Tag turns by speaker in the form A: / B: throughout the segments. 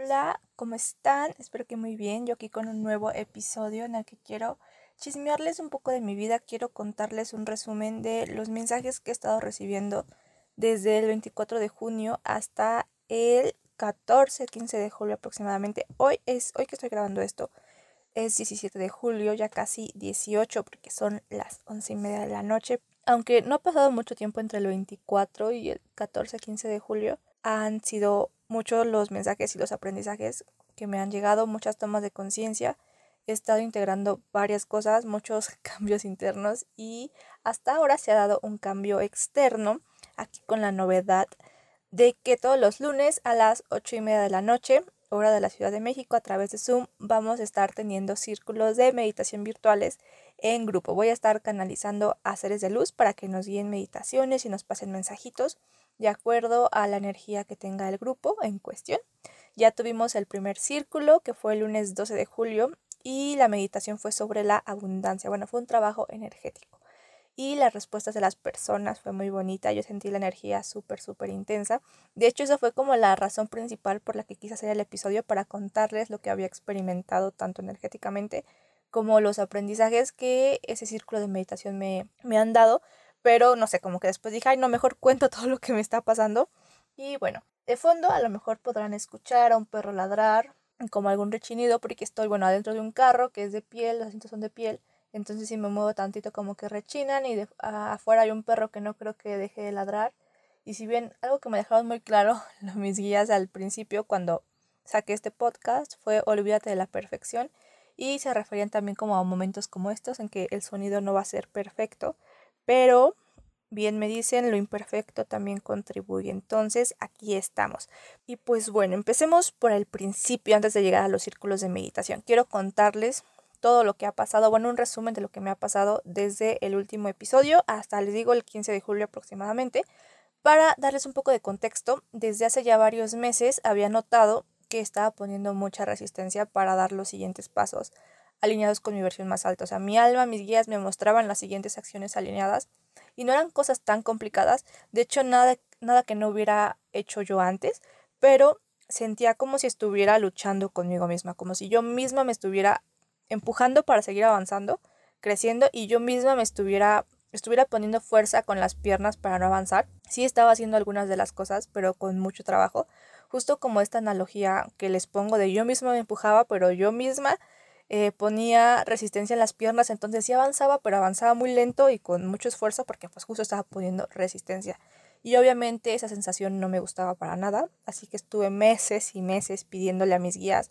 A: Hola, ¿cómo están? Espero que muy bien. Yo aquí con un nuevo episodio en el que quiero chismearles un poco de mi vida. Quiero contarles un resumen de los mensajes que he estado recibiendo desde el 24 de junio hasta el 14, 15 de julio aproximadamente. Hoy es, hoy que estoy grabando esto, es 17 de julio, ya casi 18 porque son las 11 y media de la noche. Aunque no ha pasado mucho tiempo entre el 24 y el 14, 15 de julio, han sido muchos los mensajes y los aprendizajes que me han llegado, muchas tomas de conciencia. He estado integrando varias cosas, muchos cambios internos y hasta ahora se ha dado un cambio externo aquí con la novedad de que todos los lunes a las 8 y media de la noche, hora de la Ciudad de México, a través de Zoom, vamos a estar teniendo círculos de meditación virtuales en grupo. Voy a estar canalizando a seres de luz para que nos guíen meditaciones y nos pasen mensajitos de acuerdo a la energía que tenga el grupo en cuestión. Ya tuvimos el primer círculo que fue el lunes 12 de julio y la meditación fue sobre la abundancia. Bueno, fue un trabajo energético. Y las respuestas de las personas fue muy bonita. Yo sentí la energía súper, súper intensa. De hecho, esa fue como la razón principal por la que quise hacer el episodio para contarles lo que había experimentado tanto energéticamente como los aprendizajes que ese círculo de meditación me, me han dado pero no sé, como que después dije, ay, no, mejor cuento todo lo que me está pasando. Y bueno, de fondo a lo mejor podrán escuchar a un perro ladrar, como algún rechinido, porque estoy, bueno, adentro de un carro que es de piel, los asientos son de piel. Entonces si me muevo tantito como que rechinan y de, afuera hay un perro que no creo que deje de ladrar. Y si bien algo que me dejaron muy claro mis guías al principio cuando saqué este podcast fue olvídate de la perfección y se referían también como a momentos como estos en que el sonido no va a ser perfecto, pero bien me dicen, lo imperfecto también contribuye. Entonces, aquí estamos. Y pues bueno, empecemos por el principio antes de llegar a los círculos de meditación. Quiero contarles todo lo que ha pasado, bueno, un resumen de lo que me ha pasado desde el último episodio hasta, les digo, el 15 de julio aproximadamente. Para darles un poco de contexto, desde hace ya varios meses había notado que estaba poniendo mucha resistencia para dar los siguientes pasos alineados con mi versión más alta. O sea, mi alma, mis guías me mostraban las siguientes acciones alineadas y no eran cosas tan complicadas. De hecho, nada, nada que no hubiera hecho yo antes, pero sentía como si estuviera luchando conmigo misma, como si yo misma me estuviera empujando para seguir avanzando, creciendo y yo misma me estuviera estuviera poniendo fuerza con las piernas para no avanzar. Sí estaba haciendo algunas de las cosas, pero con mucho trabajo. Justo como esta analogía que les pongo de yo misma me empujaba, pero yo misma eh, ponía resistencia en las piernas, entonces sí avanzaba, pero avanzaba muy lento y con mucho esfuerzo porque pues justo estaba poniendo resistencia. Y obviamente esa sensación no me gustaba para nada, así que estuve meses y meses pidiéndole a mis guías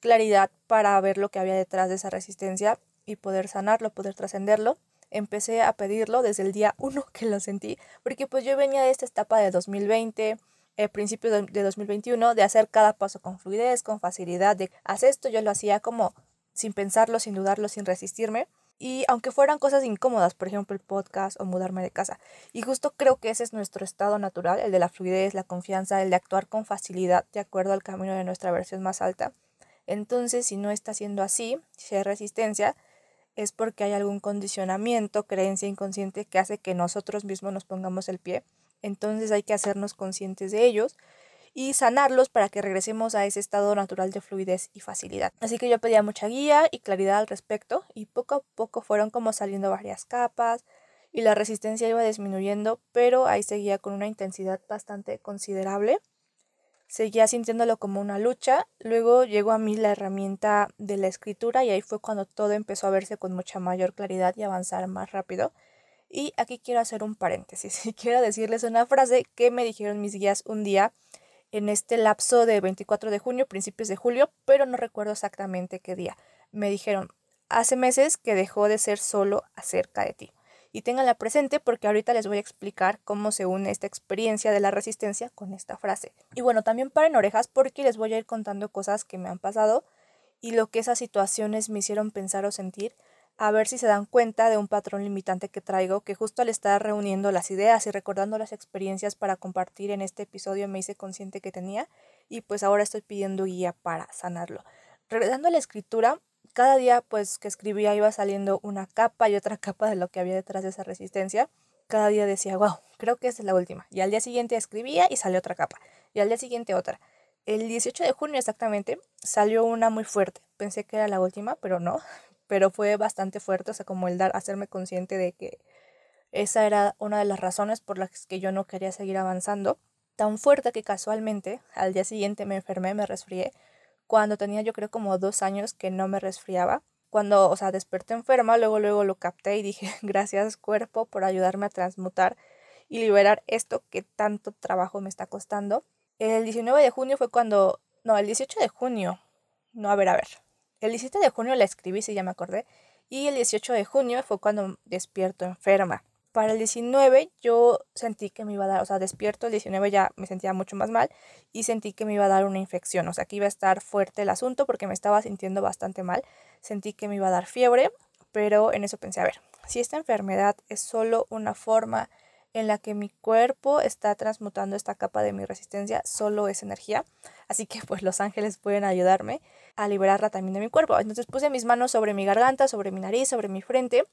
A: claridad para ver lo que había detrás de esa resistencia y poder sanarlo, poder trascenderlo. Empecé a pedirlo desde el día uno que lo sentí, porque pues yo venía de esta etapa de 2020, eh, principios de, de 2021, de hacer cada paso con fluidez, con facilidad, de hacer esto, yo lo hacía como sin pensarlo, sin dudarlo, sin resistirme. Y aunque fueran cosas incómodas, por ejemplo el podcast o mudarme de casa. Y justo creo que ese es nuestro estado natural, el de la fluidez, la confianza, el de actuar con facilidad de acuerdo al camino de nuestra versión más alta. Entonces, si no está siendo así, si hay resistencia, es porque hay algún condicionamiento, creencia inconsciente que hace que nosotros mismos nos pongamos el pie. Entonces hay que hacernos conscientes de ellos y sanarlos para que regresemos a ese estado natural de fluidez y facilidad. Así que yo pedía mucha guía y claridad al respecto y poco a poco fueron como saliendo varias capas y la resistencia iba disminuyendo, pero ahí seguía con una intensidad bastante considerable. Seguía sintiéndolo como una lucha. Luego llegó a mí la herramienta de la escritura y ahí fue cuando todo empezó a verse con mucha mayor claridad y avanzar más rápido. Y aquí quiero hacer un paréntesis y quiero decirles una frase que me dijeron mis guías un día en este lapso de 24 de junio, principios de julio, pero no recuerdo exactamente qué día. Me dijeron, hace meses que dejó de ser solo acerca de ti. Y ténganla presente porque ahorita les voy a explicar cómo se une esta experiencia de la resistencia con esta frase. Y bueno, también paren orejas porque les voy a ir contando cosas que me han pasado y lo que esas situaciones me hicieron pensar o sentir a ver si se dan cuenta de un patrón limitante que traigo, que justo al estar reuniendo las ideas y recordando las experiencias para compartir en este episodio me hice consciente que tenía y pues ahora estoy pidiendo guía para sanarlo. Regresando a la escritura, cada día pues que escribía iba saliendo una capa y otra capa de lo que había detrás de esa resistencia. Cada día decía, wow, creo que esta es la última. Y al día siguiente escribía y salió otra capa. Y al día siguiente otra. El 18 de junio exactamente salió una muy fuerte. Pensé que era la última, pero no. Pero fue bastante fuerte, o sea, como el dar, hacerme consciente de que esa era una de las razones por las que yo no quería seguir avanzando. Tan fuerte que casualmente al día siguiente me enfermé, me resfrié, cuando tenía yo creo como dos años que no me resfriaba. Cuando, o sea, desperté enferma, luego, luego lo capté y dije, gracias cuerpo por ayudarme a transmutar y liberar esto que tanto trabajo me está costando. El 19 de junio fue cuando, no, el 18 de junio, no, a ver, a ver. El 17 de junio la escribí, si ya me acordé, y el 18 de junio fue cuando despierto enferma. Para el 19 yo sentí que me iba a dar, o sea, despierto el 19 ya me sentía mucho más mal y sentí que me iba a dar una infección, o sea, que iba a estar fuerte el asunto porque me estaba sintiendo bastante mal. Sentí que me iba a dar fiebre, pero en eso pensé, a ver, si esta enfermedad es solo una forma en la que mi cuerpo está transmutando esta capa de mi resistencia, solo es energía. Así que pues los ángeles pueden ayudarme a liberarla también de mi cuerpo. Entonces puse mis manos sobre mi garganta, sobre mi nariz, sobre mi frente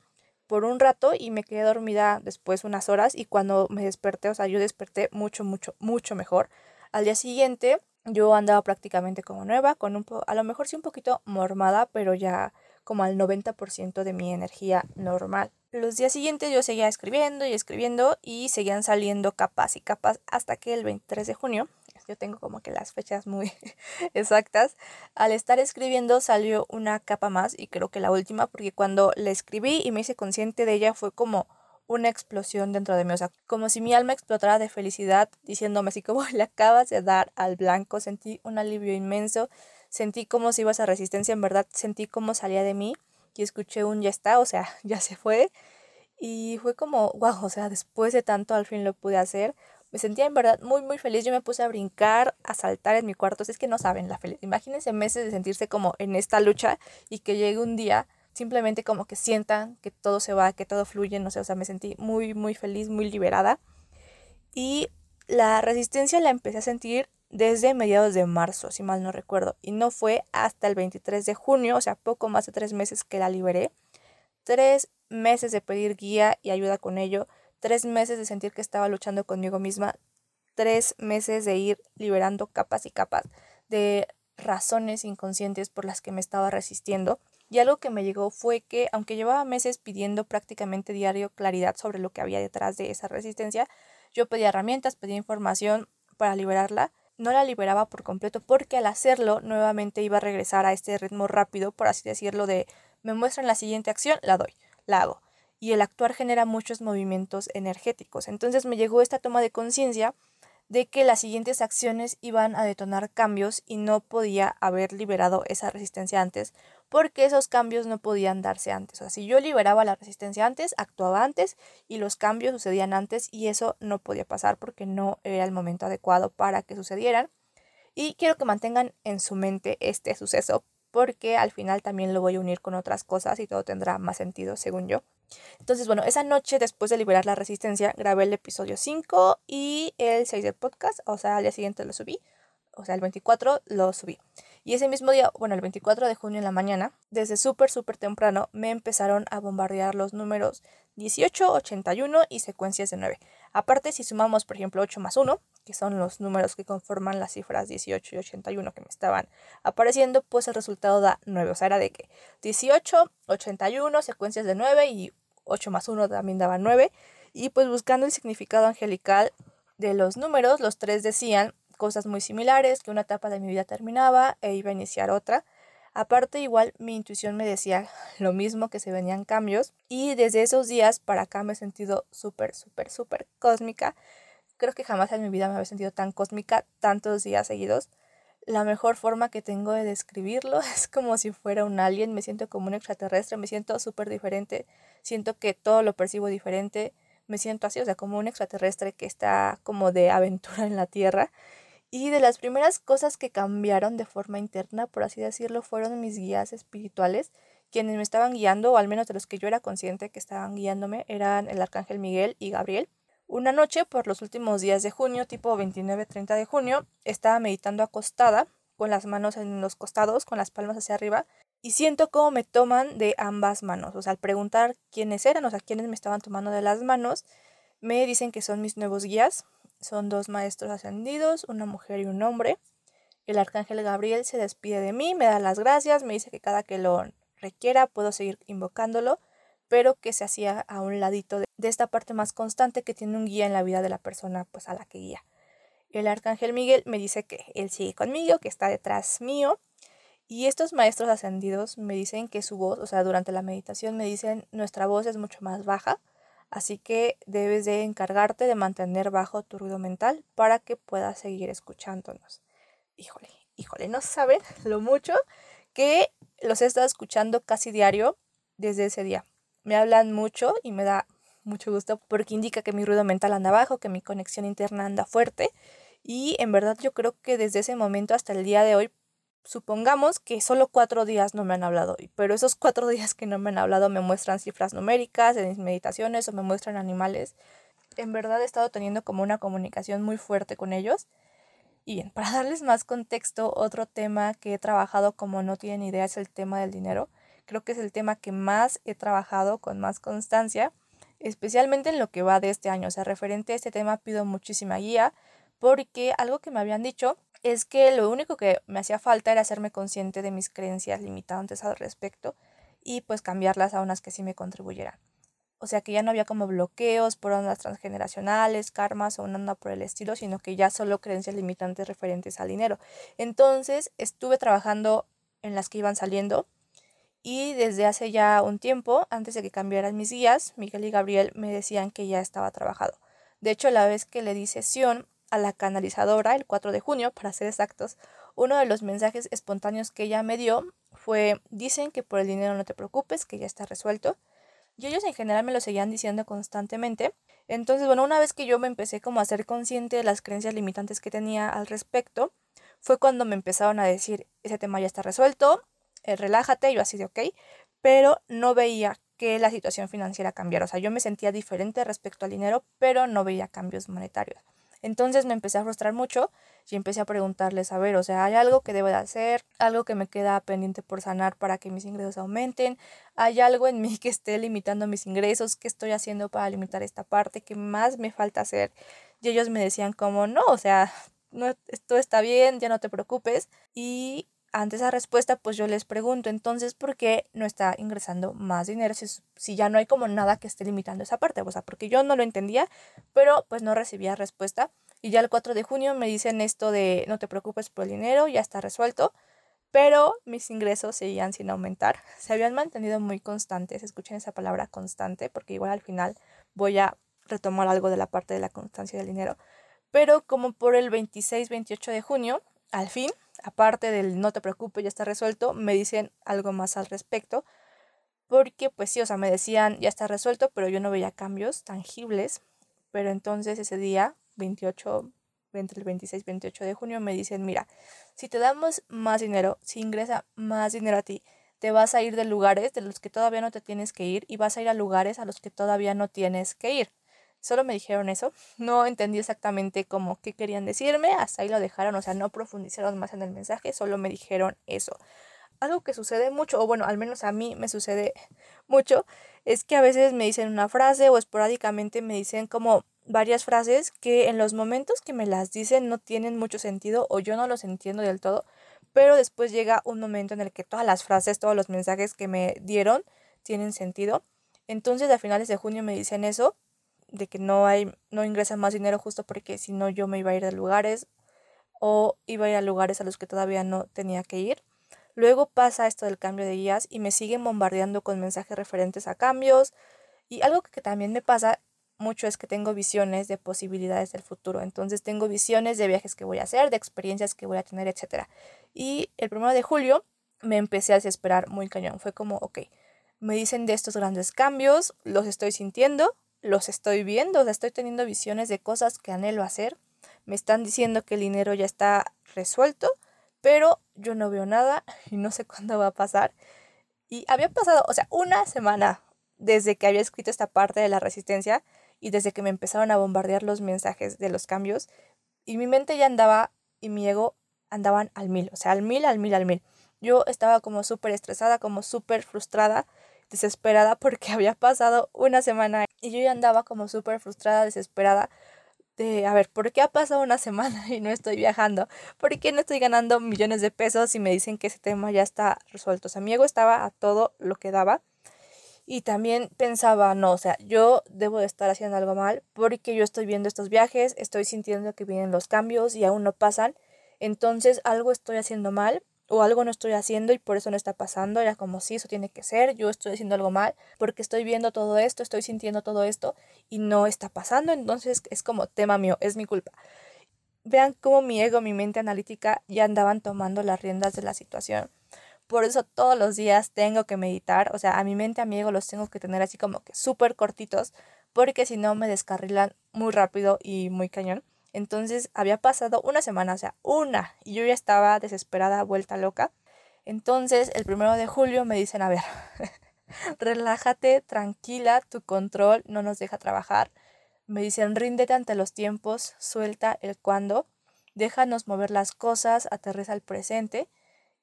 A: por un rato y me quedé dormida después unas horas y cuando me desperté, o sea, yo desperté mucho, mucho, mucho mejor. Al día siguiente yo andaba prácticamente como nueva, con un a lo mejor sí un poquito mormada, pero ya como al 90% de mi energía normal. Los días siguientes yo seguía escribiendo y escribiendo y seguían saliendo capas y capas hasta que el 23 de junio, yo tengo como que las fechas muy exactas, al estar escribiendo salió una capa más y creo que la última porque cuando la escribí y me hice consciente de ella fue como una explosión dentro de mí, o sea, como si mi alma explotara de felicidad diciéndome así como le acabas de dar al blanco, sentí un alivio inmenso, sentí como si iba esa resistencia, en verdad sentí como salía de mí y escuché un ya está, o sea, ya se fue. Y fue como, wow, o sea, después de tanto al fin lo pude hacer. Me sentía en verdad muy, muy feliz. Yo me puse a brincar, a saltar en mi cuarto. es que no saben la felicidad. Imagínense meses de sentirse como en esta lucha y que llegue un día simplemente como que sientan que todo se va, que todo fluye. No sé, o sea, me sentí muy, muy feliz, muy liberada. Y la resistencia la empecé a sentir desde mediados de marzo, si mal no recuerdo, y no fue hasta el 23 de junio, o sea, poco más de tres meses que la liberé. Tres meses de pedir guía y ayuda con ello, tres meses de sentir que estaba luchando conmigo misma, tres meses de ir liberando capas y capas de razones inconscientes por las que me estaba resistiendo. Y algo que me llegó fue que, aunque llevaba meses pidiendo prácticamente diario claridad sobre lo que había detrás de esa resistencia, yo pedía herramientas, pedía información para liberarla, no la liberaba por completo porque al hacerlo nuevamente iba a regresar a este ritmo rápido, por así decirlo, de me muestran la siguiente acción, la doy, la hago. Y el actuar genera muchos movimientos energéticos. Entonces me llegó esta toma de conciencia de que las siguientes acciones iban a detonar cambios y no podía haber liberado esa resistencia antes porque esos cambios no podían darse antes. O sea, si yo liberaba la resistencia antes, actuaba antes y los cambios sucedían antes y eso no podía pasar porque no era el momento adecuado para que sucedieran. Y quiero que mantengan en su mente este suceso porque al final también lo voy a unir con otras cosas y todo tendrá más sentido según yo. Entonces, bueno, esa noche después de liberar la resistencia grabé el episodio 5 y el 6 del podcast, o sea, al día siguiente lo subí, o sea, el 24 lo subí. Y ese mismo día, bueno, el 24 de junio en la mañana, desde súper, súper temprano, me empezaron a bombardear los números 18, 81 y secuencias de 9. Aparte, si sumamos, por ejemplo, 8 más 1, que son los números que conforman las cifras 18 y 81 que me estaban apareciendo, pues el resultado da 9. O sea, era de que 18, 81, secuencias de 9 y 8 más 1 también daba 9. Y pues buscando el significado angelical de los números, los tres decían cosas muy similares, que una etapa de mi vida terminaba e iba a iniciar otra. Aparte, igual mi intuición me decía lo mismo, que se venían cambios. Y desde esos días para acá me he sentido súper, súper, súper cósmica. Creo que jamás en mi vida me había sentido tan cósmica tantos días seguidos. La mejor forma que tengo de describirlo es como si fuera un alien. Me siento como un extraterrestre, me siento súper diferente. Siento que todo lo percibo diferente. Me siento así, o sea, como un extraterrestre que está como de aventura en la Tierra. Y de las primeras cosas que cambiaron de forma interna, por así decirlo, fueron mis guías espirituales, quienes me estaban guiando, o al menos de los que yo era consciente que estaban guiándome, eran el arcángel Miguel y Gabriel. Una noche, por los últimos días de junio, tipo 29-30 de junio, estaba meditando acostada, con las manos en los costados, con las palmas hacia arriba, y siento cómo me toman de ambas manos. O sea, al preguntar quiénes eran, o sea, quiénes me estaban tomando de las manos, me dicen que son mis nuevos guías, son dos maestros ascendidos, una mujer y un hombre. el arcángel Gabriel se despide de mí, me da las gracias, me dice que cada que lo requiera puedo seguir invocándolo, pero que se hacía a un ladito de, esta parte más constante que tiene un guía en la vida de la persona pues a la que guía. El arcángel Miguel me dice que él sigue conmigo, que está detrás mío. Y estos maestros ascendidos me dicen que su voz, o sea, durante la meditación me dicen, nuestra voz es mucho más baja, así que debes de encargarte de mantener bajo tu ruido mental para que puedas seguir escuchándonos. Híjole, híjole, no saben lo mucho que los he estado escuchando casi diario desde ese día. Me hablan mucho y me da mucho gusto porque indica que mi ruido mental anda bajo, que mi conexión interna anda fuerte. Y en verdad yo creo que desde ese momento hasta el día de hoy, supongamos que solo cuatro días no me han hablado, pero esos cuatro días que no me han hablado me muestran cifras numéricas en mis meditaciones o me muestran animales. En verdad he estado teniendo como una comunicación muy fuerte con ellos. Y bien, para darles más contexto, otro tema que he trabajado como no tienen idea es el tema del dinero. Creo que es el tema que más he trabajado con más constancia especialmente en lo que va de este año. O sea, referente a este tema pido muchísima guía porque algo que me habían dicho es que lo único que me hacía falta era hacerme consciente de mis creencias limitantes al respecto y pues cambiarlas a unas que sí me contribuyeran. O sea que ya no había como bloqueos por ondas transgeneracionales, karmas o una onda por el estilo, sino que ya solo creencias limitantes referentes al dinero. Entonces estuve trabajando en las que iban saliendo y desde hace ya un tiempo, antes de que cambiaran mis guías, Miguel y Gabriel me decían que ya estaba trabajado. De hecho, la vez que le di sesión a la canalizadora, el 4 de junio, para ser exactos, uno de los mensajes espontáneos que ella me dio fue, dicen que por el dinero no te preocupes, que ya está resuelto. Y ellos en general me lo seguían diciendo constantemente. Entonces, bueno, una vez que yo me empecé como a ser consciente de las creencias limitantes que tenía al respecto, fue cuando me empezaron a decir, ese tema ya está resuelto, eh, relájate, yo así de ok, pero no veía que la situación financiera cambiara. O sea, yo me sentía diferente respecto al dinero, pero no veía cambios monetarios. Entonces me empecé a frustrar mucho y empecé a preguntarles, a ver, o sea, ¿hay algo que debo de hacer? ¿Algo que me queda pendiente por sanar para que mis ingresos aumenten? ¿Hay algo en mí que esté limitando mis ingresos? ¿Qué estoy haciendo para limitar esta parte? ¿Qué más me falta hacer? Y ellos me decían como, no, o sea, no, esto está bien, ya no te preocupes. Y ante esa respuesta, pues yo les pregunto, entonces, ¿por qué no está ingresando más dinero si, ya no hay como nada que esté limitando esa parte? O sea, porque yo no lo entendía, pero pues no recibía respuesta. Y ya el 4 de junio me dicen esto de, no te preocupes por el dinero, ya está resuelto, pero mis ingresos seguían sin aumentar. Se habían mantenido muy constantes, escuchen esa palabra constante, porque igual al final voy a retomar algo de la parte de la constancia del dinero. Pero como por el 26-28 de junio, al fin aparte del no te preocupes, ya está resuelto, me dicen algo más al respecto. Porque pues sí, o sea, me decían ya está resuelto, pero yo no veía cambios tangibles. Pero entonces ese día, 28, entre el 26 y 28 de junio, me dicen, mira, si te damos más dinero, si ingresa más dinero a ti, te vas a ir de lugares de los que todavía no te tienes que ir y vas a ir a lugares a los que todavía no tienes que ir. Solo me dijeron eso. No entendí exactamente cómo qué querían decirme. Hasta ahí lo dejaron. O sea, no profundizaron más en el mensaje. Solo me dijeron eso. Algo que sucede mucho, o bueno, al menos a mí me sucede mucho, es que a veces me dicen una frase o esporádicamente me dicen como varias frases que en los momentos que me las dicen no tienen mucho sentido o yo no los entiendo del todo, pero después llega un momento en el que todas las frases, todos los mensajes que me dieron tienen sentido. Entonces a finales de junio me dicen eso de que no hay, no ingresa más dinero justo porque si no yo me iba a ir de lugares o iba a ir a lugares a los que todavía no tenía que ir. Luego pasa esto del cambio de guías y me siguen bombardeando con mensajes referentes a cambios. Y algo que también me pasa mucho es que tengo visiones de posibilidades del futuro. Entonces tengo visiones de viajes que voy a hacer, de experiencias que voy a tener, etc. Y el primero de julio me empecé a desesperar muy cañón. Fue como, ok, me dicen de estos grandes cambios, los estoy sintiendo, los estoy viendo, o sea, estoy teniendo visiones de cosas que anhelo hacer. Me están diciendo que el dinero ya está resuelto, pero yo no veo nada y no sé cuándo va a pasar. Y había pasado, o sea, una semana desde que había escrito esta parte de la resistencia y desde que me empezaron a bombardear los mensajes de los cambios y mi mente ya andaba y mi ego andaban al mil, o sea, al mil, al mil, al mil. Yo estaba como súper estresada, como súper frustrada desesperada porque había pasado una semana y yo ya andaba como súper frustrada, desesperada, de, a ver, ¿por qué ha pasado una semana y no estoy viajando? ¿Por qué no estoy ganando millones de pesos y me dicen que ese tema ya está resuelto? O sea, mi ego estaba a todo lo que daba. Y también pensaba, no, o sea, yo debo de estar haciendo algo mal porque yo estoy viendo estos viajes, estoy sintiendo que vienen los cambios y aún no pasan. Entonces algo estoy haciendo mal o algo no estoy haciendo y por eso no está pasando. Era como, sí, eso tiene que ser, yo estoy haciendo algo mal porque estoy viendo todo esto, estoy sintiendo todo esto y no está pasando. Entonces es como tema mío, es mi culpa. Vean cómo mi ego, mi mente analítica ya andaban tomando las riendas de la situación. Por eso todos los días tengo que meditar, o sea, a mi mente, a mi ego los tengo que tener así como que súper cortitos, porque si no me descarrilan muy rápido y muy cañón. Entonces había pasado una semana, o sea, una, y yo ya estaba desesperada, vuelta loca. Entonces el primero de julio me dicen, a ver, relájate, tranquila, tu control no nos deja trabajar. Me dicen, ríndete ante los tiempos, suelta el cuándo, déjanos mover las cosas, aterriza al presente.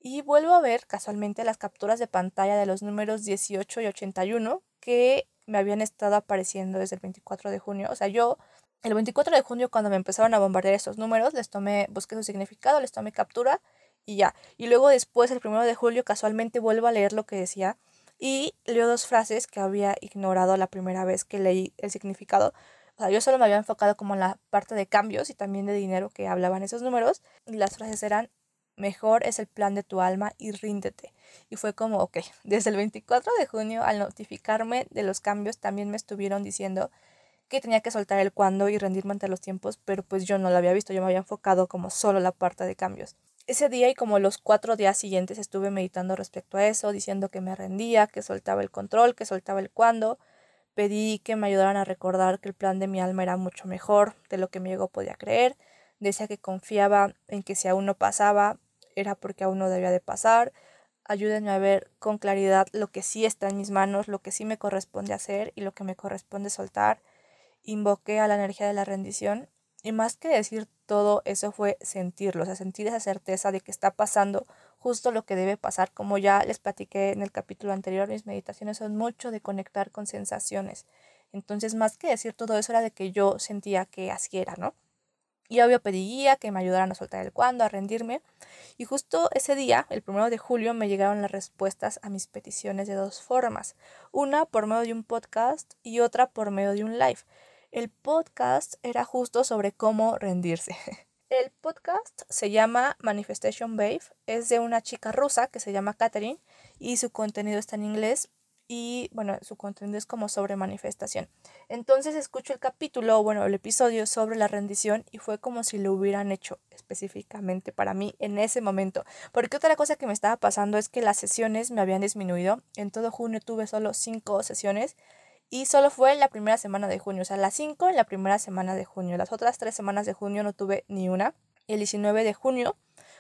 A: Y vuelvo a ver casualmente las capturas de pantalla de los números 18 y 81 que me habían estado apareciendo desde el 24 de junio. O sea, yo el 24 de junio, cuando me empezaron a bombardear estos números, les tomé, busqué su significado, les tomé captura y ya. Y luego después, el 1 de julio, casualmente vuelvo a leer lo que decía y leo dos frases que había ignorado la primera vez que leí el significado. O sea, yo solo me había enfocado como en la parte de cambios y también de dinero que hablaban esos números. Y las frases eran, mejor es el plan de tu alma y ríndete. Y fue como, ok, desde el 24 de junio al notificarme de los cambios también me estuvieron diciendo que tenía que soltar el cuándo y rendirme ante los tiempos, pero pues yo no lo había visto, yo me había enfocado como solo la parte de cambios. Ese día y como los cuatro días siguientes estuve meditando respecto a eso, diciendo que me rendía, que soltaba el control, que soltaba el cuándo. Pedí que me ayudaran a recordar que el plan de mi alma era mucho mejor de lo que mi ego podía creer. Decía que confiaba en que si aún no pasaba, era porque aún no debía de pasar. Ayúdenme a ver con claridad lo que sí está en mis manos, lo que sí me corresponde hacer y lo que me corresponde soltar invoqué a la energía de la rendición y más que decir todo eso fue sentirlo, o sea, sentir esa certeza de que está pasando justo lo que debe pasar. Como ya les platiqué en el capítulo anterior, mis meditaciones son mucho de conectar con sensaciones. Entonces, más que decir todo eso era de que yo sentía que así era, ¿no? Y obvio pedía que me ayudaran a soltar el cuando, a rendirme. Y justo ese día, el primero de julio, me llegaron las respuestas a mis peticiones de dos formas. Una por medio de un podcast y otra por medio de un live. El podcast era justo sobre cómo rendirse. El podcast se llama Manifestation Babe, es de una chica rusa que se llama Catherine y su contenido está en inglés y bueno, su contenido es como sobre manifestación. Entonces escucho el capítulo, bueno, el episodio sobre la rendición y fue como si lo hubieran hecho específicamente para mí en ese momento. Porque otra cosa que me estaba pasando es que las sesiones me habían disminuido. En todo junio tuve solo cinco sesiones y solo fue la primera semana de junio, o sea, las 5 en la primera semana de junio. Las otras tres semanas de junio no tuve ni una. El 19 de junio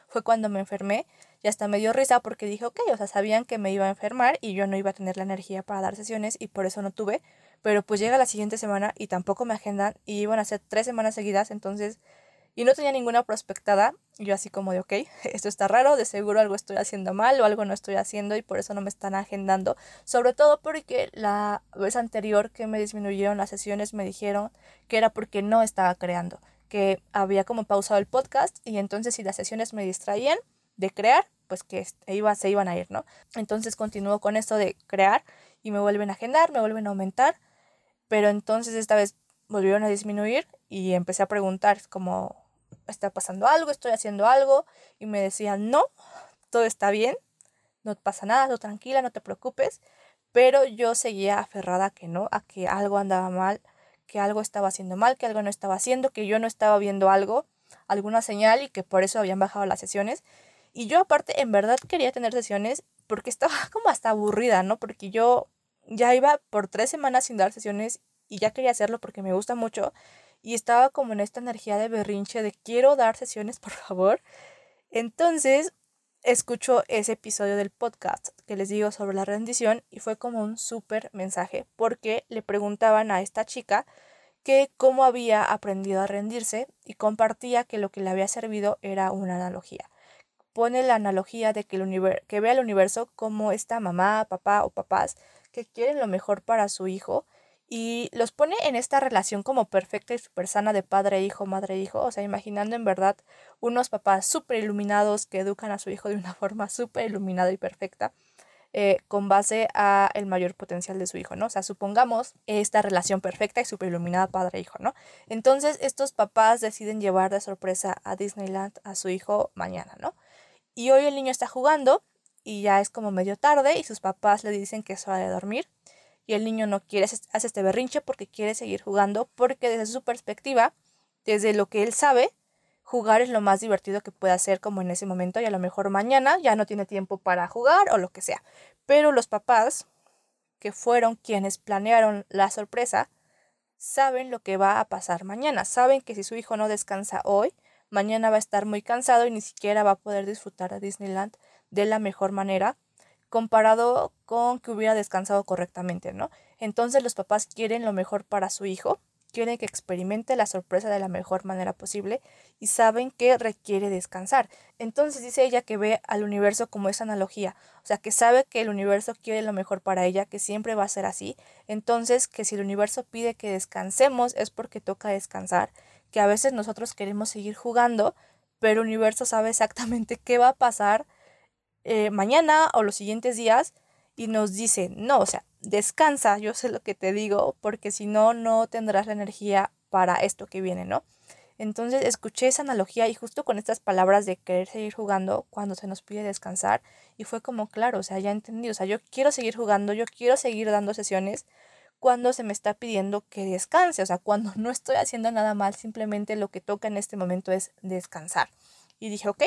A: fue cuando me enfermé y hasta me dio risa porque dije, ok, o sea, sabían que me iba a enfermar y yo no iba a tener la energía para dar sesiones y por eso no tuve. Pero pues llega la siguiente semana y tampoco me agendan y iban a ser tres semanas seguidas, entonces y no tenía ninguna prospectada. yo así como de, ok, esto está raro, de seguro algo estoy haciendo mal o algo no estoy haciendo y por eso no me están agendando. Sobre todo porque la vez anterior que me disminuyeron las sesiones me dijeron que era porque no estaba creando, que había como pausado el podcast y entonces si las sesiones me distraían de crear, pues que iba, se iban a ir, ¿no? Entonces continúo con esto de crear y me vuelven a agendar, me vuelven a aumentar, pero entonces esta vez volvieron a disminuir y empecé a preguntar como está pasando algo, estoy haciendo algo, y me decían, no, todo está bien, no pasa nada, tú tranquila, no te preocupes, pero yo seguía aferrada a que no, a que algo andaba mal, que algo estaba haciendo mal, que algo no estaba haciendo, que yo no estaba viendo algo, alguna señal y que por eso habían bajado las sesiones. Y yo aparte en verdad quería tener sesiones porque estaba como hasta aburrida, ¿no? Porque yo ya iba por tres semanas sin dar sesiones y ya quería hacerlo porque me gusta mucho y estaba como en esta energía de berrinche de quiero dar sesiones, por favor. Entonces, escucho ese episodio del podcast que les digo sobre la rendición y fue como un súper mensaje porque le preguntaban a esta chica que cómo había aprendido a rendirse y compartía que lo que le había servido era una analogía. Pone la analogía de que, el que ve al universo como esta mamá, papá o papás que quieren lo mejor para su hijo y los pone en esta relación como perfecta y súper sana de padre-hijo, madre-hijo, o sea, imaginando en verdad unos papás súper iluminados que educan a su hijo de una forma súper iluminada y perfecta. Eh, con base a el mayor potencial de su hijo, ¿no? O sea, supongamos esta relación perfecta y súper iluminada padre-hijo, ¿no? Entonces, estos papás deciden llevar de sorpresa a Disneyland a su hijo mañana, ¿no? Y hoy el niño está jugando y ya es como medio tarde y sus papás le dicen que es hora de dormir y el niño no quiere, hace este berrinche porque quiere seguir jugando, porque desde su perspectiva, desde lo que él sabe, jugar es lo más divertido que puede hacer como en ese momento y a lo mejor mañana ya no tiene tiempo para jugar o lo que sea. Pero los papás, que fueron quienes planearon la sorpresa, saben lo que va a pasar mañana, saben que si su hijo no descansa hoy, mañana va a estar muy cansado y ni siquiera va a poder disfrutar de Disneyland de la mejor manera comparado con que hubiera descansado correctamente, ¿no? Entonces los papás quieren lo mejor para su hijo, quieren que experimente la sorpresa de la mejor manera posible y saben que requiere descansar. Entonces dice ella que ve al universo como esa analogía, o sea, que sabe que el universo quiere lo mejor para ella, que siempre va a ser así. Entonces, que si el universo pide que descansemos es porque toca descansar, que a veces nosotros queremos seguir jugando, pero el universo sabe exactamente qué va a pasar eh, mañana o los siguientes días y nos dice, no, o sea, descansa, yo sé lo que te digo, porque si no, no tendrás la energía para esto que viene, ¿no? Entonces escuché esa analogía y justo con estas palabras de querer seguir jugando cuando se nos pide descansar y fue como claro, o sea, ya entendí, o sea, yo quiero seguir jugando, yo quiero seguir dando sesiones cuando se me está pidiendo que descanse, o sea, cuando no estoy haciendo nada mal, simplemente lo que toca en este momento es descansar. Y dije, ok,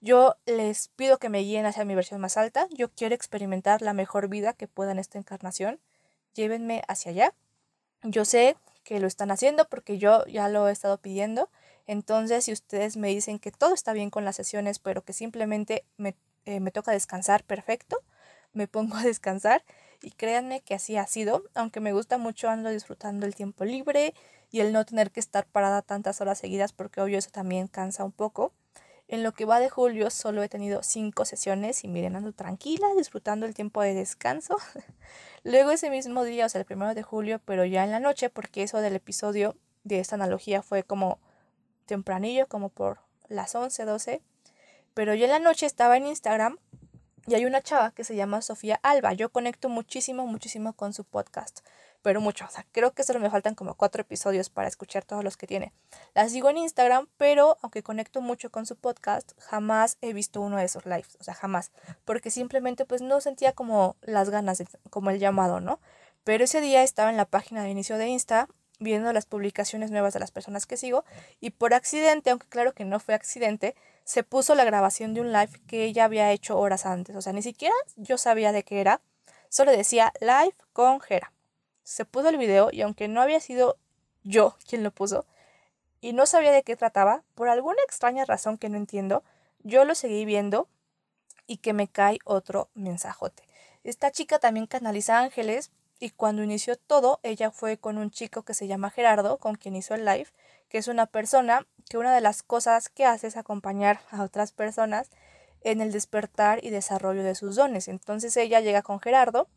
A: yo les pido que me guíen hacia mi versión más alta. Yo quiero experimentar la mejor vida que pueda en esta encarnación. Llévenme hacia allá. Yo sé que lo están haciendo porque yo ya lo he estado pidiendo. Entonces, si ustedes me dicen que todo está bien con las sesiones, pero que simplemente me, eh, me toca descansar, perfecto. Me pongo a descansar y créanme que así ha sido. Aunque me gusta mucho, ando disfrutando el tiempo libre y el no tener que estar parada tantas horas seguidas porque obvio eso también cansa un poco. En lo que va de julio solo he tenido cinco sesiones y miren, ando tranquila, disfrutando el tiempo de descanso. Luego ese mismo día, o sea, el primero de julio, pero ya en la noche, porque eso del episodio de esta analogía fue como tempranillo, como por las 11, 12. Pero ya en la noche estaba en Instagram y hay una chava que se llama Sofía Alba. Yo conecto muchísimo, muchísimo con su podcast pero mucho. O sea, creo que solo me faltan como cuatro episodios para escuchar todos los que tiene. Las sigo en Instagram, pero aunque conecto mucho con su podcast, jamás he visto uno de esos lives. O sea, jamás. Porque simplemente pues no sentía como las ganas, como el llamado, ¿no? Pero ese día estaba en la página de inicio de Insta viendo las publicaciones nuevas de las personas que sigo y por accidente, aunque claro que no fue accidente, se puso la grabación de un live que ella había hecho horas antes. O sea, ni siquiera yo sabía de qué era. Solo decía live con Jera se puso el video y aunque no había sido yo quien lo puso y no sabía de qué trataba, por alguna extraña razón que no entiendo, yo lo seguí viendo y que me cae otro mensajote. Esta chica también canaliza ángeles y cuando inició todo, ella fue con un chico que se llama Gerardo, con quien hizo el live, que es una persona que una de las cosas que hace es acompañar a otras personas en el despertar y desarrollo de sus dones. Entonces ella llega con Gerardo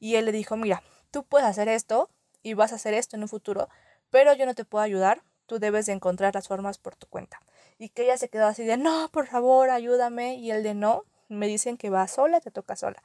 A: y él le dijo, mira, tú puedes hacer esto y vas a hacer esto en un futuro, pero yo no te puedo ayudar, tú debes de encontrar las formas por tu cuenta. Y que ella se quedó así de, no, por favor, ayúdame, y el de no, me dicen que va sola, te toca sola.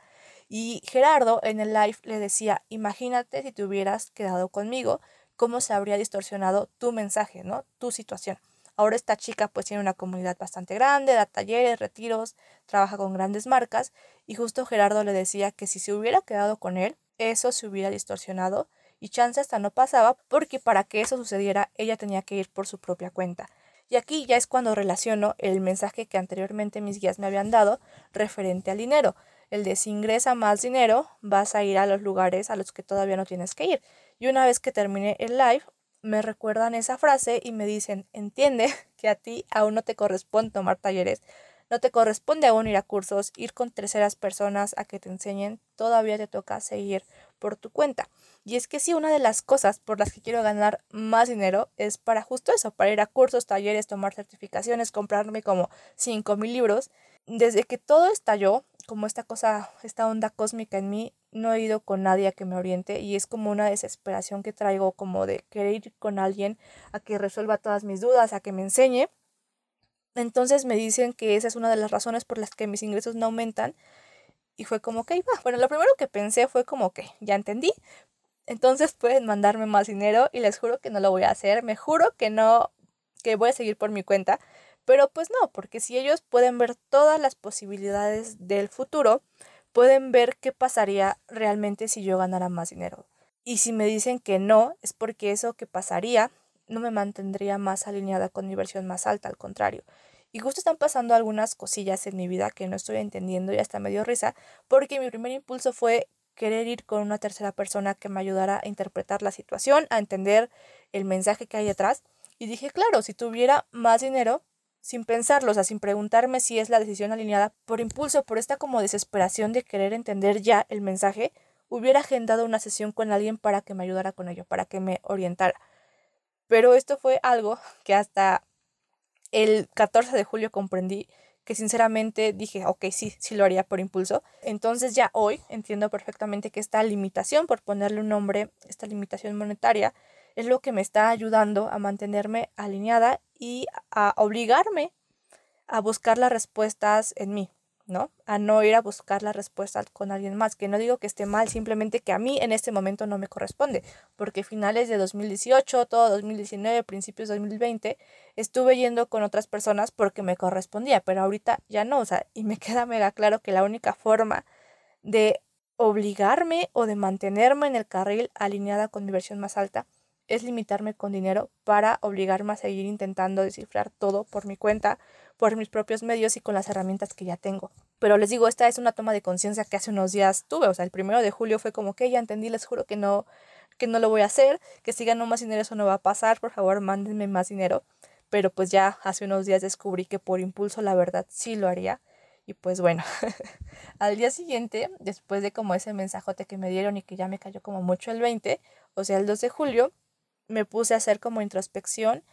A: Y Gerardo en el live le decía, imagínate si te hubieras quedado conmigo, cómo se habría distorsionado tu mensaje, ¿no? Tu situación. Ahora esta chica pues tiene una comunidad bastante grande, da talleres, retiros, trabaja con grandes marcas y justo Gerardo le decía que si se hubiera quedado con él, eso se hubiera distorsionado y chance hasta no pasaba porque para que eso sucediera ella tenía que ir por su propia cuenta. Y aquí ya es cuando relaciono el mensaje que anteriormente mis guías me habían dado referente al dinero. El de si ingresa más dinero, vas a ir a los lugares a los que todavía no tienes que ir. Y una vez que termine el live, me recuerdan esa frase y me dicen, entiende que a ti aún no te corresponde tomar talleres, no te corresponde aún ir a cursos, ir con terceras personas a que te enseñen, todavía te toca seguir por tu cuenta. Y es que sí, una de las cosas por las que quiero ganar más dinero es para justo eso, para ir a cursos, talleres, tomar certificaciones, comprarme como 5 mil libros. Desde que todo estalló, como esta cosa, esta onda cósmica en mí, no he ido con nadie a que me oriente y es como una desesperación que traigo como de querer ir con alguien a que resuelva todas mis dudas, a que me enseñe. Entonces me dicen que esa es una de las razones por las que mis ingresos no aumentan y fue como que, va, bueno, lo primero que pensé fue como que, ya entendí, entonces pueden mandarme más dinero y les juro que no lo voy a hacer, me juro que no, que voy a seguir por mi cuenta, pero pues no, porque si ellos pueden ver todas las posibilidades del futuro, pueden ver qué pasaría realmente si yo ganara más dinero. Y si me dicen que no, es porque eso que pasaría no me mantendría más alineada con mi versión más alta, al contrario. Y justo están pasando algunas cosillas en mi vida que no estoy entendiendo y hasta me dio risa, porque mi primer impulso fue querer ir con una tercera persona que me ayudara a interpretar la situación, a entender el mensaje que hay detrás. Y dije, claro, si tuviera más dinero, sin pensarlo, o sea, sin preguntarme si es la decisión alineada por impulso, por esta como desesperación de querer entender ya el mensaje, hubiera agendado una sesión con alguien para que me ayudara con ello, para que me orientara. Pero esto fue algo que hasta el 14 de julio comprendí que sinceramente dije, ok, sí, sí lo haría por impulso. Entonces ya hoy entiendo perfectamente que esta limitación, por ponerle un nombre, esta limitación monetaria, es lo que me está ayudando a mantenerme alineada y a obligarme a buscar las respuestas en mí, ¿no? A no ir a buscar las respuestas con alguien más, que no digo que esté mal, simplemente que a mí en este momento no me corresponde, porque finales de 2018, todo 2019, principios de 2020, estuve yendo con otras personas porque me correspondía, pero ahorita ya no, o sea, y me queda mega claro que la única forma de obligarme o de mantenerme en el carril alineada con mi versión más alta es limitarme con dinero para obligarme a seguir intentando descifrar todo por mi cuenta, por mis propios medios y con las herramientas que ya tengo. Pero les digo, esta es una toma de conciencia que hace unos días tuve, o sea, el primero de julio fue como que ya entendí, les juro que no, que no lo voy a hacer, que si gano más dinero eso no va a pasar, por favor mándenme más dinero. Pero pues ya hace unos días descubrí que por impulso la verdad sí lo haría. Y pues bueno, al día siguiente, después de como ese mensajote que me dieron y que ya me cayó como mucho el 20, o sea, el 2 de julio, me puse a hacer como introspección,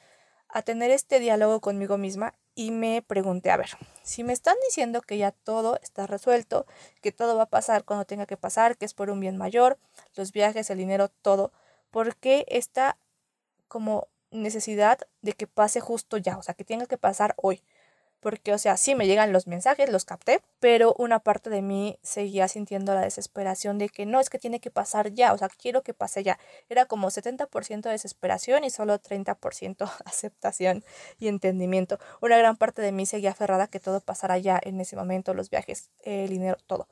A: a tener este diálogo conmigo misma y me pregunté, a ver, si me están diciendo que ya todo está resuelto, que todo va a pasar cuando tenga que pasar, que es por un bien mayor, los viajes, el dinero, todo, ¿por qué esta como necesidad de que pase justo ya? O sea, que tenga que pasar hoy porque, o sea, sí me llegan los mensajes, los capté, pero una parte de mí seguía sintiendo la desesperación de que no, es que tiene que pasar ya, o sea, quiero que pase ya. Era como 70% desesperación y solo 30% aceptación y entendimiento. Una gran parte de mí seguía aferrada que todo pasara ya en ese momento, los viajes, el dinero, todo.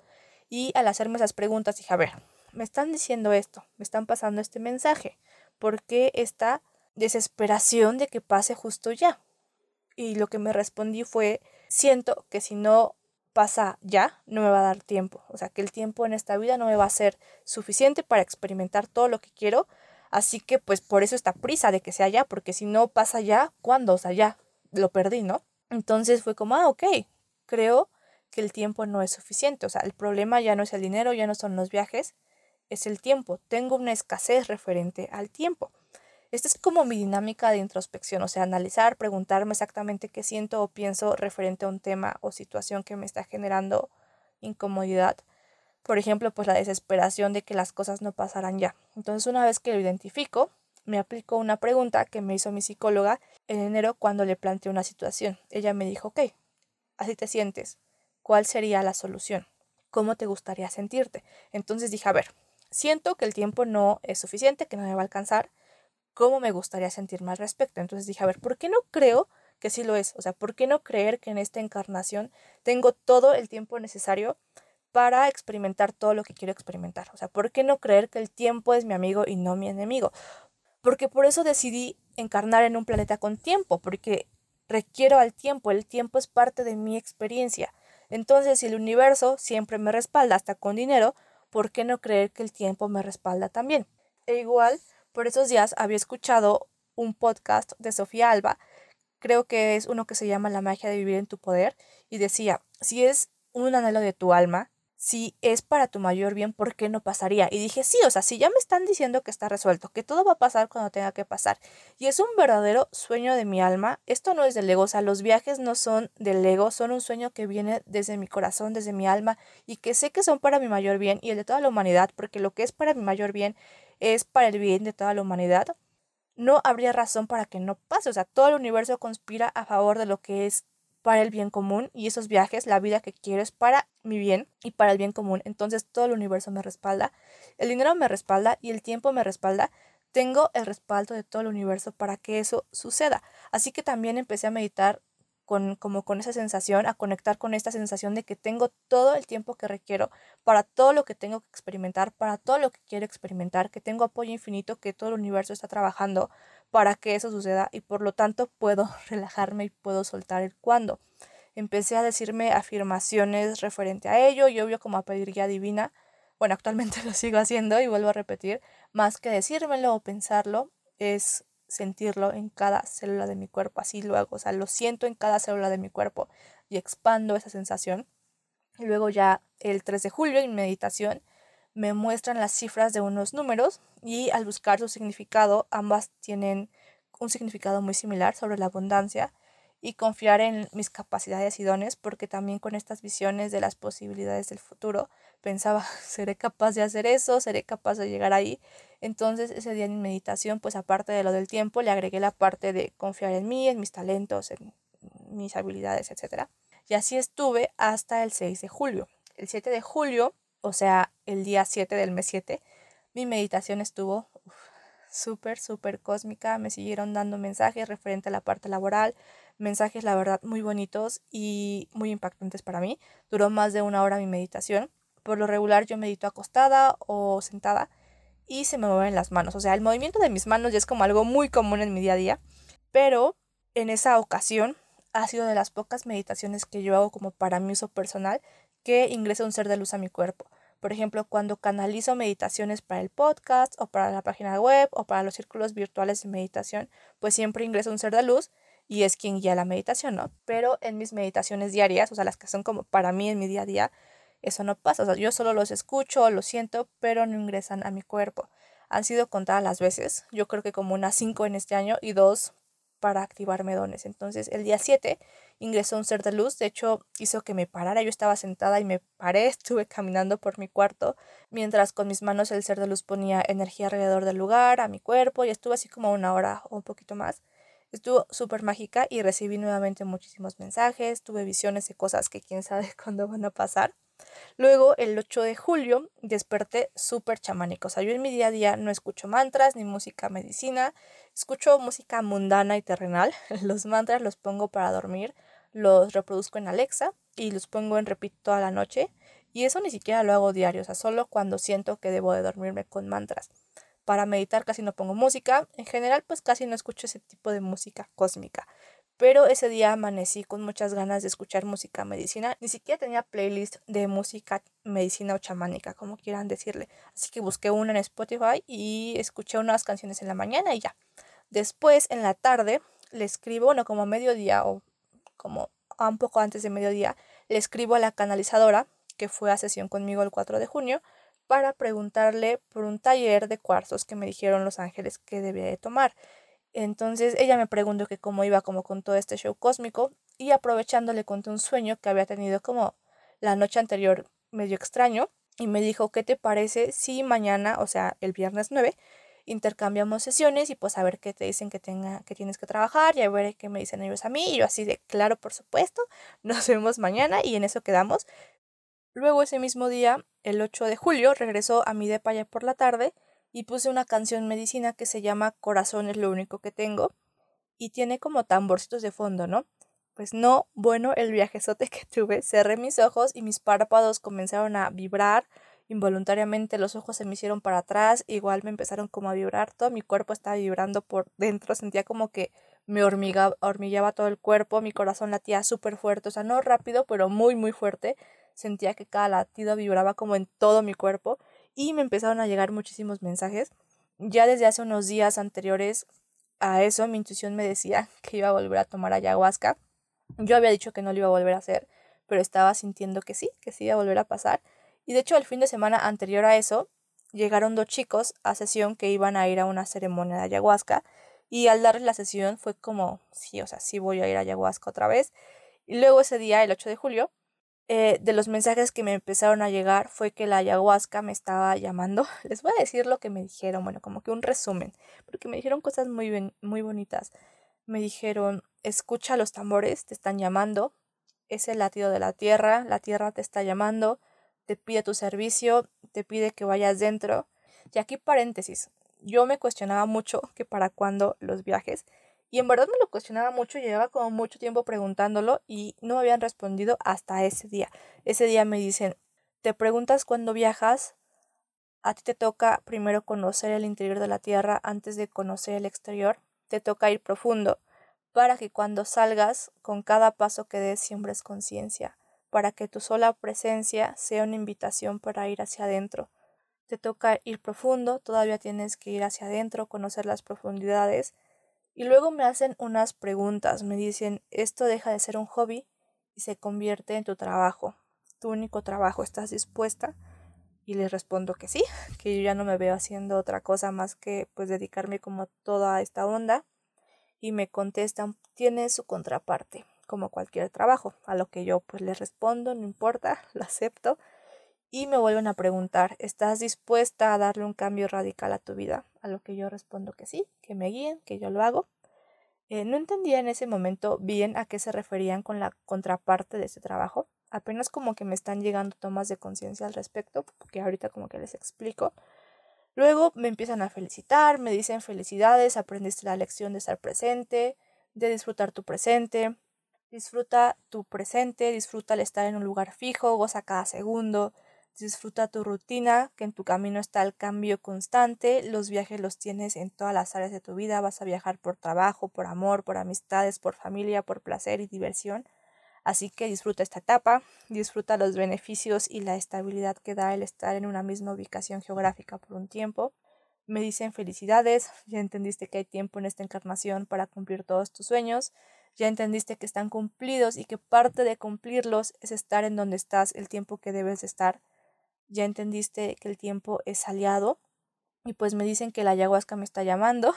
A: Y al hacerme esas preguntas dije, a ver, me están diciendo esto, me están pasando este mensaje, ¿por qué esta desesperación de que pase justo ya? Y lo que me respondí fue, siento que si no pasa ya, no me va a dar tiempo. O sea, que el tiempo en esta vida no me va a ser suficiente para experimentar todo lo que quiero. Así que pues por eso esta prisa de que sea ya, porque si no pasa ya, ¿cuándo? O sea, ya lo perdí, ¿no? Entonces fue como, ah, ok, creo que el tiempo no es suficiente. O sea, el problema ya no es el dinero, ya no son los viajes, es el tiempo. Tengo una escasez referente al tiempo. Esta es como mi dinámica de introspección, o sea, analizar, preguntarme exactamente qué siento o pienso referente a un tema o situación que me está generando incomodidad. Por ejemplo, pues la desesperación de que las cosas no pasarán ya. Entonces, una vez que lo identifico, me aplico una pregunta que me hizo mi psicóloga en enero cuando le planteé una situación. Ella me dijo, ok, así te sientes. ¿Cuál sería la solución? ¿Cómo te gustaría sentirte? Entonces dije, a ver, siento que el tiempo no es suficiente, que no me va a alcanzar cómo me gustaría sentirme al respecto. Entonces dije, a ver, ¿por qué no creo que sí lo es? O sea, ¿por qué no creer que en esta encarnación tengo todo el tiempo necesario para experimentar todo lo que quiero experimentar? O sea, ¿por qué no creer que el tiempo es mi amigo y no mi enemigo? Porque por eso decidí encarnar en un planeta con tiempo, porque requiero al tiempo, el tiempo es parte de mi experiencia. Entonces, si el universo siempre me respalda hasta con dinero, ¿por qué no creer que el tiempo me respalda también? E igual, por esos días había escuchado un podcast de Sofía Alba, creo que es uno que se llama La magia de vivir en tu poder, y decía, si es un anhelo de tu alma, si es para tu mayor bien, ¿por qué no pasaría? Y dije, sí, o sea, si ya me están diciendo que está resuelto, que todo va a pasar cuando tenga que pasar, y es un verdadero sueño de mi alma, esto no es del ego, o sea, los viajes no son del ego, son un sueño que viene desde mi corazón, desde mi alma, y que sé que son para mi mayor bien y el de toda la humanidad, porque lo que es para mi mayor bien es para el bien de toda la humanidad, no habría razón para que no pase, o sea, todo el universo conspira a favor de lo que es para el bien común y esos viajes, la vida que quiero es para mi bien y para el bien común. Entonces todo el universo me respalda, el dinero me respalda y el tiempo me respalda. Tengo el respaldo de todo el universo para que eso suceda. Así que también empecé a meditar con, como con esa sensación, a conectar con esta sensación de que tengo todo el tiempo que requiero para todo lo que tengo que experimentar, para todo lo que quiero experimentar, que tengo apoyo infinito, que todo el universo está trabajando para que eso suceda y por lo tanto puedo relajarme y puedo soltar el cuando. Empecé a decirme afirmaciones referente a ello y obvio como a pedir guía divina. Bueno, actualmente lo sigo haciendo y vuelvo a repetir, más que decírmelo o pensarlo, es sentirlo en cada célula de mi cuerpo, así lo hago, o sea, lo siento en cada célula de mi cuerpo y expando esa sensación. Y luego ya el 3 de julio en meditación me muestran las cifras de unos números y al buscar su significado ambas tienen un significado muy similar sobre la abundancia y confiar en mis capacidades y dones porque también con estas visiones de las posibilidades del futuro pensaba seré capaz de hacer eso, seré capaz de llegar ahí entonces ese día en meditación, pues aparte de lo del tiempo, le agregué la parte de confiar en mí, en mis talentos, en mis habilidades, etc. Y así estuve hasta el 6 de julio. El 7 de julio, o sea, el día 7 del mes 7, mi meditación estuvo súper, súper cósmica. Me siguieron dando mensajes referente a la parte laboral, mensajes, la verdad, muy bonitos y muy impactantes para mí. Duró más de una hora mi meditación. Por lo regular yo medito acostada o sentada y se me mueven las manos. O sea, el movimiento de mis manos ya es como algo muy común en mi día a día, pero en esa ocasión ha sido de las pocas meditaciones que yo hago como para mi uso personal que ingresa un ser de luz a mi cuerpo. Por ejemplo, cuando canalizo meditaciones para el podcast o para la página web o para los círculos virtuales de meditación, pues siempre ingresa un ser de luz y es quien guía la meditación, ¿no? Pero en mis meditaciones diarias, o sea, las que son como para mí en mi día a día, eso no pasa. O sea, yo solo los escucho, los siento, pero no ingresan a mi cuerpo. Han sido contadas las veces, yo creo que como unas cinco en este año y dos para activarme dones. Entonces, el día 7 ingresó un ser de luz, de hecho hizo que me parara, yo estaba sentada y me paré, estuve caminando por mi cuarto, mientras con mis manos el ser de luz ponía energía alrededor del lugar, a mi cuerpo, y estuve así como una hora o un poquito más. Estuvo súper mágica y recibí nuevamente muchísimos mensajes, tuve visiones de cosas que quién sabe cuándo van a pasar. Luego, el 8 de julio, desperté súper chamánico. O sea, yo en mi día a día no escucho mantras ni música medicina. Escucho música mundana y terrenal. Los mantras los pongo para dormir. Los reproduzco en Alexa y los pongo en repeat toda la noche. Y eso ni siquiera lo hago diario. O sea, solo cuando siento que debo de dormirme con mantras. Para meditar casi no pongo música. En general, pues casi no escucho ese tipo de música cósmica. Pero ese día amanecí con muchas ganas de escuchar música medicina. Ni siquiera tenía playlist de música medicina o chamánica, como quieran decirle. Así que busqué una en Spotify y escuché unas canciones en la mañana y ya. Después, en la tarde, le escribo, bueno, como a mediodía o como un poco antes de mediodía, le escribo a la canalizadora, que fue a sesión conmigo el 4 de junio, para preguntarle por un taller de cuarzos que me dijeron los ángeles que debía de tomar. Entonces ella me preguntó que cómo iba como con todo este show cósmico y aprovechando le conté un sueño que había tenido como la noche anterior medio extraño y me dijo, ¿qué te parece si mañana, o sea, el viernes 9, intercambiamos sesiones y pues a ver qué te dicen que tenga que tienes que trabajar y a ver qué me dicen ellos a mí y yo así de claro, por supuesto, nos vemos mañana y en eso quedamos. Luego ese mismo día, el 8 de julio, regresó a mi depa ya por la tarde y puse una canción medicina que se llama Corazón es lo único que tengo y tiene como tamborcitos de fondo, ¿no? Pues no, bueno, el viajezote que tuve, cerré mis ojos y mis párpados comenzaron a vibrar, involuntariamente los ojos se me hicieron para atrás, igual me empezaron como a vibrar, todo mi cuerpo estaba vibrando por dentro, sentía como que me hormiguaba todo el cuerpo, mi corazón latía súper fuerte, o sea, no rápido, pero muy, muy fuerte, sentía que cada latido vibraba como en todo mi cuerpo y me empezaron a llegar muchísimos mensajes. Ya desde hace unos días anteriores a eso, mi intuición me decía que iba a volver a tomar ayahuasca. Yo había dicho que no lo iba a volver a hacer, pero estaba sintiendo que sí, que sí iba a volver a pasar. Y de hecho, el fin de semana anterior a eso, llegaron dos chicos a sesión que iban a ir a una ceremonia de ayahuasca. Y al darles la sesión fue como, sí, o sea, sí voy a ir a ayahuasca otra vez. Y luego ese día, el 8 de julio, eh, de los mensajes que me empezaron a llegar fue que la ayahuasca me estaba llamando. Les voy a decir lo que me dijeron, bueno, como que un resumen, porque me dijeron cosas muy, muy bonitas. Me dijeron, escucha los tambores, te están llamando, es el latido de la tierra, la tierra te está llamando, te pide tu servicio, te pide que vayas dentro. Y aquí paréntesis, yo me cuestionaba mucho que para cuándo los viajes, y en verdad me lo cuestionaba mucho, llevaba como mucho tiempo preguntándolo y no me habían respondido hasta ese día. Ese día me dicen, te preguntas cuándo viajas, a ti te toca primero conocer el interior de la Tierra antes de conocer el exterior, te toca ir profundo, para que cuando salgas, con cada paso que des siembres conciencia, para que tu sola presencia sea una invitación para ir hacia adentro. Te toca ir profundo, todavía tienes que ir hacia adentro, conocer las profundidades, y luego me hacen unas preguntas, me dicen, esto deja de ser un hobby y se convierte en tu trabajo, tu único trabajo, ¿estás dispuesta? Y les respondo que sí, que yo ya no me veo haciendo otra cosa más que pues dedicarme como toda esta onda. Y me contestan, tiene su contraparte, como cualquier trabajo, a lo que yo pues les respondo, no importa, lo acepto y me vuelven a preguntar, ¿estás dispuesta a darle un cambio radical a tu vida? A lo que yo respondo que sí, que me guíen, que yo lo hago. Eh, no entendía en ese momento bien a qué se referían con la contraparte de ese trabajo. Apenas como que me están llegando tomas de conciencia al respecto, porque ahorita como que les explico. Luego me empiezan a felicitar, me dicen felicidades, aprendiste la lección de estar presente, de disfrutar tu presente. Disfruta tu presente, disfruta el estar en un lugar fijo, goza cada segundo, Disfruta tu rutina, que en tu camino está el cambio constante. Los viajes los tienes en todas las áreas de tu vida. Vas a viajar por trabajo, por amor, por amistades, por familia, por placer y diversión. Así que disfruta esta etapa, disfruta los beneficios y la estabilidad que da el estar en una misma ubicación geográfica por un tiempo. Me dicen felicidades, ya entendiste que hay tiempo en esta encarnación para cumplir todos tus sueños, ya entendiste que están cumplidos y que parte de cumplirlos es estar en donde estás el tiempo que debes estar ya entendiste que el tiempo es aliado y pues me dicen que la ayahuasca me está llamando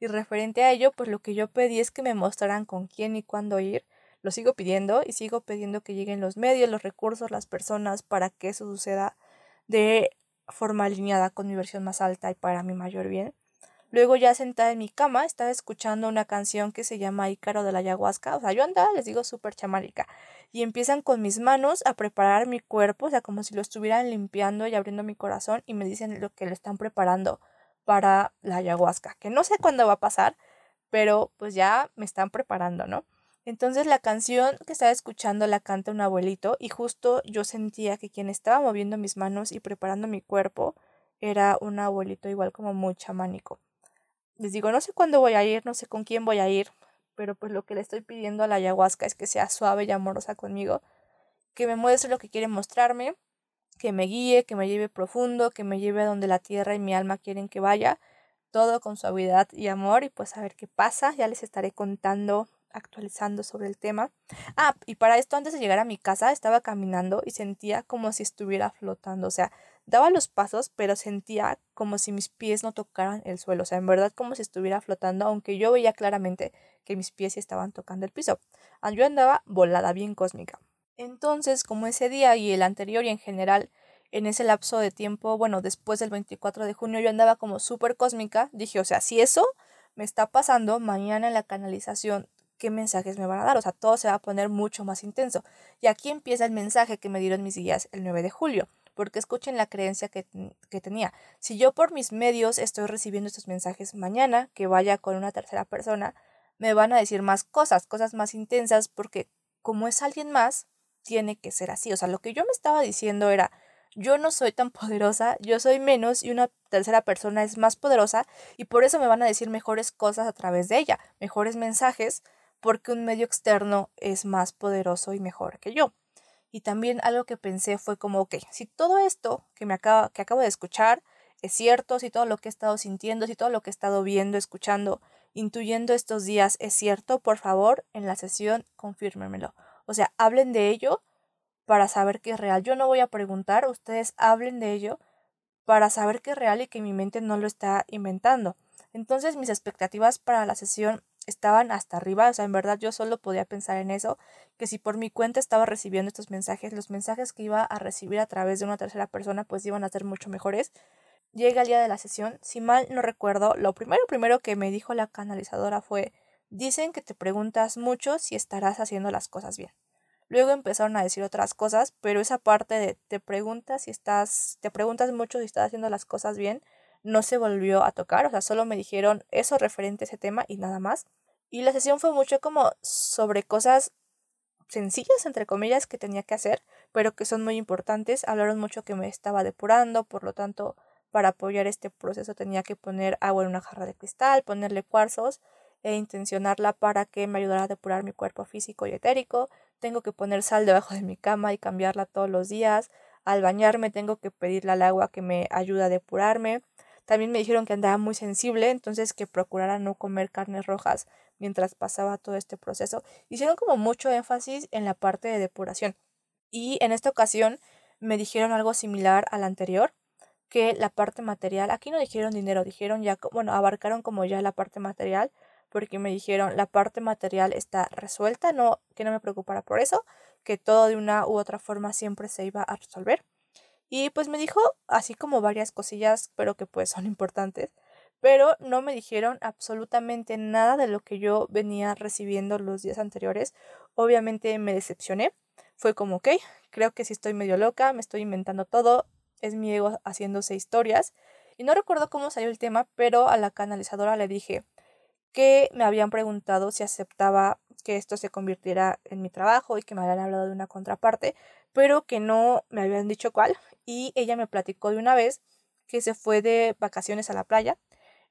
A: y referente a ello pues lo que yo pedí es que me mostraran con quién y cuándo ir. Lo sigo pidiendo y sigo pidiendo que lleguen los medios, los recursos, las personas para que eso suceda de forma alineada con mi versión más alta y para mi mayor bien. Luego ya sentada en mi cama estaba escuchando una canción que se llama Ícaro de la ayahuasca. O sea, yo andaba, les digo, súper chamárica. Y empiezan con mis manos a preparar mi cuerpo, o sea, como si lo estuvieran limpiando y abriendo mi corazón y me dicen lo que le están preparando para la ayahuasca. Que no sé cuándo va a pasar, pero pues ya me están preparando, ¿no? Entonces la canción que estaba escuchando la canta un abuelito y justo yo sentía que quien estaba moviendo mis manos y preparando mi cuerpo era un abuelito igual como muy chamánico les digo, no sé cuándo voy a ir, no sé con quién voy a ir, pero pues lo que le estoy pidiendo a la ayahuasca es que sea suave y amorosa conmigo, que me muestre lo que quiere mostrarme, que me guíe, que me lleve profundo, que me lleve a donde la tierra y mi alma quieren que vaya, todo con suavidad y amor y pues a ver qué pasa, ya les estaré contando actualizando sobre el tema. Ah, y para esto antes de llegar a mi casa estaba caminando y sentía como si estuviera flotando, o sea, daba los pasos, pero sentía como si mis pies no tocaran el suelo, o sea, en verdad como si estuviera flotando, aunque yo veía claramente que mis pies estaban tocando el piso. Ah, yo andaba volada, bien cósmica. Entonces, como ese día y el anterior y en general, en ese lapso de tiempo, bueno, después del 24 de junio yo andaba como súper cósmica, dije, o sea, si eso me está pasando mañana en la canalización qué mensajes me van a dar. O sea, todo se va a poner mucho más intenso. Y aquí empieza el mensaje que me dieron mis guías el 9 de julio, porque escuchen la creencia que, que tenía. Si yo por mis medios estoy recibiendo estos mensajes mañana, que vaya con una tercera persona, me van a decir más cosas, cosas más intensas, porque como es alguien más, tiene que ser así. O sea, lo que yo me estaba diciendo era, yo no soy tan poderosa, yo soy menos y una tercera persona es más poderosa y por eso me van a decir mejores cosas a través de ella, mejores mensajes porque un medio externo es más poderoso y mejor que yo. Y también algo que pensé fue como, ok, si todo esto que, me acaba, que acabo de escuchar es cierto, si todo lo que he estado sintiendo, si todo lo que he estado viendo, escuchando, intuyendo estos días es cierto, por favor, en la sesión confírmemelo. O sea, hablen de ello, para saber que es real. Yo no voy a preguntar, ustedes hablen de ello para saber que es real y que mi mente no lo está inventando. Entonces mis expectativas para la sesión estaban hasta arriba, o sea, en verdad yo solo podía pensar en eso, que si por mi cuenta estaba recibiendo estos mensajes, los mensajes que iba a recibir a través de una tercera persona pues iban a ser mucho mejores. Llega el día de la sesión, si mal no recuerdo, lo primero primero que me dijo la canalizadora fue, dicen que te preguntas mucho si estarás haciendo las cosas bien. Luego empezaron a decir otras cosas, pero esa parte de te preguntas si estás, te preguntas mucho si estás haciendo las cosas bien, no se volvió a tocar, o sea, solo me dijeron eso referente a ese tema y nada más. Y la sesión fue mucho como sobre cosas sencillas, entre comillas, que tenía que hacer, pero que son muy importantes. Hablaron mucho que me estaba depurando, por lo tanto, para apoyar este proceso tenía que poner agua en una jarra de cristal, ponerle cuarzos e intencionarla para que me ayudara a depurar mi cuerpo físico y etérico. Tengo que poner sal debajo de mi cama y cambiarla todos los días. Al bañarme tengo que pedirle al agua que me ayude a depurarme. También me dijeron que andaba muy sensible, entonces que procurara no comer carnes rojas mientras pasaba todo este proceso. Hicieron como mucho énfasis en la parte de depuración. Y en esta ocasión me dijeron algo similar al anterior, que la parte material, aquí no dijeron dinero, dijeron ya, bueno, abarcaron como ya la parte material, porque me dijeron la parte material está resuelta, no, que no me preocupara por eso, que todo de una u otra forma siempre se iba a resolver. Y pues me dijo así como varias cosillas, pero que pues son importantes, pero no me dijeron absolutamente nada de lo que yo venía recibiendo los días anteriores. Obviamente me decepcioné. Fue como, ok, creo que sí estoy medio loca, me estoy inventando todo, es mi ego haciéndose historias. Y no recuerdo cómo salió el tema, pero a la canalizadora le dije que me habían preguntado si aceptaba que esto se convirtiera en mi trabajo y que me habían hablado de una contraparte, pero que no me habían dicho cuál. Y ella me platicó de una vez que se fue de vacaciones a la playa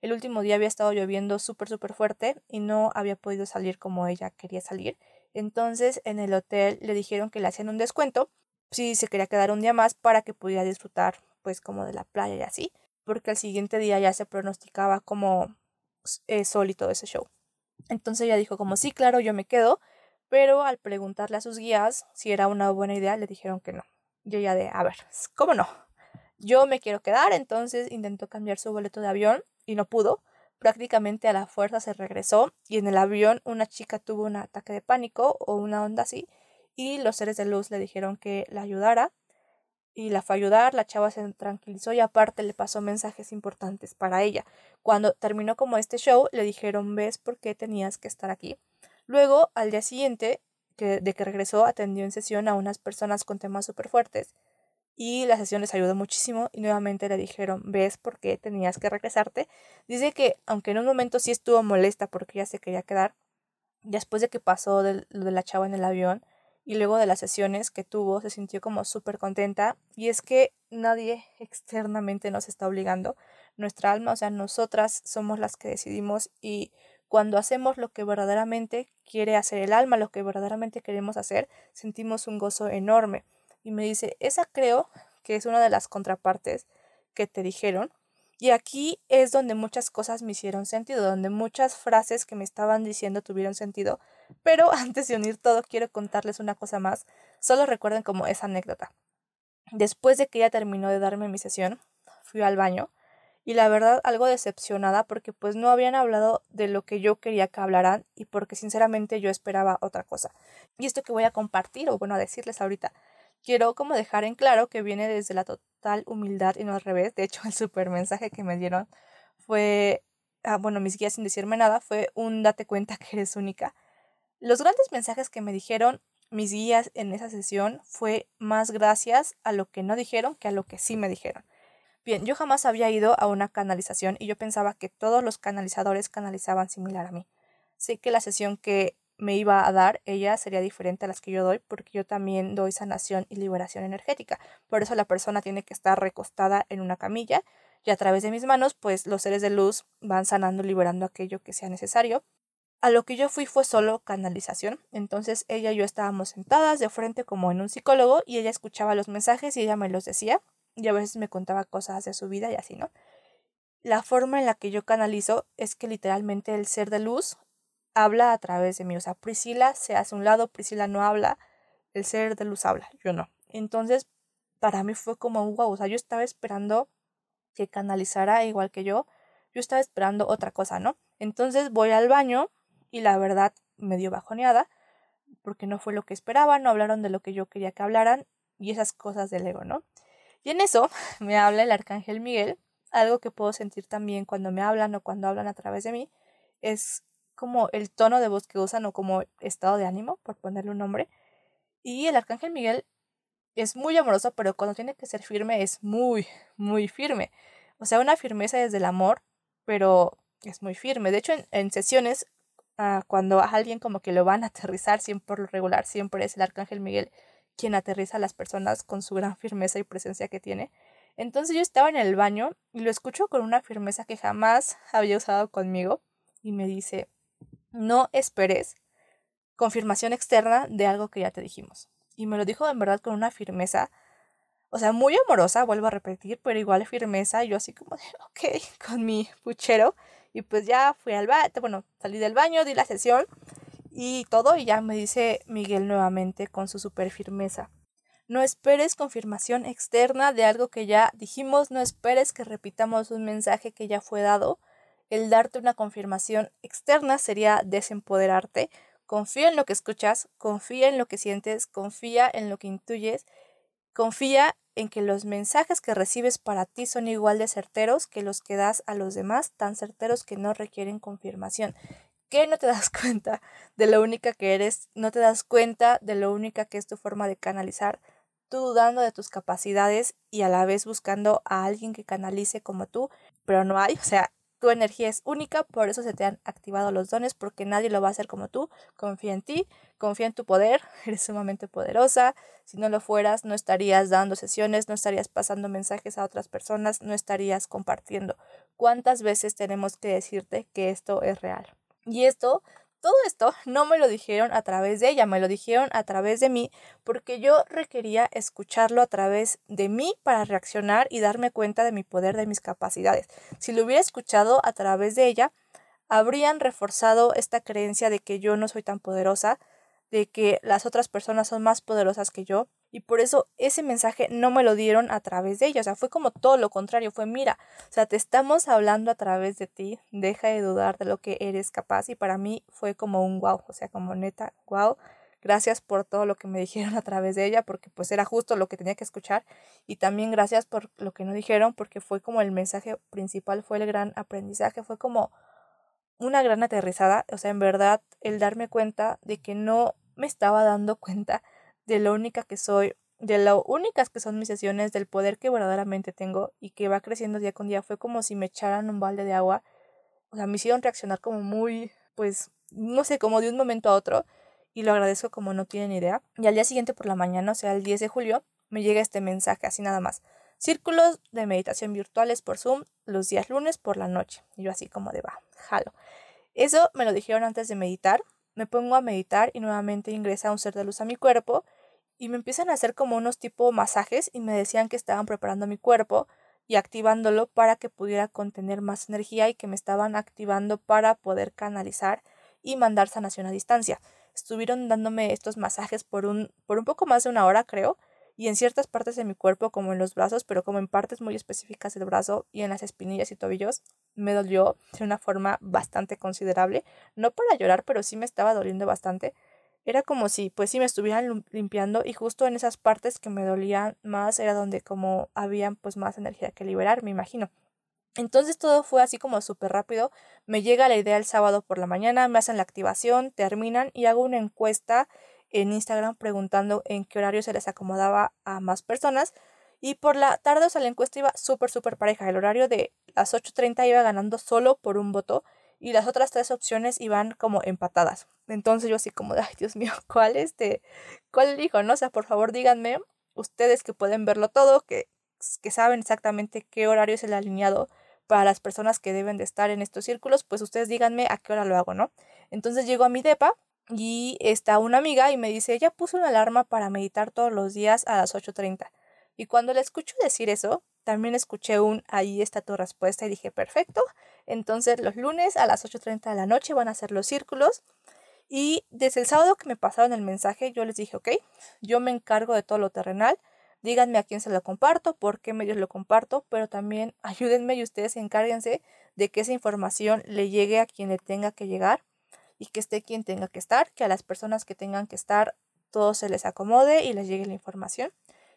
A: el último día había estado lloviendo súper, súper fuerte y no había podido salir como ella quería salir. Entonces en el hotel le dijeron que le hacían un descuento si se quería quedar un día más para que pudiera disfrutar pues como de la playa y así, porque al siguiente día ya se pronosticaba como eh, y todo ese show. Entonces ella dijo como sí, claro, yo me quedo, pero al preguntarle a sus guías si era una buena idea, le dijeron que no. Yo ya de, a ver, ¿cómo no? Yo me quiero quedar, entonces intentó cambiar su boleto de avión y no pudo. Prácticamente a la fuerza se regresó y en el avión una chica tuvo un ataque de pánico o una onda así y los seres de luz le dijeron que la ayudara y la fue a ayudar, la chava se tranquilizó y aparte le pasó mensajes importantes para ella. Cuando terminó como este show le dijeron ves por qué tenías que estar aquí. Luego al día siguiente que, de que regresó atendió en sesión a unas personas con temas súper fuertes y la sesión les ayudó muchísimo y nuevamente le dijeron, ves por qué tenías que regresarte. Dice que aunque en un momento sí estuvo molesta porque ella se quería quedar, después de que pasó lo de la chava en el avión y luego de las sesiones que tuvo, se sintió como súper contenta y es que nadie externamente nos está obligando. Nuestra alma, o sea, nosotras somos las que decidimos y cuando hacemos lo que verdaderamente quiere hacer el alma, lo que verdaderamente queremos hacer, sentimos un gozo enorme y me dice, esa creo que es una de las contrapartes que te dijeron. Y aquí es donde muchas cosas me hicieron sentido, donde muchas frases que me estaban diciendo tuvieron sentido. Pero antes de unir todo, quiero contarles una cosa más. Solo recuerden como esa anécdota. Después de que ella terminó de darme mi sesión, fui al baño y la verdad algo decepcionada porque pues no habían hablado de lo que yo quería que hablaran y porque sinceramente yo esperaba otra cosa. Y esto que voy a compartir o bueno a decirles ahorita quiero como dejar en claro que viene desde la total humildad y no al revés. De hecho, el super mensaje que me dieron fue, ah, bueno, mis guías sin decirme nada, fue un date cuenta que eres única. Los grandes mensajes que me dijeron mis guías en esa sesión fue más gracias a lo que no dijeron que a lo que sí me dijeron. Bien, yo jamás había ido a una canalización y yo pensaba que todos los canalizadores canalizaban similar a mí. Sé que la sesión que me iba a dar, ella sería diferente a las que yo doy, porque yo también doy sanación y liberación energética. Por eso la persona tiene que estar recostada en una camilla y a través de mis manos, pues los seres de luz van sanando, liberando aquello que sea necesario. A lo que yo fui fue solo canalización. Entonces ella y yo estábamos sentadas de frente como en un psicólogo y ella escuchaba los mensajes y ella me los decía y a veces me contaba cosas de su vida y así, ¿no? La forma en la que yo canalizo es que literalmente el ser de luz habla a través de mí. O sea, Priscila se hace un lado, Priscila no habla. el ser de luz habla, yo no. Entonces, para mí fue como, wow, o sea, yo estaba esperando que canalizara igual que yo, yo estaba esperando otra cosa, ¿no? Entonces voy al baño y la verdad me dio bajoneada porque no fue lo que esperaba, no hablaron de lo que yo quería que hablaran y esas cosas del ego, ¿no? Y en eso me habla el arcángel Miguel, algo que puedo sentir también cuando me hablan o cuando hablan a través de mí, es como el tono de voz que usan o como estado de ánimo, por ponerle un nombre. Y el arcángel Miguel es muy amoroso, pero cuando tiene que ser firme es muy, muy firme. O sea, una firmeza desde el amor, pero es muy firme. De hecho, en, sesiones, cuando a alguien como que lo van a aterrizar, siempre por lo regular, siempre es el arcángel Miguel quien aterriza a las personas con su gran firmeza y presencia que tiene. Entonces yo estaba en el baño y lo escucho con una firmeza que jamás había usado conmigo y me dice, no esperes confirmación externa de algo que ya te dijimos. Y me lo dijo en verdad con una firmeza, o sea, muy amorosa, vuelvo a repetir, pero igual firmeza, yo así como de, ok, con mi puchero. Y pues ya fui al baño, bueno, salí del baño, di la sesión y todo, y ya me dice Miguel nuevamente con su super firmeza. No esperes confirmación externa de algo que ya dijimos, no esperes que repitamos un mensaje que ya fue dado. El darte una confirmación externa sería desempoderarte. Confía en lo que escuchas, confía en lo que sientes, confía en lo que intuyes, confía en que los mensajes que recibes para ti son igual de certeros que los que das a los demás, tan certeros que no requieren confirmación. ¿Qué no te das cuenta de lo única que eres? ¿No te das cuenta de lo única que es tu forma de canalizar? tú dudando de tus capacidades y a la vez buscando a alguien que canalice como tú, pero no hay, o sea, tu energía es única, por eso se te han activado los dones, porque nadie lo va a hacer como tú. Confía en ti, confía en tu poder, eres sumamente poderosa. Si no lo fueras, no estarías dando sesiones, no estarías pasando mensajes a otras personas, no estarías compartiendo. ¿Cuántas veces tenemos que decirte que esto es real? Y esto todo esto no me lo dijeron a través de ella, me lo dijeron a través de mí porque yo requería escucharlo a través de mí para reaccionar y darme cuenta de mi poder, de mis capacidades. Si lo hubiera escuchado a través de ella, habrían reforzado esta creencia de que yo no soy tan poderosa, de que las otras personas son más poderosas que yo y por eso ese mensaje no me lo dieron a través de ella, o sea, fue como todo lo contrario, fue mira, o sea, te estamos hablando a través de ti, deja de dudar de lo que eres capaz y para mí fue como un wow, o sea, como neta, wow, gracias por todo lo que me dijeron a través de ella porque pues era justo lo que tenía que escuchar. Y también gracias por lo que no dijeron porque fue como el mensaje principal, fue el gran aprendizaje, fue como una gran aterrizada, o sea, en verdad, el darme cuenta de que no me estaba dando cuenta de lo única que soy, de lo únicas que son mis sesiones, del poder que verdaderamente tengo y que va creciendo día con día, fue como si me echaran un balde de agua, o sea, me hicieron reaccionar como muy, pues, no sé, como de un momento a otro, y lo agradezco como no tienen idea. Y al día siguiente por la mañana, o sea, el 10 de julio, me llega este mensaje, así nada más. Círculos de meditación virtuales por Zoom los días lunes por la noche. Y yo así como de va, jalo. Eso me lo dijeron antes de meditar. Me pongo a meditar y nuevamente ingresa un ser de luz a mi cuerpo y me empiezan a hacer como unos tipo masajes y me decían que estaban preparando mi cuerpo y activándolo para que pudiera contener más energía y que me estaban activando para poder canalizar y mandar sanación a distancia. Estuvieron dándome estos masajes por un, por un poco más de una hora, creo, y en ciertas partes de mi cuerpo, como en los brazos, pero como en partes muy específicas del brazo y en las espinillas y tobillos, me dolió de una forma bastante considerable. No para llorar, pero sí me estaba doliendo bastante. Era como si, pues sí, me estuvieran limpiando y justo en esas partes que me dolían más era donde como habían pues más energía que liberar, me imagino. Entonces todo fue así como súper rápido. Me llega la idea el sábado por la mañana, me hacen la activación, terminan y hago una encuesta en Instagram preguntando en qué horario se les acomodaba a más personas. Y por la tarde, o sea, la encuesta iba súper, súper pareja. El horario de las 8.30 iba ganando solo por un voto y las otras tres opciones iban como empatadas. Entonces yo así como, ay Dios mío, ¿cuál este? ¿Cuál elijo? No, o sea, por favor díganme, ustedes que pueden verlo todo, que, que saben exactamente qué horario es el alineado para las personas que deben de estar en estos círculos, pues ustedes díganme a qué hora lo hago, ¿no? Entonces llego a mi depa y está una amiga y me dice, ella puso una alarma para meditar todos los días a las 8.30. Y cuando le escucho decir eso, también escuché un, ahí está tu respuesta y dije, perfecto. Entonces los lunes a las 8.30 de la noche van a ser los círculos. Y desde el sábado que me pasaron el mensaje, yo les dije, ok, yo me encargo de todo lo terrenal, díganme a quién se lo comparto, por qué medios lo comparto, pero también ayúdenme y ustedes encárguense de que esa información le llegue a quien le tenga que llegar y que esté quien tenga que estar, que a las personas que tengan que estar todo se les acomode y les llegue la información.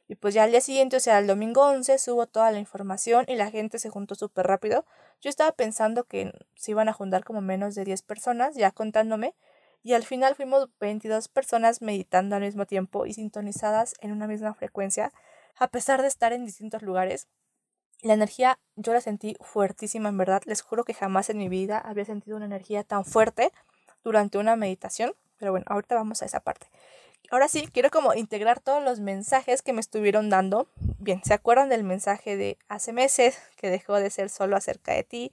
A: Y pues ya al día siguiente, o sea, el domingo 11, subo toda la información y la gente se juntó súper rápido. Yo estaba pensando que se iban a juntar como menos de 10 personas, ya contándome, y al final fuimos 22 personas meditando al mismo tiempo y sintonizadas en una misma frecuencia, a pesar de estar en distintos lugares. La energía yo la sentí fuertísima, en verdad. Les juro que jamás en mi vida había sentido una energía tan fuerte durante una meditación. Pero bueno, ahorita vamos a esa parte. Ahora sí, quiero como integrar todos los mensajes que me estuvieron dando. Bien, ¿se acuerdan del mensaje de hace meses que dejó de ser solo acerca de ti?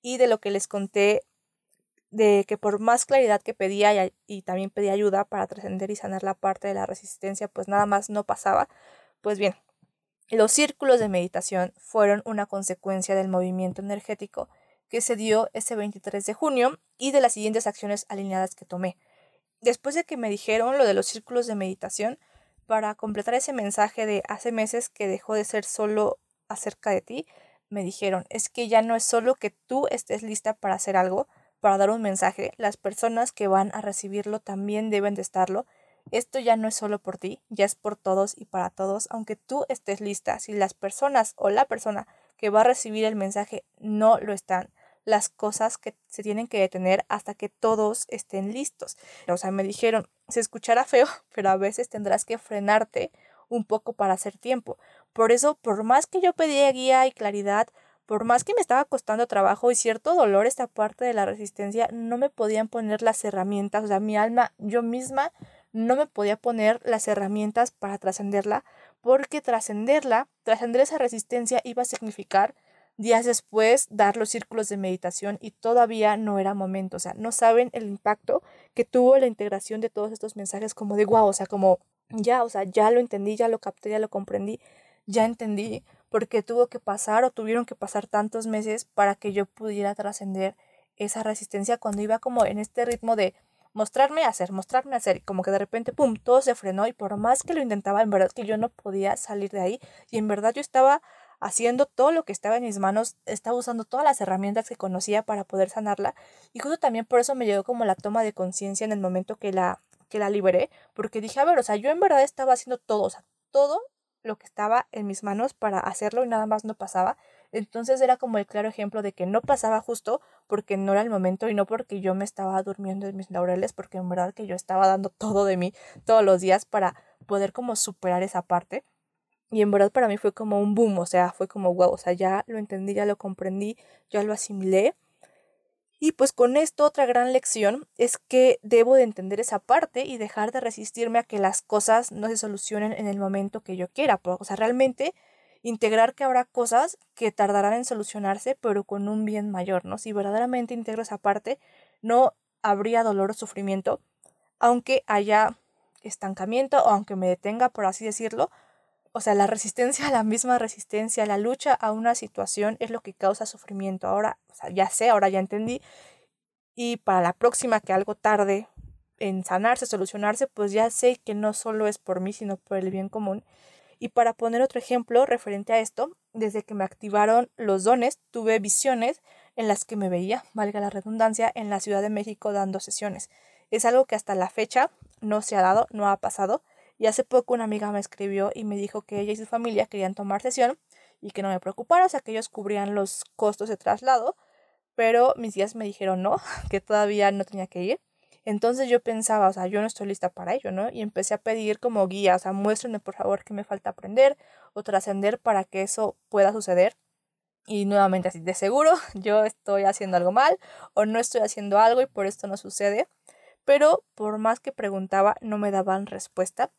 A: Y de lo que les conté de que por más claridad que pedía y, también pedía ayuda para trascender y sanar la parte de la resistencia, pues nada más no pasaba. Pues bien, los círculos de meditación fueron una consecuencia del movimiento energético que se dio ese 23 de junio y de las siguientes acciones alineadas que tomé. Después de que me dijeron lo de los círculos de meditación, para completar ese mensaje de hace meses que dejó de ser solo acerca de ti, me dijeron, es que ya no es solo que tú estés lista para hacer algo, para dar un mensaje, las personas que van a recibirlo también deben de estarlo. Esto ya no es solo por ti, ya es por todos y para todos, aunque tú estés lista. Si las personas o la persona que va a recibir el mensaje no lo están, las cosas que se tienen que detener hasta que todos estén listos. O sea, me dijeron, se escuchará feo, pero a veces tendrás que frenarte un poco para hacer tiempo. Por eso, por más que yo pedía guía y claridad, por más que me estaba costando trabajo y cierto dolor esta parte de la resistencia, no me podían poner las herramientas, o sea, mi alma, yo misma no me podía poner las herramientas para trascenderla, porque trascenderla, trascender esa resistencia iba a significar días después dar los círculos de meditación y todavía no era momento, o sea, no saben el impacto que tuvo la integración de todos estos mensajes como de wow, o sea, como ya, o sea, ya lo entendí, ya lo capté, ya lo comprendí, ya entendí porque tuvo que pasar o tuvieron que pasar tantos meses para que yo pudiera trascender esa resistencia cuando iba como en este ritmo de mostrarme hacer, mostrarme hacer, y como que de repente, pum, todo se frenó y por más que lo intentaba, en verdad que yo no podía salir de ahí y en verdad yo estaba haciendo todo lo que estaba en mis manos, estaba usando todas las herramientas que conocía para poder sanarla y justo también por eso me llegó como la toma de conciencia en el momento que la que la liberé, porque dije, a ver, o sea, yo en verdad estaba haciendo todo, o sea, todo lo que estaba en mis manos para hacerlo y nada más no pasaba. Entonces era como el claro ejemplo de que no pasaba justo porque no era el momento y no porque yo me estaba durmiendo en mis laureles, porque en verdad que yo estaba dando todo de mí todos los días para poder como superar esa parte. Y en verdad para mí fue como un boom, o sea, fue como wow, o sea, ya lo entendí, ya lo comprendí, ya lo asimilé y pues con esto otra gran lección es que debo de entender esa parte y dejar de resistirme a que las cosas no se solucionen en el momento que yo quiera. O sea, realmente integrar que habrá cosas que tardarán en solucionarse, pero con un bien mayor, ¿no? Si verdaderamente integro esa parte, no habría dolor o sufrimiento, aunque haya estancamiento o aunque me detenga, por así decirlo, o sea, la resistencia a la misma resistencia, la lucha a una situación es lo que causa sufrimiento. Ahora, ya sé, ahora ya entendí. Y para la próxima que algo tarde en sanarse, solucionarse, pues ya sé que no solo es por mí, sino por el bien común. Y para poner otro ejemplo referente a esto, desde que me activaron los dones, tuve visiones en las que me veía, valga la redundancia, en la Ciudad de México dando sesiones. Es algo que hasta la fecha no se ha dado, no ha pasado y hace poco una amiga me escribió y me dijo que ella y su familia querían tomar sesión y que no me preocupara, o sea, que ellos cubrían los costos de traslado, pero mis días me dijeron no, que todavía no tenía que ir. Entonces yo pensaba, o sea, yo no estoy lista para ello, ¿no? Y empecé a pedir como guía, o sea, muéstrenme por favor qué me falta aprender o trascender para que eso pueda suceder. Y nuevamente así, de seguro yo estoy haciendo algo mal o no estoy haciendo algo y por esto no sucede pero por más que preguntaba no me daban respuesta.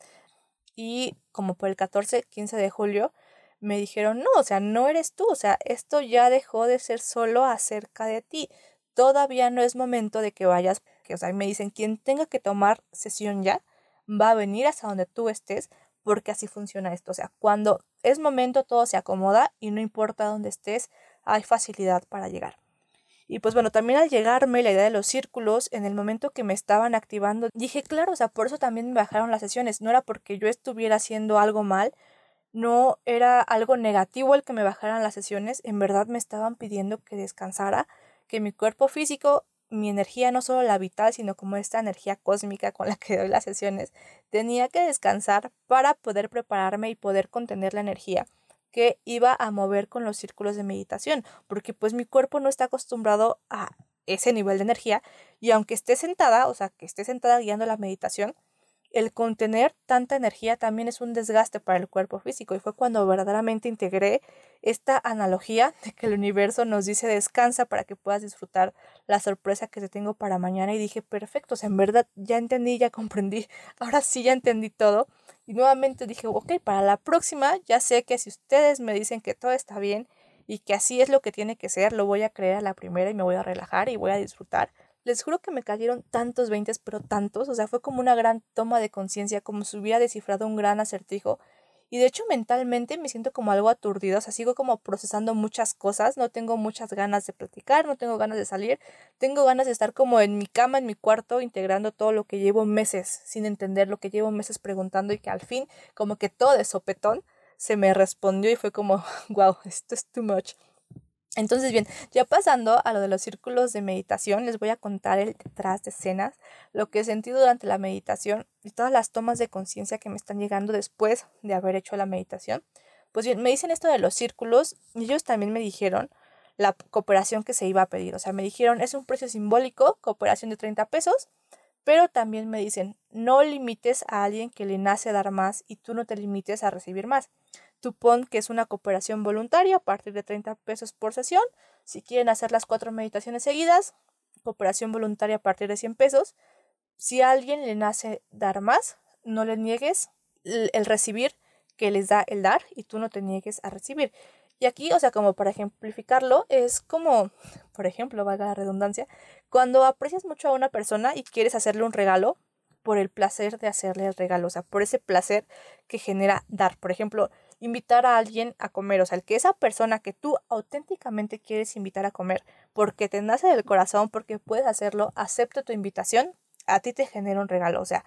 A: Y como por el 14, 15 de julio me dijeron, no, o sea, no eres tú, o sea, esto ya dejó de ser solo acerca de ti, todavía no es momento de que vayas, que, o sea, me dicen, quien tenga que tomar sesión ya, va a venir hasta donde tú estés, porque así funciona esto, o sea, cuando es momento todo se acomoda y no importa dónde estés, hay facilidad para llegar. Y pues bueno, también al llegarme la idea de los círculos, en el momento que me estaban activando, dije, claro, o sea, por eso también me bajaron las sesiones. No era porque yo estuviera haciendo algo mal, no era algo negativo el que me bajaran las sesiones, en verdad me estaban pidiendo que descansara, que mi cuerpo físico, mi energía, no solo la vital, sino como esta energía cósmica con la que doy las sesiones, tenía que descansar para poder prepararme y poder contener la energía que iba a mover con los círculos de meditación, porque pues mi cuerpo no está acostumbrado a ese nivel de energía y aunque esté sentada, o sea, que esté sentada guiando la meditación, el contener tanta energía también es un desgaste para el cuerpo físico y fue cuando verdaderamente integré esta analogía de que el universo nos dice descansa para que puedas disfrutar la sorpresa que te tengo para mañana y dije perfecto, o sea, en verdad ya entendí, ya comprendí, ahora sí ya entendí todo y nuevamente dije ok, para la próxima ya sé que si ustedes me dicen que todo está bien y que así es lo que tiene que ser, lo voy a creer a la primera y me voy a relajar y voy a disfrutar les juro que me cayeron tantos veintes, pero tantos, o sea, fue como una gran toma de conciencia, como si hubiera descifrado un gran acertijo. Y de hecho mentalmente me siento como algo aturdido, o sea, sigo como procesando muchas cosas, no tengo muchas ganas de platicar, no tengo ganas de salir, tengo ganas de estar como en mi cama, en mi cuarto, integrando todo lo que llevo meses sin entender, lo que llevo meses preguntando y que al fin, como que todo de sopetón, se me respondió y fue como, wow, esto es too much. Entonces, bien, ya pasando a lo de los círculos de meditación, les voy a contar el detrás de escenas, lo que he sentido durante la meditación y todas las tomas de conciencia que me están llegando después de haber hecho la meditación. Pues bien, me dicen esto de los círculos y ellos también me dijeron la cooperación que se iba a pedir. O sea, me dijeron, es un precio simbólico, cooperación de 30 pesos, pero también me dicen, no limites a alguien que le nace dar más y tú no te limites a recibir más. Tú que es una cooperación voluntaria a partir de 30 pesos por sesión. Si quieren hacer las cuatro meditaciones seguidas, cooperación voluntaria a partir de 100 pesos. Si a alguien le nace dar más, no le niegues el recibir que les da el dar y tú no te niegues a recibir. Y aquí, o sea, como para ejemplificarlo, es como, por ejemplo, valga la redundancia, cuando aprecias mucho a una persona y quieres hacerle un regalo por el placer de hacerle el regalo, o sea, por ese placer que genera dar. Por ejemplo, invitar a alguien a comer, o sea, el que esa persona que tú auténticamente quieres invitar a comer, porque te nace del corazón, porque puedes hacerlo, acepta tu invitación, a ti te genera un regalo, o sea,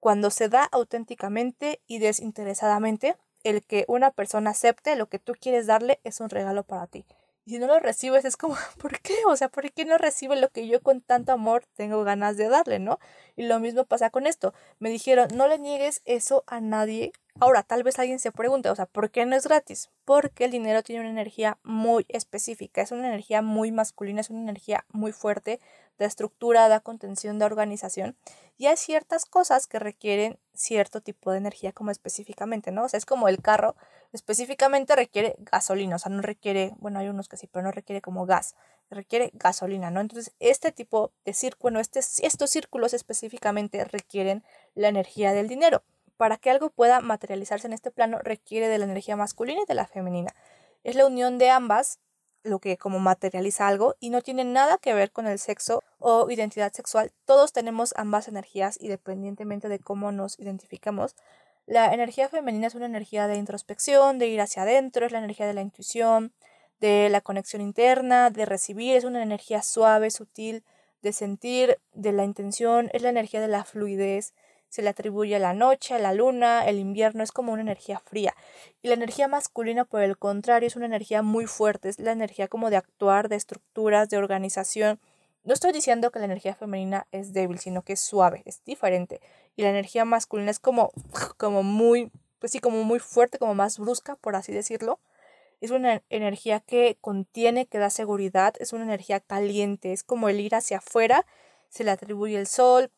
A: cuando se da auténticamente y desinteresadamente, el que una persona acepte lo que tú quieres darle es un regalo para ti. Si no lo recibes es como, ¿por qué? O sea, ¿por qué no recibe lo que yo con tanto amor tengo ganas de darle, no? Y lo mismo pasa con esto. Me dijeron, no le niegues eso a nadie Ahora, tal vez alguien se pregunte, o sea, ¿por qué no es gratis? Porque el dinero tiene una energía muy específica, es una energía muy masculina, es una energía muy fuerte de estructura, de contención, de organización. Y hay ciertas cosas que requieren cierto tipo de energía como específicamente, ¿no? O sea, es como el carro, específicamente requiere gasolina, o sea, no requiere, bueno, hay unos que sí, pero no requiere como gas, requiere gasolina, ¿no? Entonces, este tipo de círculo, este, estos círculos específicamente requieren la energía del dinero para que algo pueda materializarse en este plano requiere de la energía masculina y de la femenina. Es la unión de ambas lo que como materializa algo y no tiene nada que ver con el sexo o identidad sexual. Todos tenemos ambas energías independientemente de cómo nos identificamos. La energía femenina es una energía de introspección, de ir hacia adentro, es la energía de la intuición, de la conexión interna, de recibir, es una energía suave, sutil, de sentir, de la intención, es la energía de la fluidez, se le atribuye a la noche, a la luna, el invierno es como una energía fría. Y la energía masculina, por el contrario, es una energía muy fuerte, es la energía como de actuar, de estructuras, de organización. No estoy diciendo que la energía femenina es débil, sino que es suave, es diferente. Y la energía masculina es como, como muy, pues sí, como muy fuerte, como más brusca, por así decirlo. Es una energía que contiene, que da seguridad, es una energía caliente, es como el ir hacia afuera, se le atribuye el sol,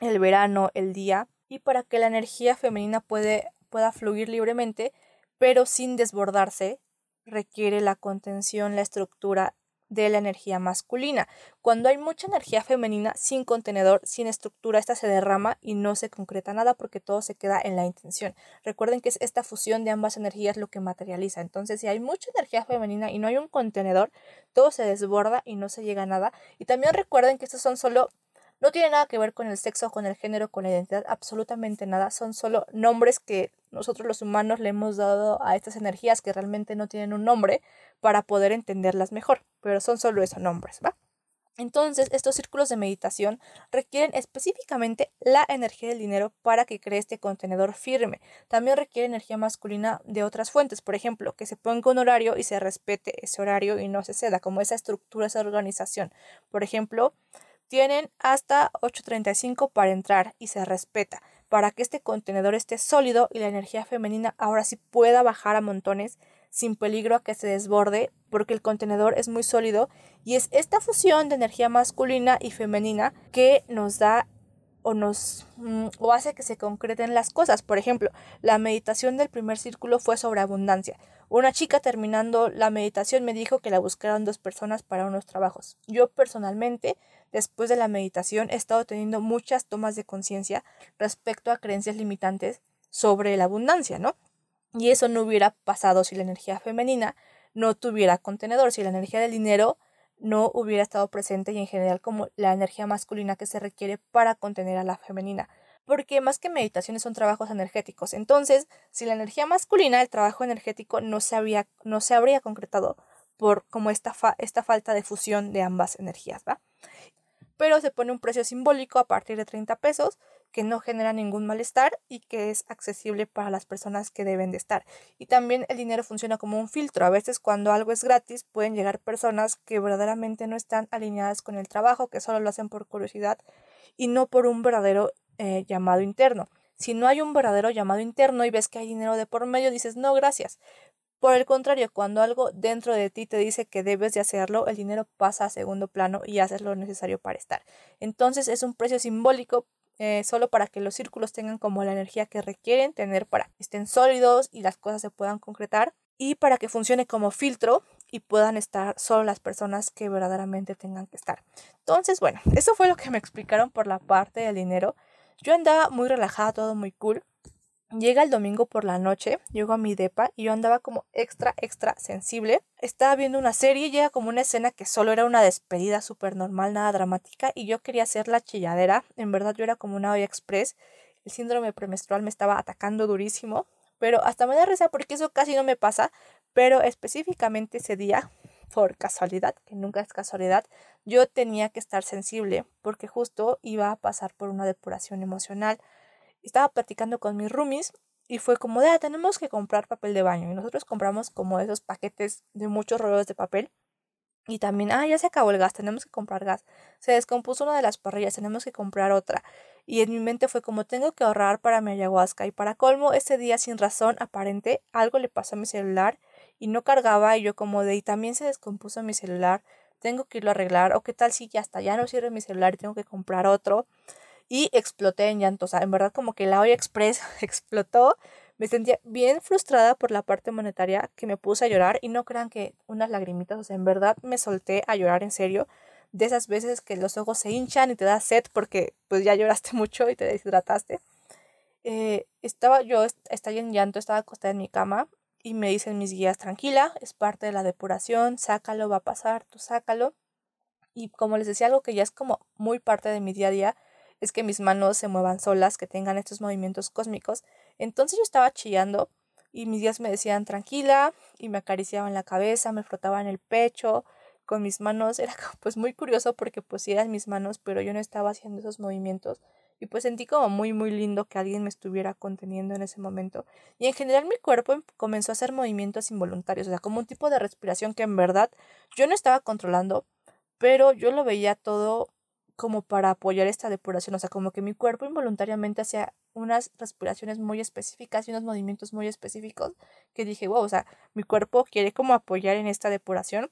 A: el verano, el día, y para que la energía femenina puede, pueda fluir libremente, pero sin desbordarse, requiere la contención, la estructura de la energía masculina. Cuando hay mucha energía femenina sin contenedor, sin estructura, esta se derrama y no se concreta nada porque todo se queda en la intención. Recuerden que es esta fusión de ambas energías lo que materializa. Entonces, si hay mucha energía femenina y no hay un contenedor, todo se desborda y no se llega a nada. Y también recuerden que estos son solo no tiene nada que ver con el sexo, con el género, con la identidad, absolutamente nada. Son solo nombres que nosotros los humanos le hemos dado a estas energías que realmente no tienen un nombre para poder entenderlas mejor. Pero son solo esos nombres, ¿va? Entonces, estos círculos de meditación requieren específicamente la energía del dinero para que cree este contenedor firme. También requiere energía masculina de otras fuentes, por ejemplo, que se ponga un horario y se respete ese horario y no se ceda, como esa estructura, esa organización. Por ejemplo, tienen hasta 8.35 para entrar y se respeta, para que este contenedor esté sólido y la energía femenina ahora sí pueda bajar a montones sin peligro a que se desborde porque el contenedor es muy sólido y es esta fusión de energía masculina y femenina que nos da o nos mm, o hace que se concreten las cosas. Por ejemplo, la meditación del primer círculo fue sobre abundancia. Una chica terminando la meditación me dijo que la buscaron dos personas para unos trabajos. Yo personalmente, después de la meditación, he estado teniendo muchas tomas de conciencia respecto a creencias limitantes sobre la abundancia, ¿no? Y eso no hubiera pasado si la energía femenina no tuviera contenedor, si la energía del dinero no hubiera estado presente y en general como la energía masculina que se requiere para contener a la femenina. Porque más que meditaciones son trabajos energéticos. Entonces, si la energía masculina, el trabajo energético no se, había, no se habría concretado por como esta, esta falta de fusión de ambas energías, ¿va? Pero se pone un precio simbólico a partir de 30 pesos que no genera ningún malestar y que es accesible para las personas que deben de estar. Y también el dinero funciona como un filtro. A veces cuando algo es gratis pueden llegar personas que verdaderamente no están alineadas con el trabajo, que solo lo hacen por curiosidad y no por un verdadero eh, llamado interno. Si no hay un verdadero llamado interno y ves que hay dinero de por medio, dices no, gracias. Por el contrario, cuando algo dentro de ti te dice que debes de hacerlo, el dinero pasa a segundo plano y haces lo necesario para estar. Entonces es un precio simbólico eh, solo para que los círculos tengan como la energía que requieren tener para que estén sólidos y las cosas se puedan concretar y para que funcione como filtro y puedan estar solo las personas que verdaderamente tengan que estar. Entonces, bueno, eso fue lo que me explicaron por la parte del dinero. Yo andaba muy relajada, todo muy cool. Llega el domingo por la noche, llego a mi depa y yo andaba como extra, extra sensible. Estaba viendo una serie y llega como una escena que solo era una despedida súper normal, nada dramática, y yo quería hacer la chilladera. En verdad yo era como una olla express. El síndrome premenstrual me estaba atacando durísimo, pero hasta me da risa porque eso casi no me pasa, pero específicamente ese día, por casualidad, que nunca es casualidad, yo tenía que estar sensible porque justo iba a pasar por una depuración emocional estaba platicando con mis roomies y fue como ah, tenemos que comprar papel de baño. Y nosotros compramos como esos paquetes de muchos rollos de papel. Y también, ah, ya se acabó el gas, tenemos que comprar gas. Se descompuso una de las parrillas, tenemos que comprar otra. Y en mi mente fue como, tengo que ahorrar para mi ayahuasca. Y para colmo, ese día sin razón aparente, algo le pasó a mi celular y no cargaba. Y yo como de, y también se descompuso mi celular, tengo que irlo a arreglar. O qué tal si ya hasta ya no sirve mi celular y tengo que comprar otro y exploté en llanto. O sea, en verdad como que la olla express explotó. Me sentía bien frustrada por la parte monetaria que me puse a llorar y no crean que unas lagrimitas, o sea, en verdad me solté a llorar en serio. De esas veces que los ojos se hinchan y te da sed porque pues ya lloraste mucho y te deshidrataste. Eh, estaba yo, estaba en llanto, estaba acostada en mi cama y me dicen mis guías, tranquila, es parte de la depuración, sácalo, va a pasar, tú sácalo. Y como les decía, algo que ya es como muy parte de mi día a día, es que mis manos se muevan solas, que tengan estos movimientos cósmicos. Entonces yo estaba chillando y mis días me decían tranquila y me acariciaban la cabeza, me frotaban el pecho con mis manos. Era pues muy curioso porque pues eran mis manos, pero yo no estaba haciendo esos movimientos. Y pues sentí como muy muy lindo que alguien me estuviera conteniendo en ese momento. Y en general mi cuerpo em, comenzó a hacer movimientos involuntarios, o sea, como un tipo de respiración que en verdad yo no estaba controlando, pero yo lo veía todo como para apoyar esta depuración, o sea, como que mi cuerpo involuntariamente hacía unas respiraciones muy específicas y unos movimientos muy específicos que dije, wow, o sea, mi cuerpo quiere como apoyar en esta depuración.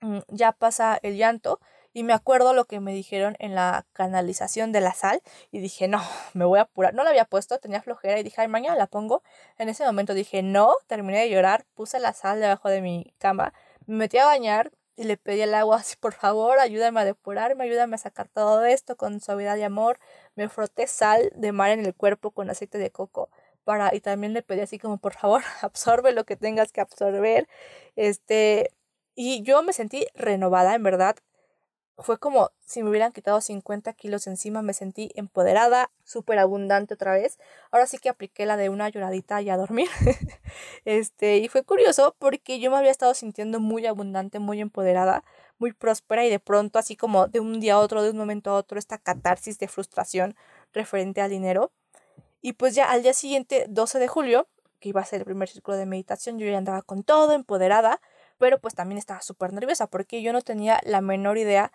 A: Mm, ya pasa el llanto y me acuerdo lo que me dijeron en la canalización de la sal y dije, no, me voy a apurar. No la había puesto, tenía flojera y dije, ay, mañana la pongo. En ese momento dije, no, terminé de llorar, puse la sal debajo de mi cama, me metí a bañar, y le pedí al agua así, por favor, ayúdame a depurarme, ayúdame a sacar todo esto con suavidad y amor. Me froté sal de mar en el cuerpo con aceite de coco para y también le pedí así como, por favor, absorbe lo que tengas que absorber. Este, y yo me sentí renovada, en verdad. Fue como si me hubieran quitado 50 kilos encima, me sentí empoderada, súper abundante otra vez. Ahora sí que apliqué la de una lloradita y a dormir. este, y fue curioso porque yo me había estado sintiendo muy abundante, muy empoderada, muy próspera y de pronto así como de un día a otro, de un momento a otro, esta catarsis de frustración referente al dinero. Y pues ya al día siguiente, 12 de julio, que iba a ser el primer círculo de meditación, yo ya andaba con todo, empoderada, pero pues también estaba súper nerviosa porque yo no tenía la menor idea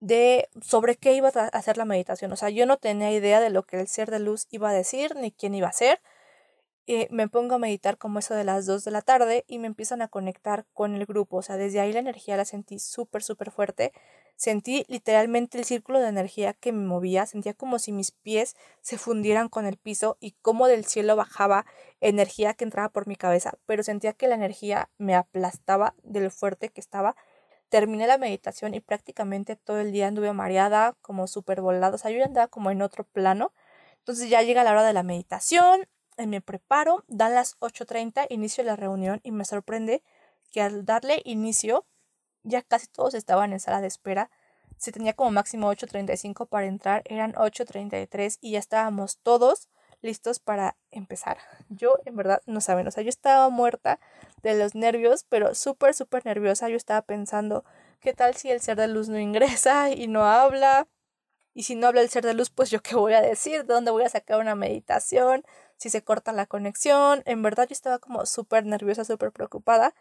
A: de sobre qué iba a hacer la meditación. O sea, yo no tenía idea de lo que el ser de luz iba a decir ni quién iba a ser. Eh, me pongo a meditar como eso de las 2 de la tarde y me empiezan a conectar con el grupo. O sea, desde ahí la energía la sentí súper, súper fuerte. Sentí literalmente el círculo de energía que me movía. Sentía como si mis pies se fundieran con el piso y como del cielo bajaba energía que entraba por mi cabeza. Pero sentía que la energía me aplastaba de lo fuerte que estaba terminé la meditación y prácticamente todo el día anduve mareada, como súper volada, o sea, yo ya andaba como en otro plano. Entonces ya llega la hora de la meditación, eh, me preparo, dan las 8.30, inicio la reunión y me sorprende que al darle inicio ya casi todos estaban en sala de espera. Se tenía como máximo 8.35 para entrar, eran 8.33 y ya estábamos todos listos para empezar. Yo, en verdad, no saben, o sea, yo estaba muerta de los nervios, pero súper, súper nerviosa. Yo estaba pensando, ¿qué tal si el ser de luz no ingresa y no habla? Y si no habla el ser de luz, pues yo qué voy a decir, ¿de dónde voy a sacar una meditación? Si se corta la conexión. En verdad yo estaba como súper nerviosa, súper preocupada.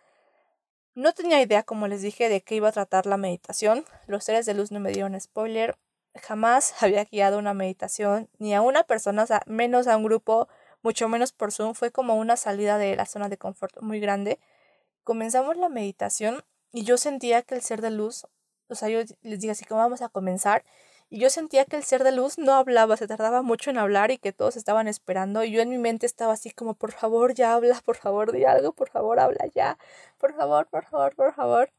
A: No tenía idea, como les dije, de qué iba a tratar la meditación. Los seres de luz no me dieron spoiler jamás había guiado una meditación ni a una persona, o sea, menos a un grupo, mucho menos por Zoom. Fue como una salida de la zona de confort muy grande. Comenzamos la meditación y yo sentía que el ser de luz, o sea, yo les dije así como vamos a comenzar. Y yo sentía que el ser de luz no hablaba, se tardaba mucho en hablar y que todos estaban esperando. Y yo en mi mente estaba así como, por favor, ya habla, por favor, di algo, por favor, habla ya, por favor, por favor, por favor.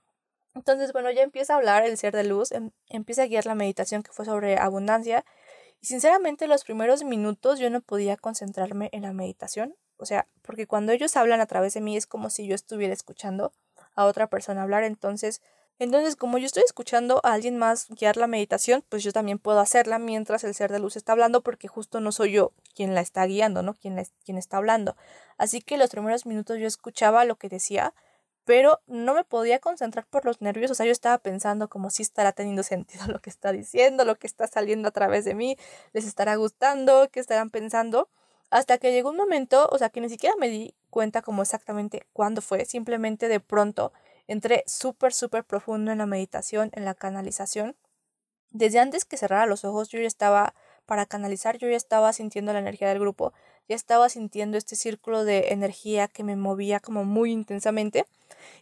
A: Entonces, bueno, ya empieza a hablar el ser de luz, em, empieza a guiar la meditación que fue sobre abundancia. Y sinceramente, los primeros minutos yo no podía concentrarme en la meditación. O sea, porque cuando ellos hablan a través de mí es como si yo estuviera escuchando a otra persona hablar. Entonces, entonces, como yo estoy escuchando a alguien más guiar la meditación, pues yo también puedo hacerla mientras el ser de luz está hablando, porque justo no soy yo quien la está guiando, ¿no? Quien, quien está hablando. Así que los primeros minutos yo escuchaba lo que decía pero no me podía concentrar por los nervios, o sea, yo estaba pensando como si estará teniendo sentido lo que está diciendo, lo que está saliendo a través de mí, les estará gustando, qué estarán pensando, hasta que llegó un momento, o sea, que ni siquiera me di cuenta como exactamente cuándo fue, simplemente de pronto entré súper, súper profundo en la meditación, en la canalización. Desde antes que cerrara los ojos, yo ya estaba, para canalizar, yo ya estaba sintiendo la energía del grupo, ya estaba sintiendo este círculo de energía que me movía como muy intensamente.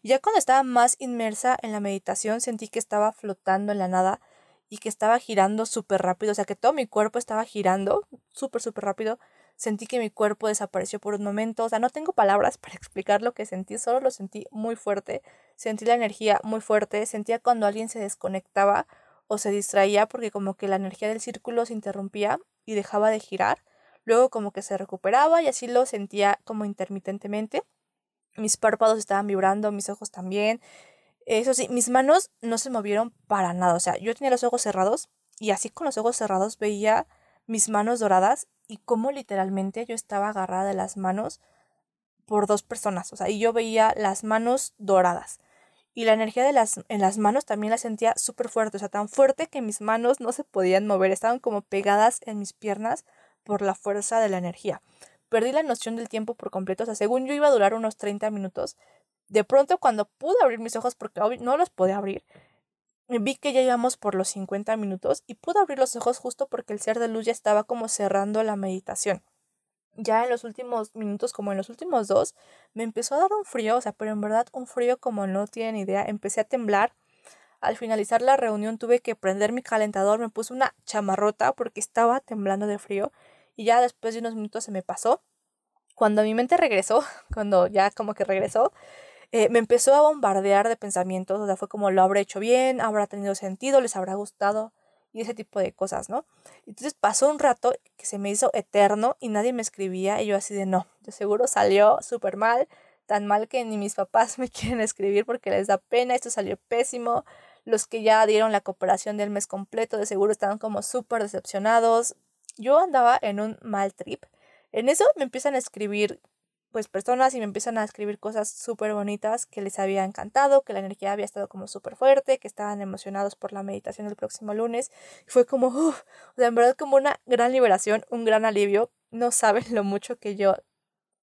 A: Ya cuando estaba más inmersa en la meditación sentí que estaba flotando en la nada y que estaba girando súper rápido, o sea que todo mi cuerpo estaba girando súper, súper rápido. Sentí que mi cuerpo desapareció por un momento, o sea, no tengo palabras para explicar lo que sentí, solo lo sentí muy fuerte, sentí la energía muy fuerte, sentía cuando alguien se desconectaba o se distraía porque como que la energía del círculo se interrumpía y dejaba de girar, luego como que se recuperaba y así lo sentía como intermitentemente. Mis párpados estaban vibrando, mis ojos también. Eso sí, mis manos no se movieron para nada. O sea, yo tenía los ojos cerrados y así con los ojos cerrados veía mis manos doradas y cómo literalmente yo estaba agarrada de las manos por dos personas. O sea, y yo veía las manos doradas. Y la energía de las, en las manos también la sentía súper fuerte. O sea, tan fuerte que mis manos no se podían mover. Estaban como pegadas en mis piernas por la fuerza de la energía perdí la noción del tiempo por completo. O sea, según yo iba a durar unos 30 minutos. De pronto, cuando pude abrir mis ojos, porque no los podía abrir, vi que ya íbamos por los 50 minutos y pude abrir los ojos justo porque el ser de luz ya estaba como cerrando la meditación. Ya en los últimos minutos, como en los últimos dos, me empezó a dar un frío, o sea, pero en verdad un frío como no tienen idea. Empecé a temblar. Al finalizar la reunión tuve que prender mi calentador, me puse una chamarrota porque estaba temblando de frío y ya después de unos minutos se me pasó. Cuando mi mente regresó, cuando ya como que regresó, eh, me empezó a bombardear de pensamientos, o sea, fue como lo habré hecho bien, habrá tenido sentido, les habrá gustado y ese tipo de cosas, ¿no? Entonces pasó un rato que se me hizo eterno y nadie me escribía y yo así de no, de seguro salió súper mal, tan mal que ni mis papás me quieren escribir porque les da pena, esto salió pésimo, Los que ya dieron la cooperación del mes completo de seguro estaban como súper decepcionados. Yo andaba en un mal trip. En eso me empiezan a escribir pues personas y me empiezan a escribir cosas súper bonitas que les había encantado, que la energía había estado como súper fuerte, que estaban emocionados por la meditación del próximo lunes. Fue como, uff, o sea, en verdad como una gran liberación, un gran alivio. No saben lo mucho que yo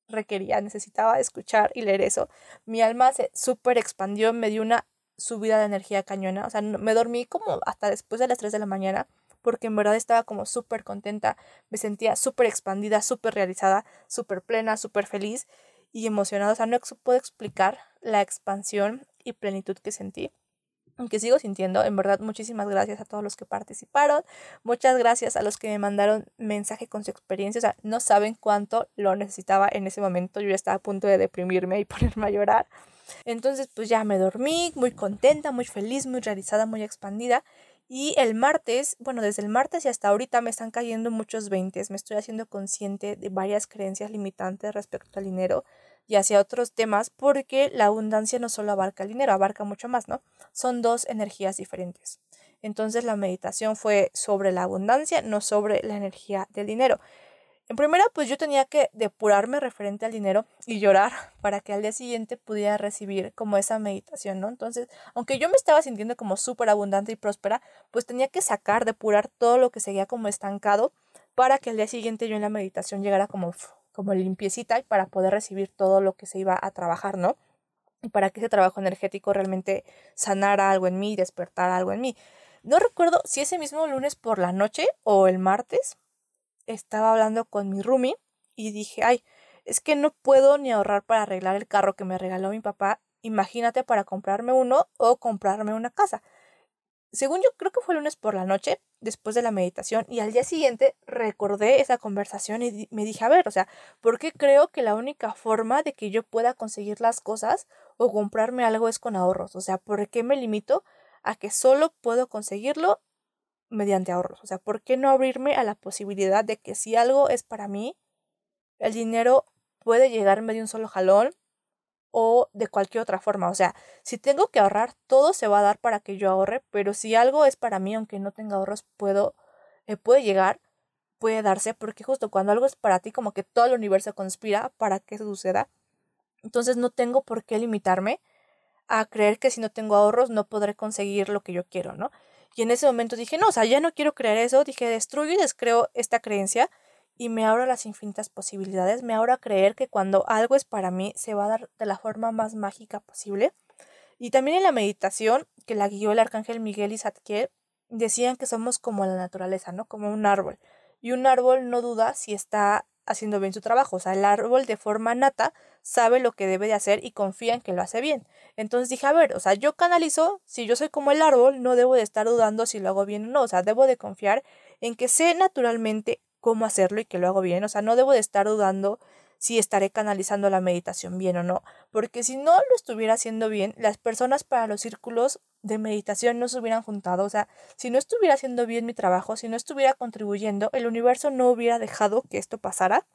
A: requería, necesitaba escuchar y leer eso. Mi alma se súper expandió, me dio una subida de energía cañona, o sea, me dormí como hasta después de las 3 de la mañana porque en verdad estaba como súper contenta, me sentía súper expandida, súper realizada, súper plena, súper feliz y emocionada. O sea, no puedo explicar la expansión y plenitud que sentí que sigo sintiendo. En verdad, muchísimas gracias a todos los que participaron. Muchas gracias a los que me mandaron mensaje con su experiencia. O sea, no saben cuánto lo necesitaba en ese momento. Yo ya estaba a punto de deprimirme y ponerme a llorar. Entonces, pues ya me dormí muy contenta, muy feliz, muy realizada, muy expandida. Y el martes, bueno, desde el martes y hasta ahorita me están cayendo muchos veintes, me estoy haciendo consciente de varias creencias limitantes respecto al dinero y hacia otros temas porque la abundancia no solo abarca el dinero, abarca mucho más, ¿no? Son dos energías diferentes. Entonces la meditación fue sobre la abundancia, no sobre la energía del dinero. En primera, pues yo tenía que depurarme referente al dinero y llorar para que al día siguiente pudiera recibir como esa meditación, ¿no? Entonces, aunque yo me estaba sintiendo como súper abundante y próspera, pues tenía que sacar, depurar todo lo que seguía como estancado para que al día siguiente yo en la meditación llegara como, como limpiecita y para poder recibir todo lo que se iba a trabajar, ¿no? Y para que ese trabajo energético realmente sanara algo en mí, despertara algo en mí. No recuerdo si ese mismo lunes por la noche o el martes, estaba hablando con mi roomie y dije, ay, es que no puedo ni ahorrar para arreglar el carro que me regaló mi papá. Imagínate para comprarme uno o comprarme una casa. Según yo, creo que fue el lunes por la noche, después de la meditación, y al día siguiente recordé esa conversación y me dije, a ver, o sea, ¿por qué creo que la única forma de que yo pueda conseguir las cosas o comprarme algo es con ahorros? O sea, ¿por qué me limito a que solo puedo conseguirlo mediante ahorros. O sea, ¿por qué no abrirme a la posibilidad de que si algo es para mí, el dinero puede llegarme de un solo jalón o de cualquier otra forma? O sea, si tengo que ahorrar, todo se va a dar para que yo ahorre, pero si algo es para mí, aunque no tenga ahorros, puedo, eh, puede llegar, puede darse, porque justo cuando algo es para ti, como que todo el universo conspira para que suceda. Entonces no tengo por qué limitarme a creer que si no tengo ahorros no podré conseguir lo que yo quiero, ¿no? Y en ese momento dije, no, o sea, ya no quiero creer eso, dije, destruyo y descreo esta creencia y me abro a las infinitas posibilidades, me abro a creer que cuando algo es para mí se va a dar de la forma más mágica posible. Y también en la meditación que la guió el arcángel Miguel y Zadkiel, decían que somos como la naturaleza, ¿no? Como un árbol. Y un árbol no duda si está haciendo bien su trabajo. O sea, el árbol de forma nata sabe lo que debe de hacer y confía en que lo hace bien. Entonces dije, a ver, o sea, yo canalizo, si yo soy como el árbol, no debo de estar dudando si lo hago bien o no. O sea, debo de confiar en que sé naturalmente cómo hacerlo y que lo hago bien. O sea, no debo de estar dudando si estaré canalizando la meditación bien o no, porque si no lo estuviera haciendo bien, las personas para los círculos de meditación no se hubieran juntado, o sea, si no estuviera haciendo bien mi trabajo, si no estuviera contribuyendo, el universo no hubiera dejado que esto pasara.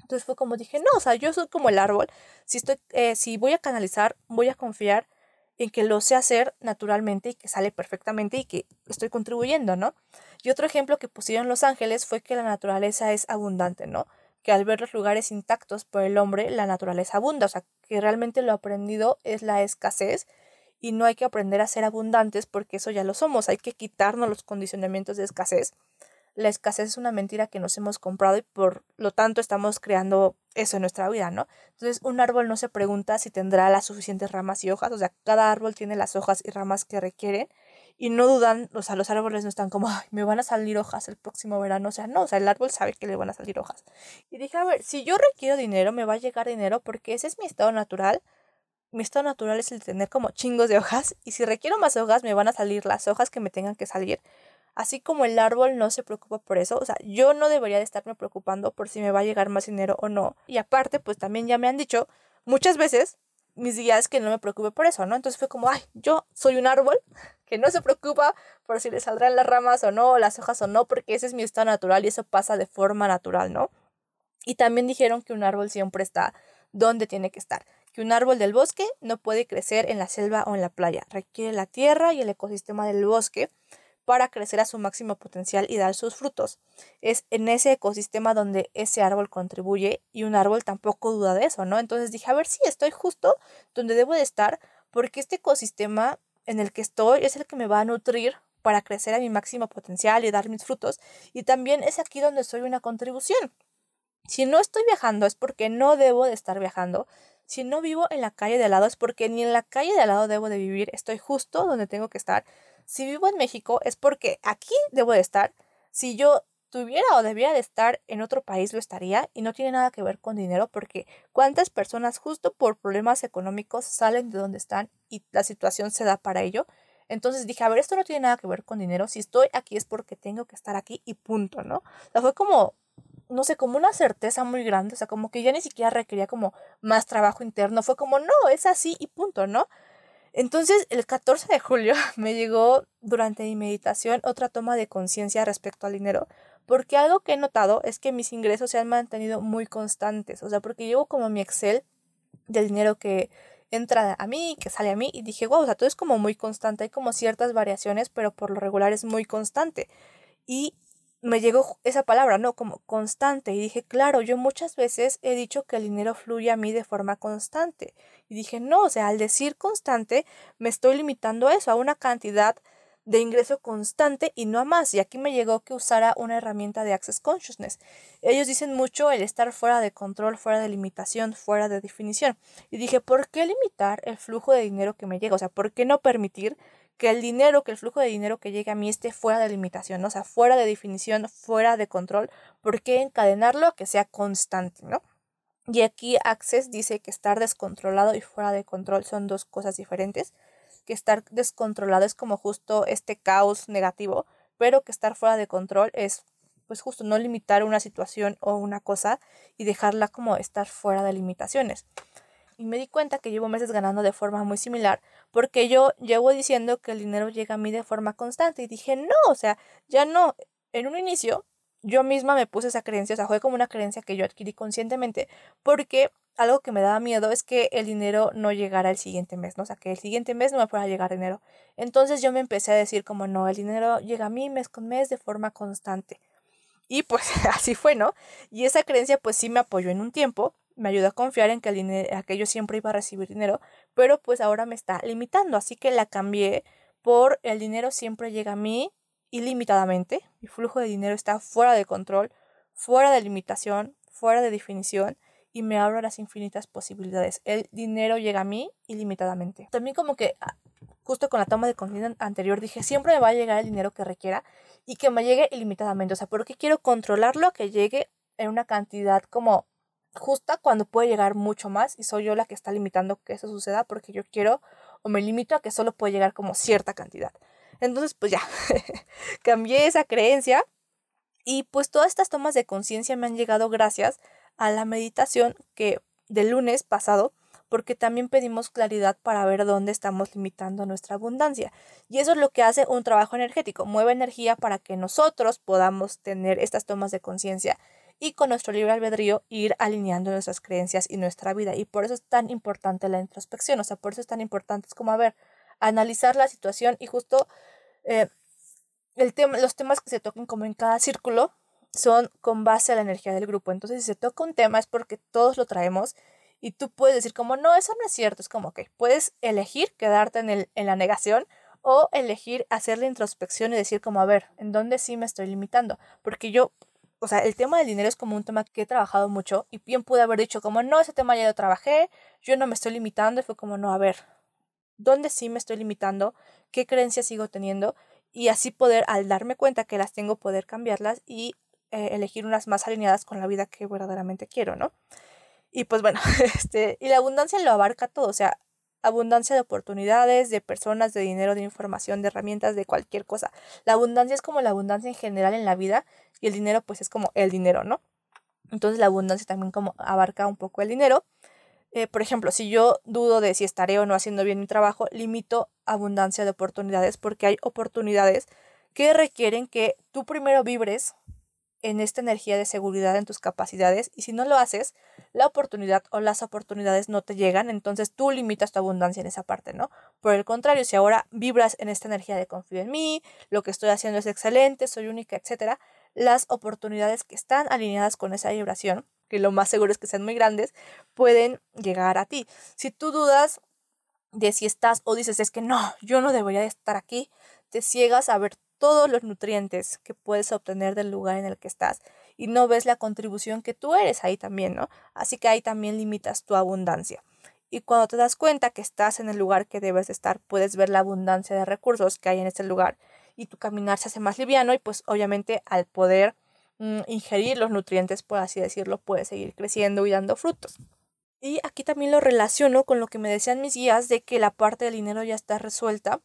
A: Entonces fue como dije, no, o sea, yo soy como el árbol, si estoy, eh, si voy a canalizar, voy a confiar en que lo sé hacer naturalmente y que sale perfectamente y que estoy contribuyendo, ¿no? Y otro ejemplo que pusieron los ángeles fue que la naturaleza es abundante, ¿no? Que al ver los lugares intactos por el hombre, la naturaleza abunda. O sea, que realmente lo aprendido es la escasez y no hay que aprender a ser abundantes porque eso ya lo somos. Hay que quitarnos los condicionamientos de escasez. La escasez es una mentira que nos hemos comprado y por lo tanto estamos creando eso en nuestra vida, ¿no? Entonces, un árbol no se pregunta si tendrá las suficientes ramas y hojas, o sea, cada árbol tiene las hojas y ramas que requieren y no dudan, o sea, los árboles no están como, Ay, me van a salir hojas el próximo verano, o sea, no, o sea, el árbol sabe que le van a salir hojas. Y dije, a ver, si yo requiero dinero, me va a llegar dinero porque ese es mi estado natural. Mi estado natural es el tener como chingos de hojas y si requiero más hojas, me van a salir las hojas que me tengan que salir. Así como el árbol no se preocupa por eso, o sea, yo no debería de estarme preocupando por si me va a llegar más dinero o no. Y aparte, pues también ya me han dicho muchas veces mis guías que no me preocupe por eso, ¿no? Entonces fue como, ay, yo soy un árbol que no se preocupa por si le saldrán las ramas o no, las hojas o no, porque ese es mi estado natural y eso pasa de forma natural, ¿no? Y también dijeron que un árbol siempre está donde tiene que estar, que un árbol del bosque no puede crecer en la selva o en la playa. Requiere la tierra y el ecosistema del bosque para crecer a su máximo potencial y dar sus frutos. Es en ese ecosistema donde ese árbol contribuye y un árbol tampoco duda de eso, ¿no? Entonces dije, a ver si estoy justo donde debo de estar porque este ecosistema en el que estoy es el que me va a nutrir para crecer a mi máximo potencial y dar mis frutos y también es aquí donde soy una contribución. Si no estoy viajando es porque no debo de estar viajando. Si no vivo en la calle de al lado es porque ni en la calle de al lado debo de vivir, estoy justo donde tengo que estar si vivo en México es porque aquí debo de estar. Si yo tuviera o debiera de estar en otro país lo estaría y no tiene nada que ver con dinero porque cuántas personas justo por problemas económicos salen de donde están y la situación se da para ello. Entonces dije, a ver, esto no tiene nada que ver con dinero. Si estoy aquí es porque tengo que estar aquí y punto, ¿no? O sea, fue como, no sé, como una certeza muy grande. O sea, como que ya ni siquiera requería como más trabajo interno. Fue como, no, es así y punto, ¿no? Entonces, el 14 de julio me llegó durante mi meditación otra toma de conciencia respecto al dinero, porque algo que he notado es que mis ingresos se han mantenido muy constantes, o sea, porque llevo como mi Excel del dinero que entra a mí, que sale a mí, y dije, wow, o sea, todo es como muy constante, hay como ciertas variaciones, pero por lo regular es muy constante. Y me llegó esa palabra, ¿no? Como constante. Y dije, claro, yo muchas veces he dicho que el dinero fluye a mí de forma constante. Y dije, no, o sea, al decir constante, me estoy limitando a eso, a una cantidad de ingreso constante y no a más. Y aquí me llegó que usara una herramienta de Access Consciousness. Ellos dicen mucho el estar fuera de control, fuera de limitación, fuera de definición. Y dije, ¿por qué limitar el flujo de dinero que me llega? O sea, ¿por qué no permitir que el dinero, que el flujo de dinero que llegue a mí esté fuera de limitación, o sea, fuera de definición, fuera de control, ¿por qué encadenarlo a que sea constante, ¿no? Y aquí Access dice que estar descontrolado y fuera de control son dos cosas diferentes, que estar descontrolado es como justo este caos negativo, pero que estar fuera de control es pues justo no limitar una situación o una cosa y dejarla como estar fuera de limitaciones y me di cuenta que llevo meses ganando de forma muy similar porque yo llevo diciendo que el dinero llega a mí de forma constante y dije, no, o sea, ya no. En un inicio yo misma me puse esa creencia, o sea, fue como una creencia que yo adquirí conscientemente porque algo que me daba miedo es que el dinero no llegara el siguiente mes, ¿no? O sea, que el siguiente mes no me pueda llegar dinero. Entonces yo me empecé a decir como, no, el dinero llega a mí mes con mes de forma constante. Y pues así fue, ¿no? Y esa creencia pues sí me apoyó en un tiempo, me ayudó a confiar en que el dinero, aquello siempre iba a recibir dinero, pero pues ahora me está limitando, así que la cambié por el dinero siempre llega a mí ilimitadamente, mi flujo de dinero está fuera de control, fuera de limitación, fuera de definición y me abro a las infinitas posibilidades. El dinero llega a mí ilimitadamente. También como que ah, justo con la toma de conciencia anterior dije, siempre me va a llegar el dinero que requiera y que me llegue ilimitadamente. O sea, porque quiero controlarlo, que llegue en una cantidad como justa cuando puede llegar mucho más y soy yo la que está limitando que eso suceda porque yo quiero o me limito a que solo puede llegar como cierta cantidad. Entonces, pues ya, cambié esa creencia y pues todas estas tomas de conciencia me han llegado gracias a la meditación que del lunes pasado porque también pedimos claridad para ver dónde estamos limitando nuestra abundancia. Y eso es lo que hace un trabajo energético, mueve energía para que nosotros podamos tener estas tomas de conciencia y con nuestro libre albedrío ir alineando nuestras creencias y nuestra vida. Y por eso es tan importante la introspección, o sea, por eso es tan importante, es como, a ver, analizar la situación y justo eh, el tema, los temas que se toquen como en cada círculo son con base a la energía del grupo. Entonces, si se toca un tema es porque todos lo traemos y tú puedes decir como, no, eso no es cierto, es como que puedes elegir quedarte en, el, en la negación o elegir hacer la introspección y decir como, a ver, ¿en dónde sí me estoy limitando? Porque yo o sea, el tema del dinero es como un tema que he trabajado mucho y bien pude haber dicho como, no, ese tema ya lo trabajé, yo no me estoy limitando y fue como, no, a ver, ¿dónde sí me estoy limitando? ¿Qué creencias sigo teniendo? Y así poder, al darme cuenta que las tengo, poder cambiarlas y eh, elegir unas más alineadas con la vida que verdaderamente quiero, ¿no? Y pues bueno, este, y la abundancia lo abarca todo, o sea, abundancia de oportunidades, de personas, de dinero, de información, de herramientas, de cualquier cosa. La abundancia es como la abundancia en general en la vida y el dinero pues es como el dinero, ¿no? Entonces la abundancia también como abarca un poco el dinero. Eh, por ejemplo, si yo dudo de si estaré o no haciendo bien mi trabajo, limito abundancia de oportunidades porque hay oportunidades que requieren que tú primero vibres en esta energía de seguridad en tus capacidades y si no lo haces, la oportunidad o las oportunidades no te llegan, entonces tú limitas tu abundancia en esa parte, ¿no? Por el contrario, si ahora vibras en esta energía de confío en mí, lo que estoy haciendo es excelente, soy única, etcétera, las oportunidades que están alineadas con esa vibración, que lo más seguro es que sean muy grandes, pueden llegar a ti. Si tú dudas de si estás o dices es que no, yo no debería de estar aquí, te ciegas a ver todos los nutrientes que puedes obtener del lugar en el que estás y no ves la contribución que tú eres ahí también, ¿no? Así que ahí también limitas tu abundancia. Y cuando te das cuenta que estás en el lugar que debes estar, puedes ver la abundancia de recursos que hay en ese lugar y tu caminar se hace más liviano y pues obviamente al poder mm, ingerir los nutrientes, por así decirlo, puedes seguir creciendo y dando frutos. Y aquí también lo relaciono con lo que me decían mis guías de que la parte del dinero ya está resuelta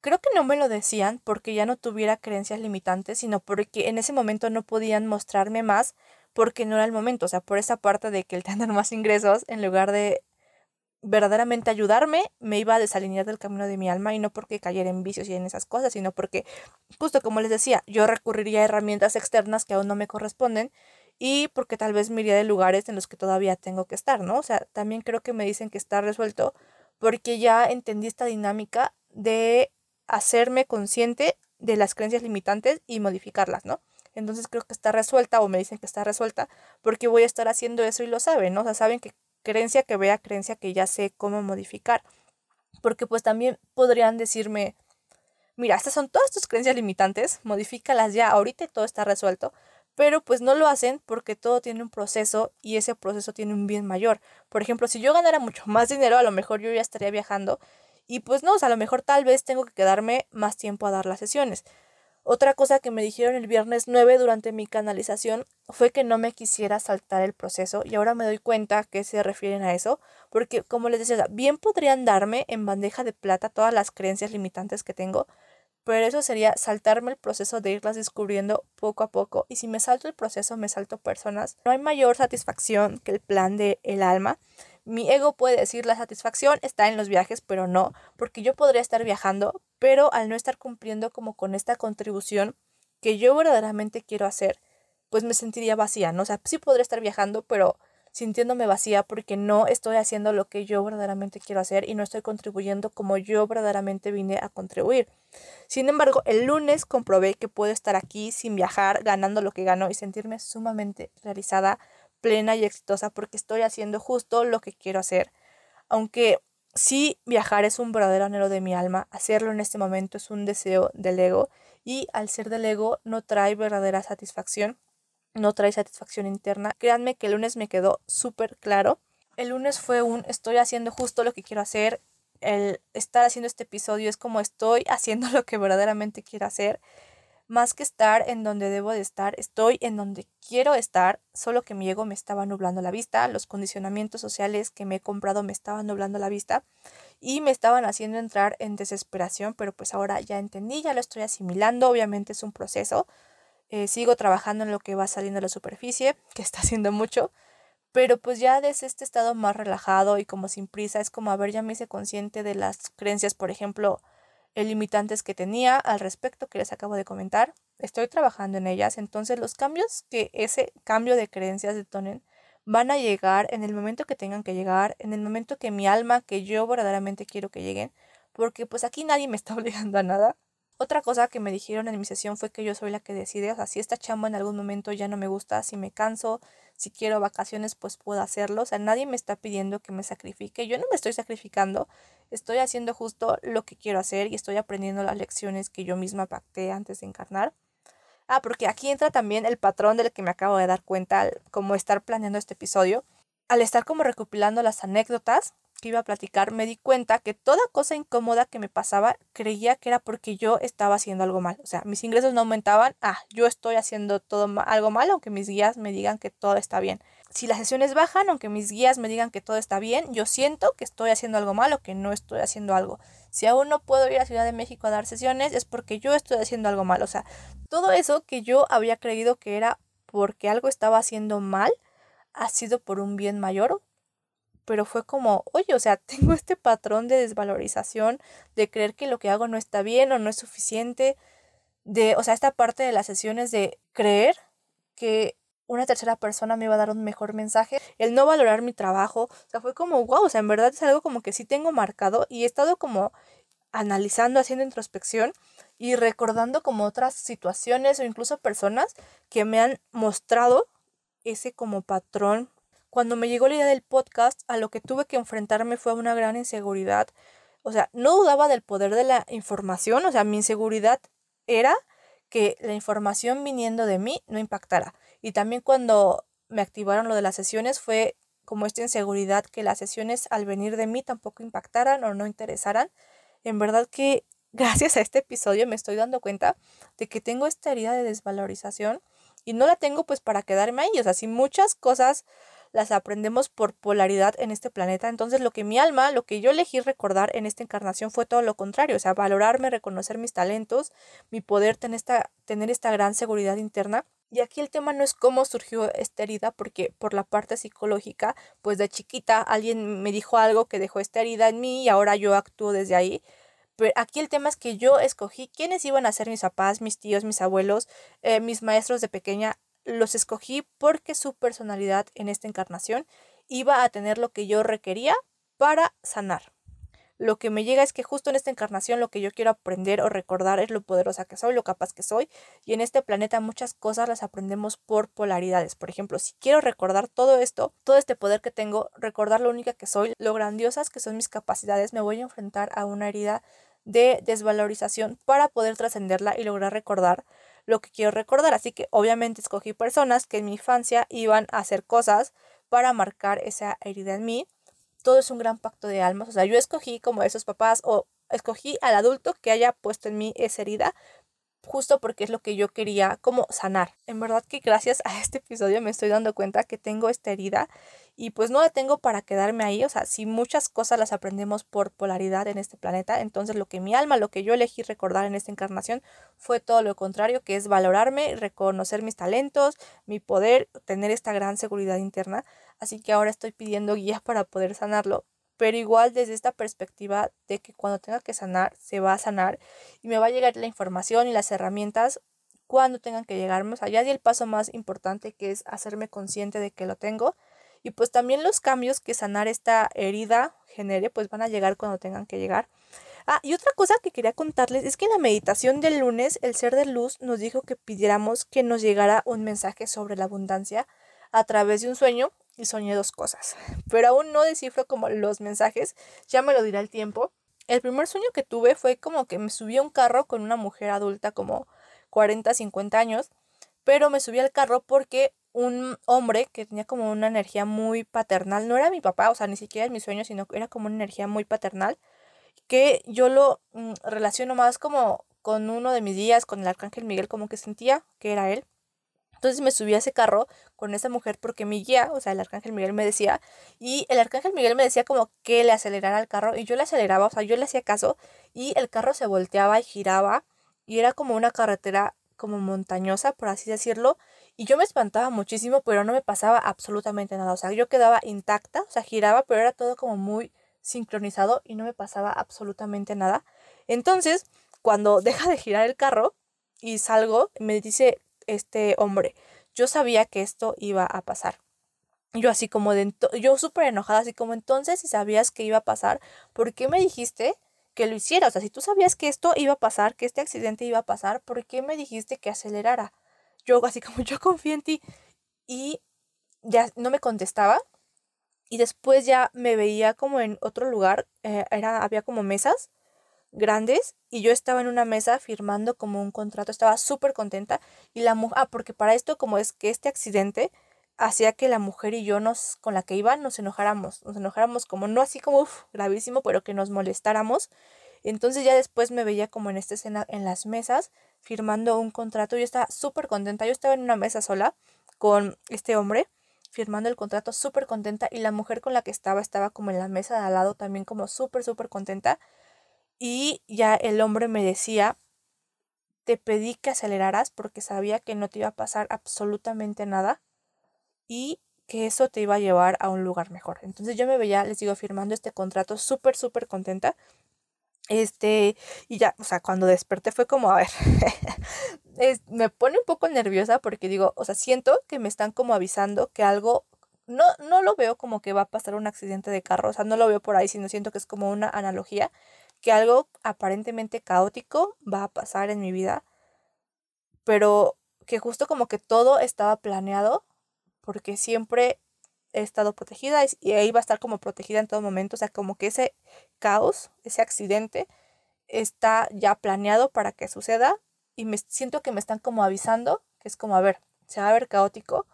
A: Creo que no me lo decían porque ya no tuviera creencias limitantes, sino porque en ese momento no podían mostrarme más porque no era el momento. O sea, por esa parte de que el tener más ingresos, en lugar de verdaderamente ayudarme, me iba a desalinear del camino de mi alma y no porque cayera en vicios y en esas cosas, sino porque, justo como les decía, yo recurriría a herramientas externas que aún no me corresponden y porque tal vez me iría de lugares en los que todavía tengo que estar, ¿no? O sea, también creo que me dicen que está resuelto porque ya entendí esta dinámica de hacerme consciente de las creencias limitantes y modificarlas, ¿no? Entonces creo que está resuelta o me dicen que está resuelta porque voy a estar haciendo eso y lo saben, ¿no? O sea, saben que creencia que vea, creencia que ya sé cómo modificar. Porque pues también podrían decirme, mira, estas son todas tus creencias limitantes, modifícalas ya, ahorita todo está resuelto, pero pues no lo hacen porque todo tiene un proceso y ese proceso tiene un bien mayor. Por ejemplo, si yo ganara mucho más dinero, a lo mejor yo ya estaría viajando y pues no, o a lo mejor tal vez tengo que quedarme más tiempo a dar las sesiones. Otra cosa que me dijeron el viernes 9 durante mi canalización fue que no me quisiera saltar el proceso y ahora me doy cuenta que se refieren a eso, porque como les decía, bien podrían darme en bandeja de plata todas las creencias limitantes que tengo, pero eso sería saltarme el proceso de irlas descubriendo poco a poco y si me salto el proceso me salto personas. No hay mayor satisfacción que el plan del el alma mi ego puede decir la satisfacción está en los viajes, pero no, porque yo podría estar viajando, pero al no estar cumpliendo como con esta contribución que yo verdaderamente quiero hacer, pues me sentiría vacía, ¿no? O sea, sí podría estar viajando, pero sintiéndome vacía porque no estoy haciendo lo que yo verdaderamente quiero hacer y no estoy contribuyendo como yo verdaderamente vine a contribuir. Sin embargo, el lunes comprobé que puedo estar aquí sin viajar, ganando lo que gano y sentirme sumamente realizada plena y exitosa porque estoy haciendo justo lo que quiero hacer. Aunque sí viajar es un verdadero anhelo de mi alma, hacerlo en este momento es un deseo del ego y al ser del ego no trae verdadera satisfacción, no trae satisfacción interna. Créanme que el lunes me quedó súper claro. El lunes fue un estoy haciendo justo lo que quiero hacer. El estar haciendo este episodio es como estoy haciendo lo que verdaderamente quiero hacer más que estar en donde debo de estar, estoy en donde quiero estar, solo que mi ego me estaba nublando la vista, los condicionamientos sociales que me he comprado me estaban nublando la vista y me estaban haciendo entrar en desesperación, pero pues ahora ya entendí, ya lo estoy asimilando, obviamente es un proceso, eh, sigo trabajando en lo que va saliendo a la superficie, que está haciendo mucho, pero pues ya desde este estado más relajado y como sin prisa, es como, a ver, ya me hice consciente de las creencias, por ejemplo, limitantes que tenía al respecto que les acabo de comentar. Estoy trabajando en ellas, entonces los cambios que ese cambio de creencias detonen van a llegar en el momento que tengan que llegar, en el momento que mi alma, que yo verdaderamente quiero que lleguen, porque pues aquí nadie me está obligando a nada. Otra cosa que me dijeron en mi sesión fue que yo soy la que decide, o sea, si esta chamba en algún momento ya no me gusta, si me canso, si quiero vacaciones, pues puedo hacerlo. O sea, nadie me está pidiendo que me sacrifique. Yo no me estoy sacrificando. Estoy haciendo justo lo que quiero hacer y estoy aprendiendo las lecciones que yo misma pacté antes de encarnar. Ah, porque aquí entra también el patrón del que me acabo de dar cuenta como estar planeando este episodio. Al estar como recopilando las anécdotas, que iba a platicar, me di cuenta que toda cosa incómoda que me pasaba creía que era porque yo estaba haciendo algo mal. O sea, mis ingresos no aumentaban, ah, yo estoy haciendo todo algo mal, aunque mis guías me digan que todo está bien. Si las sesiones bajan, aunque mis guías me digan que todo está bien, yo siento que estoy haciendo algo mal o que no estoy haciendo algo. Si aún no puedo ir a Ciudad de México a dar sesiones, es porque yo estoy haciendo algo mal. O sea, todo eso que yo había creído que era porque algo estaba haciendo mal, ha sido por un bien mayor pero fue como, oye, o sea, tengo este patrón de desvalorización, de creer que lo que hago no está bien o no es suficiente, de, o sea, esta parte de las sesiones de creer que una tercera persona me iba a dar un mejor mensaje, el no valorar mi trabajo, o sea, fue como, wow, o sea, en verdad es algo como que sí tengo marcado y he estado como analizando, haciendo introspección y recordando como otras situaciones o incluso personas que me han mostrado ese como patrón. Cuando me llegó la idea del podcast, a lo que tuve que enfrentarme fue una gran inseguridad. O sea, no dudaba del poder de la información, o sea, mi inseguridad era que la información viniendo de mí no impactara. Y también cuando me activaron lo de las sesiones fue como esta inseguridad que las sesiones al venir de mí tampoco impactaran o no interesaran. En verdad que gracias a este episodio me estoy dando cuenta de que tengo esta herida de desvalorización y no la tengo pues para quedarme ahí. O sea, si muchas cosas las aprendemos por polaridad en este planeta. Entonces lo que mi alma, lo que yo elegí recordar en esta encarnación fue todo lo contrario, o sea, valorarme, reconocer mis talentos, mi poder tener esta, tener esta gran seguridad interna. Y aquí el tema no es cómo surgió esta herida, porque por la parte psicológica, pues de chiquita alguien me dijo algo que dejó esta herida en mí y ahora yo actúo desde ahí. Pero aquí el tema es que yo escogí quiénes iban a ser mis papás, mis tíos, mis abuelos, eh, mis maestros de pequeña los escogí porque su personalidad en esta encarnación iba a tener lo que yo requería para sanar. Lo que me llega es que justo en esta encarnación lo que yo quiero aprender o recordar es lo poderosa que soy, lo capaz que soy. Y en este planeta muchas cosas las aprendemos por polaridades. Por ejemplo, si quiero recordar todo esto, todo este poder que tengo, recordar lo única que soy, lo grandiosas que son mis capacidades, me voy a enfrentar a una herida de desvalorización para poder trascenderla y lograr recordar lo que quiero recordar. Así que obviamente escogí personas que en mi infancia iban a hacer cosas para marcar esa herida en mí. Todo es un gran pacto de almas. O sea, yo escogí como esos papás o escogí al adulto que haya puesto en mí esa herida justo porque es lo que yo quería como sanar. En verdad que gracias a este episodio me estoy dando cuenta que tengo esta herida y pues no la tengo para quedarme ahí, o sea, si muchas cosas las aprendemos por polaridad en este planeta, entonces lo que mi alma, lo que yo elegí recordar en esta encarnación fue todo lo contrario, que es valorarme, reconocer mis talentos, mi poder, tener esta gran seguridad interna, así que ahora estoy pidiendo guías para poder sanarlo, pero igual desde esta perspectiva de que cuando tenga que sanar, se va a sanar y me va a llegar la información y las herramientas cuando tengan que llegarme, o sea, ya di el paso más importante que es hacerme consciente de que lo tengo y pues también los cambios que sanar esta herida genere, pues van a llegar cuando tengan que llegar. Ah, y otra cosa que quería contarles es que en la meditación del lunes, el ser de luz nos dijo que pidiéramos que nos llegara un mensaje sobre la abundancia a través de un sueño y soñé dos cosas. Pero aún no descifro como los mensajes, ya me lo dirá el tiempo. El primer sueño que tuve fue como que me subí a un carro con una mujer adulta como 40, 50 años, pero me subí al carro porque un hombre que tenía como una energía muy paternal, no era mi papá, o sea, ni siquiera en mis sueños, sino que era como una energía muy paternal, que yo lo mm, relaciono más como con uno de mis días, con el arcángel Miguel, como que sentía que era él. Entonces me subí a ese carro con esa mujer porque mi guía, o sea, el arcángel Miguel me decía, y el arcángel Miguel me decía como que le acelerara el carro, y yo le aceleraba, o sea, yo le hacía caso, y el carro se volteaba y giraba, y era como una carretera como montañosa, por así decirlo, y yo me espantaba muchísimo, pero no me pasaba absolutamente nada. O sea, yo quedaba intacta, o sea, giraba, pero era todo como muy sincronizado y no me pasaba absolutamente nada. Entonces, cuando deja de girar el carro y salgo, me dice este hombre, yo sabía que esto iba a pasar. Yo así como de, yo súper enojada, así como entonces si sabías que iba a pasar, ¿por qué me dijiste que lo hiciera? O sea, si tú sabías que esto iba a pasar, que este accidente iba a pasar, ¿por qué me dijiste que acelerara? yo así como yo confío en ti y ya no me contestaba y después ya me veía como en otro lugar, eh, era, había como mesas grandes y yo estaba en una mesa firmando como un contrato, estaba súper contenta y la mujer, ah, porque para esto como es que este accidente hacía que la mujer y yo nos, con la que iba, nos enojáramos, nos enojáramos como no así como gravísimo, pero que nos molestáramos entonces ya después me veía como en esta escena en las mesas firmando un contrato. Yo estaba súper contenta. Yo estaba en una mesa sola con este hombre firmando el contrato súper contenta y la mujer con la que estaba estaba como en la mesa de al lado también como súper súper contenta y ya el hombre me decía te pedí que aceleraras porque sabía que no te iba a pasar absolutamente nada y que eso te iba a llevar a un lugar mejor. Entonces yo me veía, les digo, firmando este contrato súper, súper contenta este, y ya, o sea, cuando desperté fue como, a ver, me pone un poco nerviosa porque digo, o sea, siento que me están como avisando que algo, no, no lo veo como que va a pasar un accidente de carro, o sea, no lo veo por ahí, sino siento que es como una analogía, que algo aparentemente caótico va a pasar en mi vida, pero que justo como que todo estaba planeado, porque siempre he estado protegida y ahí va a estar como protegida en todo momento, o sea, como que ese caos, ese accidente, está ya planeado para que suceda y me siento que me están como avisando, que es como, a ver, se va a ver caótico,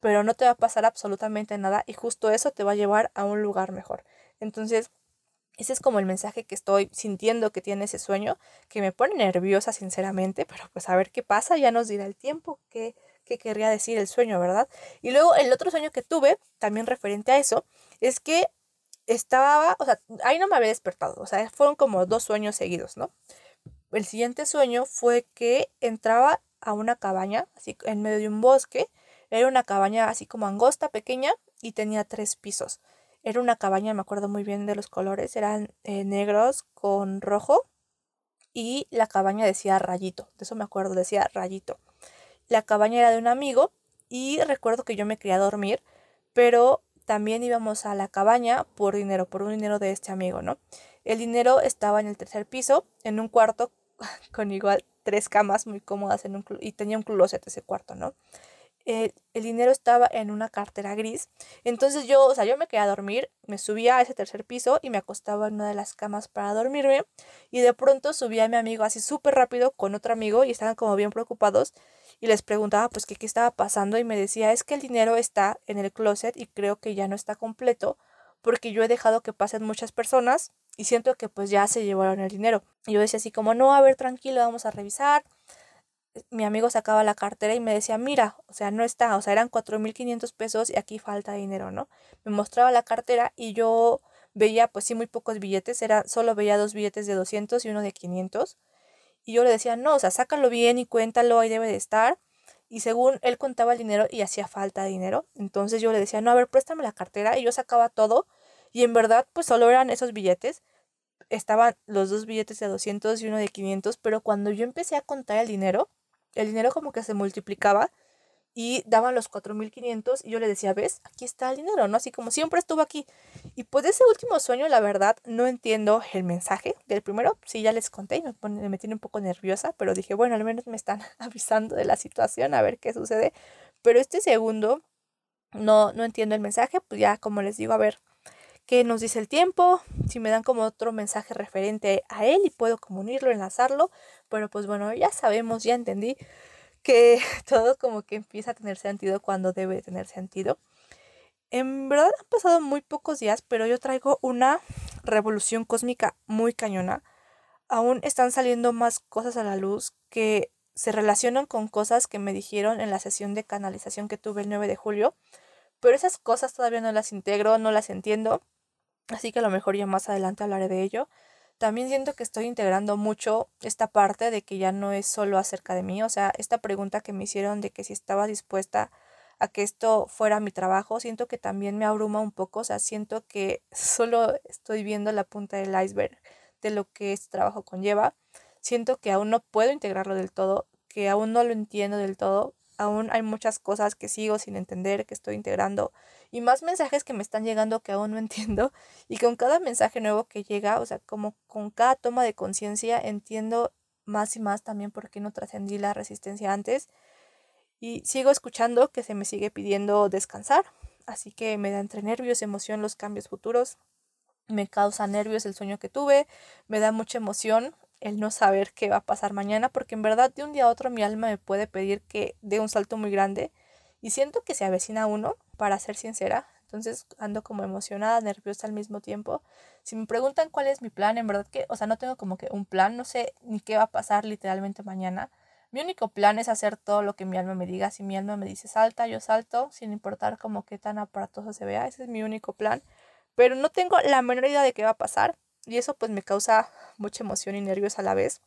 A: pero no te va a pasar absolutamente nada y justo eso te va a llevar a un lugar mejor. Entonces, ese es como el mensaje que estoy sintiendo que tiene ese sueño, que me pone nerviosa sinceramente, pero pues a ver qué pasa, ya nos dirá el tiempo, qué, qué querría decir el sueño, ¿verdad? Y luego el otro sueño que tuve, también referente a eso, es que estaba, o sea, ahí no me había despertado, o sea, fueron como dos sueños seguidos, ¿no? El siguiente sueño fue que entraba a una cabaña, así en medio de un bosque, era una cabaña así como angosta, pequeña, y tenía tres pisos. Era una cabaña, me acuerdo muy bien de los colores, eran eh, negros con rojo, y la cabaña decía rayito, de eso me acuerdo, decía rayito. La cabaña era de un amigo, y recuerdo que yo me quería dormir, pero también íbamos a la cabaña por dinero, por un dinero de este amigo, ¿no? El dinero estaba en el tercer piso, en un cuarto con igual tres camas muy cómodas en un, y tenía un closet ese cuarto, ¿no? El, dinero estaba en una cartera gris. Entonces yo, o sea, yo me quedé a dormir, me subía a ese tercer piso y me acostaba en una de las camas para dormirme. Y de pronto subía a mi amigo así súper rápido con otro amigo y estaban como bien preocupados y les preguntaba pues qué estaba pasando y me decía es que el dinero está en el closet y creo que ya no está completo porque yo he dejado que pasen muchas personas y siento que pues ya se llevaron el dinero. Y yo decía así como, no, a ver, tranquilo, vamos a revisar. Mi amigo sacaba la cartera y me decía, mira, o sea, no está, o sea, eran 4.500 pesos y aquí falta dinero, ¿no? Me mostraba la cartera y yo veía pues sí muy pocos billetes, era, solo veía dos billetes de 200 y uno de 500 y yo le decía, no, o sea, sácalo bien y cuéntalo, ahí debe de estar. Y según él contaba el dinero y hacía falta dinero, entonces yo le decía, no, a ver, préstame la cartera. Y yo sacaba todo. Y en verdad, pues solo eran esos billetes. Estaban los dos billetes de 200 y uno de 500. Pero cuando yo empecé a contar el dinero, el dinero como que se multiplicaba y daban los 4.500 y yo le decía, ves, aquí está el dinero, ¿no? Así como siempre estuvo aquí. Y pues de ese último sueño, la verdad, no entiendo el mensaje del primero. Sí, ya les conté y me, pone, me tiene un poco nerviosa, pero dije, bueno, al menos me están avisando de la situación, a ver qué sucede. Pero este segundo, no, no entiendo el mensaje, pues ya como les digo, a ver qué nos dice el tiempo, si me dan como otro mensaje referente a él y puedo como unirlo, enlazarlo. Pero pues bueno, ya sabemos, ya entendí que todo como que empieza a tener sentido cuando debe tener sentido. En verdad han pasado muy pocos días, pero yo traigo una revolución cósmica muy cañona. Aún están saliendo más cosas a la luz que se relacionan con cosas que me dijeron en la sesión de canalización que tuve el 9 de julio. Pero esas cosas todavía no las integro, no las entiendo. Así que a lo mejor ya más adelante hablaré de ello. También siento que estoy integrando mucho esta parte de que ya no es solo acerca de mí, o sea, esta pregunta que me hicieron de que si estaba dispuesta a que esto fuera mi trabajo, siento que también me abruma un poco, o sea, siento que solo estoy viendo la punta del iceberg de lo que este trabajo conlleva. Siento que aún no puedo integrarlo del todo, que aún no lo entiendo del todo, aún hay muchas cosas que sigo sin entender, que estoy integrando y más mensajes que me están llegando que aún no entiendo y con cada mensaje nuevo que llega, o sea, como con cada toma de conciencia entiendo más y más también por qué no trascendí la resistencia antes y sigo escuchando que se me sigue pidiendo descansar, así que me da entre nervios, emoción los cambios futuros, me causa nervios el sueño que tuve, me da mucha emoción el no saber qué va a pasar mañana, porque en verdad de un día a otro mi alma me puede pedir que dé un salto muy grande y siento que se avecina uno, para ser sincera. Entonces ando como emocionada, nerviosa al mismo tiempo. Si me preguntan cuál es mi plan, en verdad que, o sea, no tengo como que un plan, no sé ni qué va a pasar literalmente mañana. Mi único plan es hacer todo lo que mi alma me diga. Si mi alma me dice salta, yo salto, sin importar como qué tan aparatoso se vea. Ese es mi único plan. Pero no tengo la menor idea de qué va a pasar. Y eso pues me causa mucha emoción y nervios a la vez.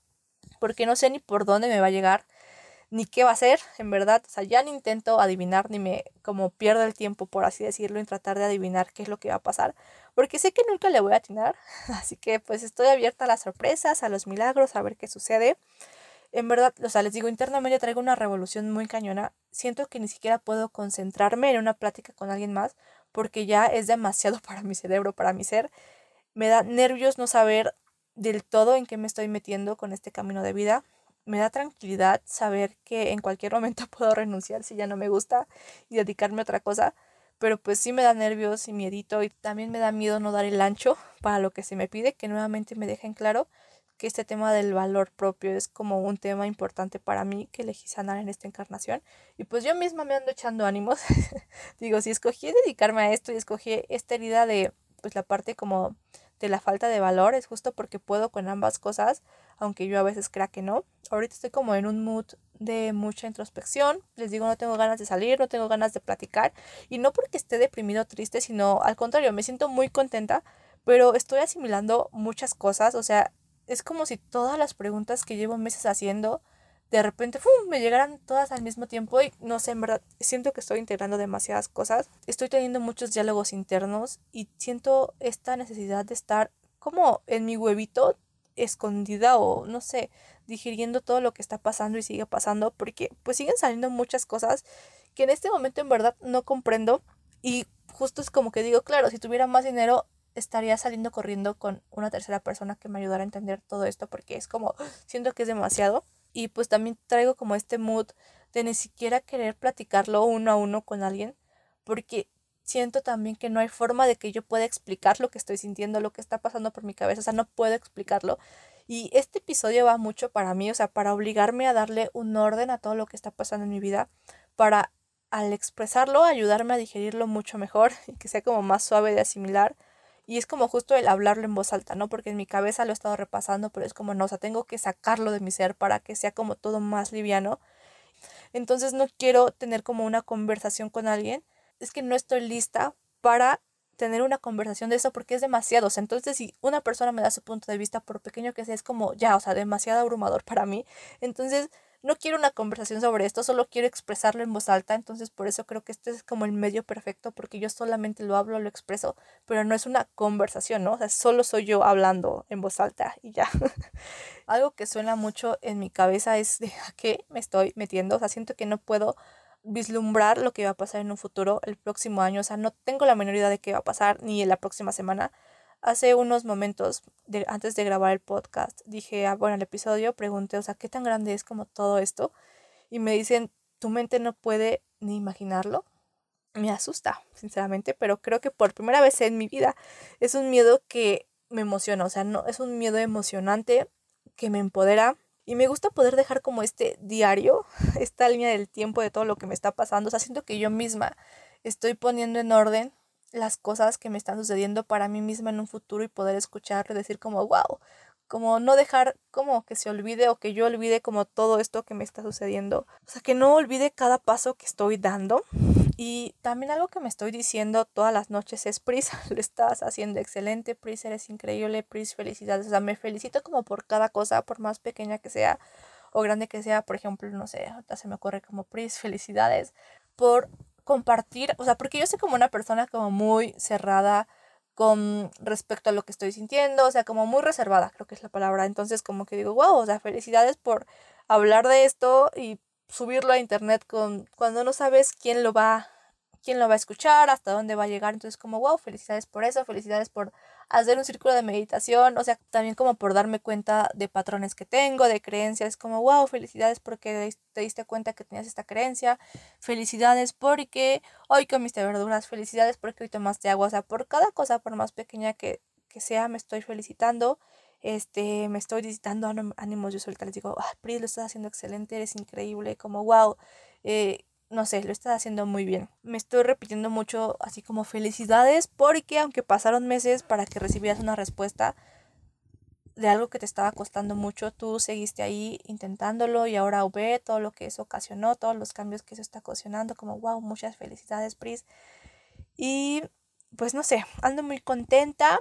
A: Porque no sé ni por dónde me va a llegar ni qué va a ser, en verdad, o sea, ya no intento adivinar ni me como pierdo el tiempo, por así decirlo, en tratar de adivinar qué es lo que va a pasar, porque sé que nunca le voy a atinar, así que pues estoy abierta a las sorpresas, a los milagros, a ver qué sucede. en verdad, o sea, les digo, internamente traigo una revolución muy cañona. Siento que ni siquiera puedo concentrarme en una plática con alguien más porque ya es demasiado para mi cerebro, para mi ser. Me da nervios no saber del todo en qué me estoy metiendo con este camino de vida. Me da tranquilidad saber que en cualquier momento puedo renunciar si ya no me gusta y dedicarme a otra cosa. Pero pues sí me da nervios y miedito y también me da miedo no dar el ancho para lo que se me pide, que nuevamente me dejen claro que este tema del valor propio es como un tema importante para mí que elegí sanar en esta encarnación. Y pues yo misma me ando echando ánimos. Digo, si escogí dedicarme a esto y escogí esta herida de, pues la parte como de la falta de valor, es justo porque puedo con ambas cosas, aunque yo a veces crea que no. Ahorita estoy como en un mood de mucha introspección. Les digo, no tengo ganas de salir, no tengo ganas de platicar. Y no porque esté deprimido o triste, sino al contrario, me siento muy contenta, pero estoy asimilando muchas cosas. O sea, es como si todas las preguntas que llevo meses haciendo, de repente me llegaran todas al mismo tiempo y no sé, en verdad, siento que estoy integrando demasiadas cosas, estoy teniendo muchos diálogos internos y siento esta necesidad de estar como en mi huevito escondida o no sé, digiriendo todo lo que está pasando y sigue pasando porque pues siguen saliendo muchas cosas que en este momento en verdad no comprendo. Y justo es como que digo, claro, si tuviera más dinero estaría saliendo corriendo con una tercera persona que me ayudara a entender todo esto porque es como siento que es demasiado y pues también traigo como este mood de ni siquiera querer platicarlo uno a uno con alguien porque siento también que no hay forma de que yo pueda explicar lo que estoy sintiendo, lo que está pasando por mi cabeza, o sea, no puedo explicarlo. Y este episodio va mucho para mí, o sea, para obligarme a darle un orden a todo lo que está pasando en mi vida, para al expresarlo ayudarme a digerirlo mucho mejor y que sea como más suave de asimilar y es como justo el hablarlo en voz alta, ¿no? Porque en mi cabeza lo he estado repasando, pero es como, no, o sea, tengo que sacarlo de mi ser para que sea como todo más liviano. Entonces no quiero tener como una conversación con alguien. Es que no estoy lista para tener una conversación de eso porque es demasiado. O sea, entonces si una persona me da su punto de vista, por pequeño que sea, es como ya, o sea, demasiado abrumador para mí. Entonces no quiero una conversación sobre esto, solo quiero expresarlo en voz alta, entonces por eso creo que este es como el medio perfecto, porque yo solamente lo hablo, lo expreso, pero no es una conversación, ¿no? O sea, solo soy yo hablando en voz alta y ya. Algo que suena mucho en mi cabeza es de a qué me estoy metiendo, o sea, siento que no puedo vislumbrar lo que va a pasar en un futuro, el próximo año, o sea, no tengo la menor idea de qué va a pasar, ni en la próxima semana, Hace unos momentos, antes de grabar el podcast, dije, ah, bueno, el episodio, pregunté, o sea, ¿qué tan grande es como todo esto? Y me dicen, tu mente no puede ni imaginarlo. Me asusta, sinceramente, pero creo que por primera vez en mi vida es un miedo que me emociona, o sea, no, es un miedo emocionante que me empodera y me gusta poder dejar como este diario, esta línea del tiempo de todo lo que me está pasando, o sea, siento que yo misma estoy poniendo en orden las cosas que me están sucediendo para mí misma en un futuro y poder escuchar y decir como, wow, como no dejar como que se olvide o que yo olvide como todo esto que me está sucediendo. O sea, que no olvide cada paso que estoy dando. Y también algo que me estoy diciendo todas las noches es, Pris, lo estás haciendo excelente, Pris, eres increíble, Pris, felicidades. O sea, me felicito como por cada cosa, por más pequeña que sea o grande que sea. Por ejemplo, no sé, se me ocurre como, Pris, felicidades por compartir, o sea, porque yo soy como una persona como muy cerrada con respecto a lo que estoy sintiendo, o sea, como muy reservada, creo que es la palabra. Entonces, como que digo, wow, o sea, felicidades por hablar de esto y subirlo a internet con cuando no sabes quién lo va quién lo va a escuchar, hasta dónde va a llegar. Entonces, como, wow, felicidades por eso, felicidades por hacer un círculo de meditación, o sea, también como por darme cuenta de patrones que tengo, de creencias, como, wow, felicidades porque te diste cuenta que tenías esta creencia, felicidades porque hoy comiste verduras, felicidades porque hoy tomaste agua, o sea, por cada cosa, por más pequeña que, que sea, me estoy felicitando este, me estoy dando ánimos yo solita, les digo, ah, Pri, lo estás haciendo excelente, eres increíble, como wow, eh, no sé, lo estás haciendo muy bien. Me estoy repitiendo mucho así como felicidades porque aunque pasaron meses para que recibieras una respuesta de algo que te estaba costando mucho, tú seguiste ahí intentándolo y ahora ve todo lo que eso ocasionó, todos los cambios que eso está ocasionando, como wow, muchas felicidades, Pris. Y pues no sé, ando muy contenta,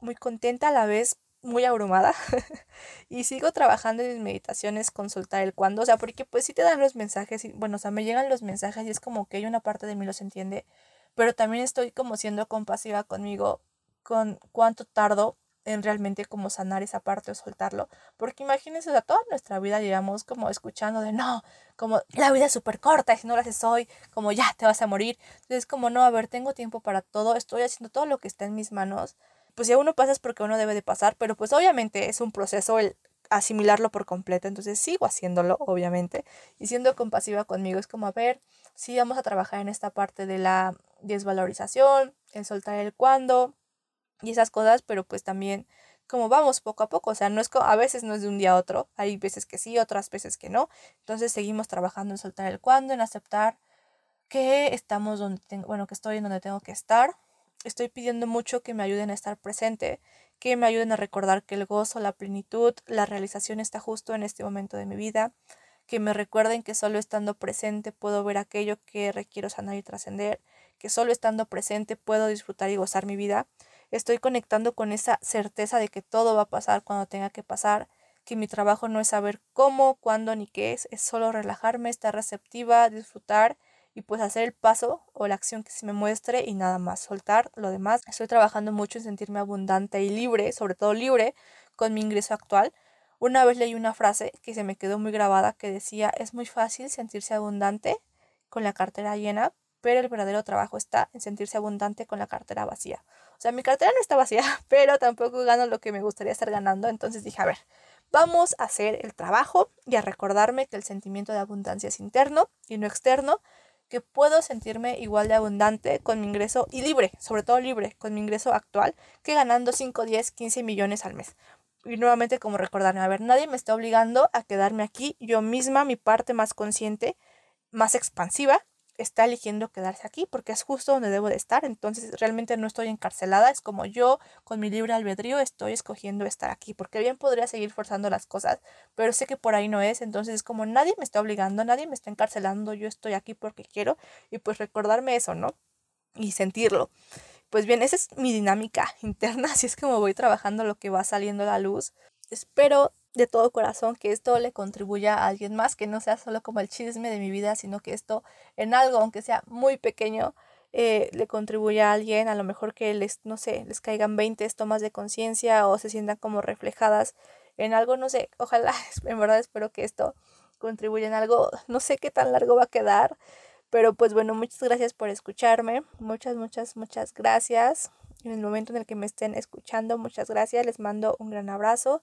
A: muy contenta a la vez muy abrumada y sigo trabajando en mis meditaciones con soltar el cuando, o sea, porque pues sí te dan los mensajes y bueno, o sea, me llegan los mensajes y es como que hay una parte de mí los entiende, pero también estoy como siendo compasiva conmigo con cuánto tardo en realmente como sanar esa parte o soltarlo. Porque imagínense, o sea, toda nuestra vida llevamos como escuchando de no, como la vida es súper corta y si no lo haces hoy, como ya te vas a morir. Entonces, como no, a ver, tengo tiempo para todo, estoy haciendo todo lo que está en mis manos. Pues si a uno pasa es porque uno debe de pasar, pero pues obviamente es un proceso el asimilarlo por completo. Entonces sigo haciéndolo, obviamente, y siendo compasiva conmigo. Es como, a ver, sí vamos a trabajar en esta parte de la desvalorización, el soltar el cuando y esas cosas, pero pues también como vamos poco a poco, o sea, no es a veces no es de un día a otro, hay veces que sí, otras veces que no. Entonces seguimos trabajando en soltar el cuando, en aceptar que estamos donde tengo, bueno, que estoy en donde tengo que estar. Estoy pidiendo mucho que me ayuden a estar presente, que me ayuden a recordar que el gozo, la plenitud, la realización está justo en este momento de mi vida, que me recuerden que solo estando presente puedo ver aquello que requiero sanar y trascender, que solo estando presente puedo disfrutar y gozar mi vida. Estoy conectando con esa certeza de que todo va a pasar cuando tenga que pasar, que mi trabajo no es saber cómo, cuándo ni qué es, es solo relajarme, estar receptiva, disfrutar y pues hacer el paso o la acción que se me muestre y nada más, soltar lo demás. Estoy trabajando mucho en sentirme abundante y libre, sobre todo libre con mi ingreso actual. Una vez leí una frase que se me quedó muy grabada que decía, es muy fácil sentirse abundante con la cartera llena, pero el verdadero trabajo está en sentirse abundante con la cartera vacía. O sea, mi cartera no está vacía, pero tampoco gano lo que me gustaría estar ganando. Entonces dije, a ver, vamos a hacer el trabajo y a recordarme que el sentimiento de abundancia es interno y no externo que puedo sentirme igual de abundante con mi ingreso y libre, sobre todo libre, con mi ingreso actual, que ganando 5, 10, 15 millones al mes. Y nuevamente como recordarme, a ver, nadie me está obligando a quedarme aquí, yo misma, mi parte más consciente, más expansiva, está eligiendo quedarse aquí porque es justo donde debo de estar. Entonces realmente no estoy encarcelada. Es como yo con mi libre albedrío estoy escogiendo estar aquí. Porque bien podría seguir forzando las cosas, pero sé que por ahí no es. Entonces es como nadie me está obligando, nadie me está encarcelando. Yo estoy aquí porque quiero. Y pues recordarme eso, ¿no? Y sentirlo. Pues bien, esa es mi dinámica interna. Así es como voy trabajando lo que va saliendo a la luz. Espero de todo corazón que esto le contribuya a alguien más, que no sea solo como el chisme de mi vida, sino que esto en algo, aunque sea muy pequeño, eh, le contribuya a alguien, a lo mejor que les, no sé, les caigan 20 tomas de conciencia o se sientan como reflejadas en algo, no sé, ojalá, en verdad espero que esto contribuya en algo, no sé qué tan largo va a quedar, pero pues bueno, muchas gracias por escucharme, muchas, muchas, muchas gracias. En el momento en el que me estén escuchando, muchas gracias, les mando un gran abrazo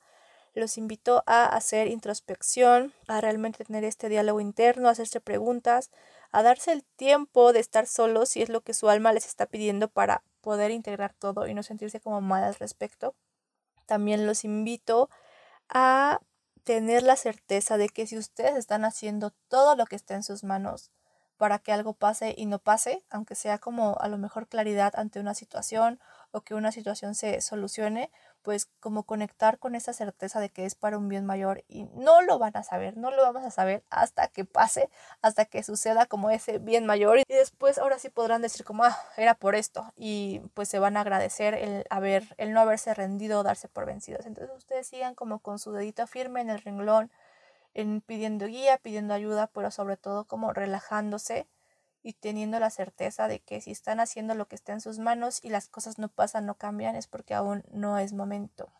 A: los invito a hacer introspección, a realmente tener este diálogo interno, a hacerse preguntas, a darse el tiempo de estar solos si es lo que su alma les está pidiendo para poder integrar todo y no sentirse como mal al respecto. También los invito a tener la certeza de que si ustedes están haciendo todo lo que está en sus manos para que algo pase y no pase, aunque sea como a lo mejor claridad ante una situación o que una situación se solucione, pues como conectar con esa certeza de que es para un bien mayor y no lo van a saber, no lo vamos a saber hasta que pase, hasta que suceda como ese bien mayor y después ahora sí podrán decir como, ah, era por esto y pues se van a agradecer el haber, el no haberse rendido o darse por vencidos. Entonces ustedes sigan como con su dedito firme en el renglón, en pidiendo guía, pidiendo ayuda, pero sobre todo como relajándose y teniendo la certeza de que si están haciendo lo que está en sus manos y las cosas no pasan, no cambian, es porque aún no es momento.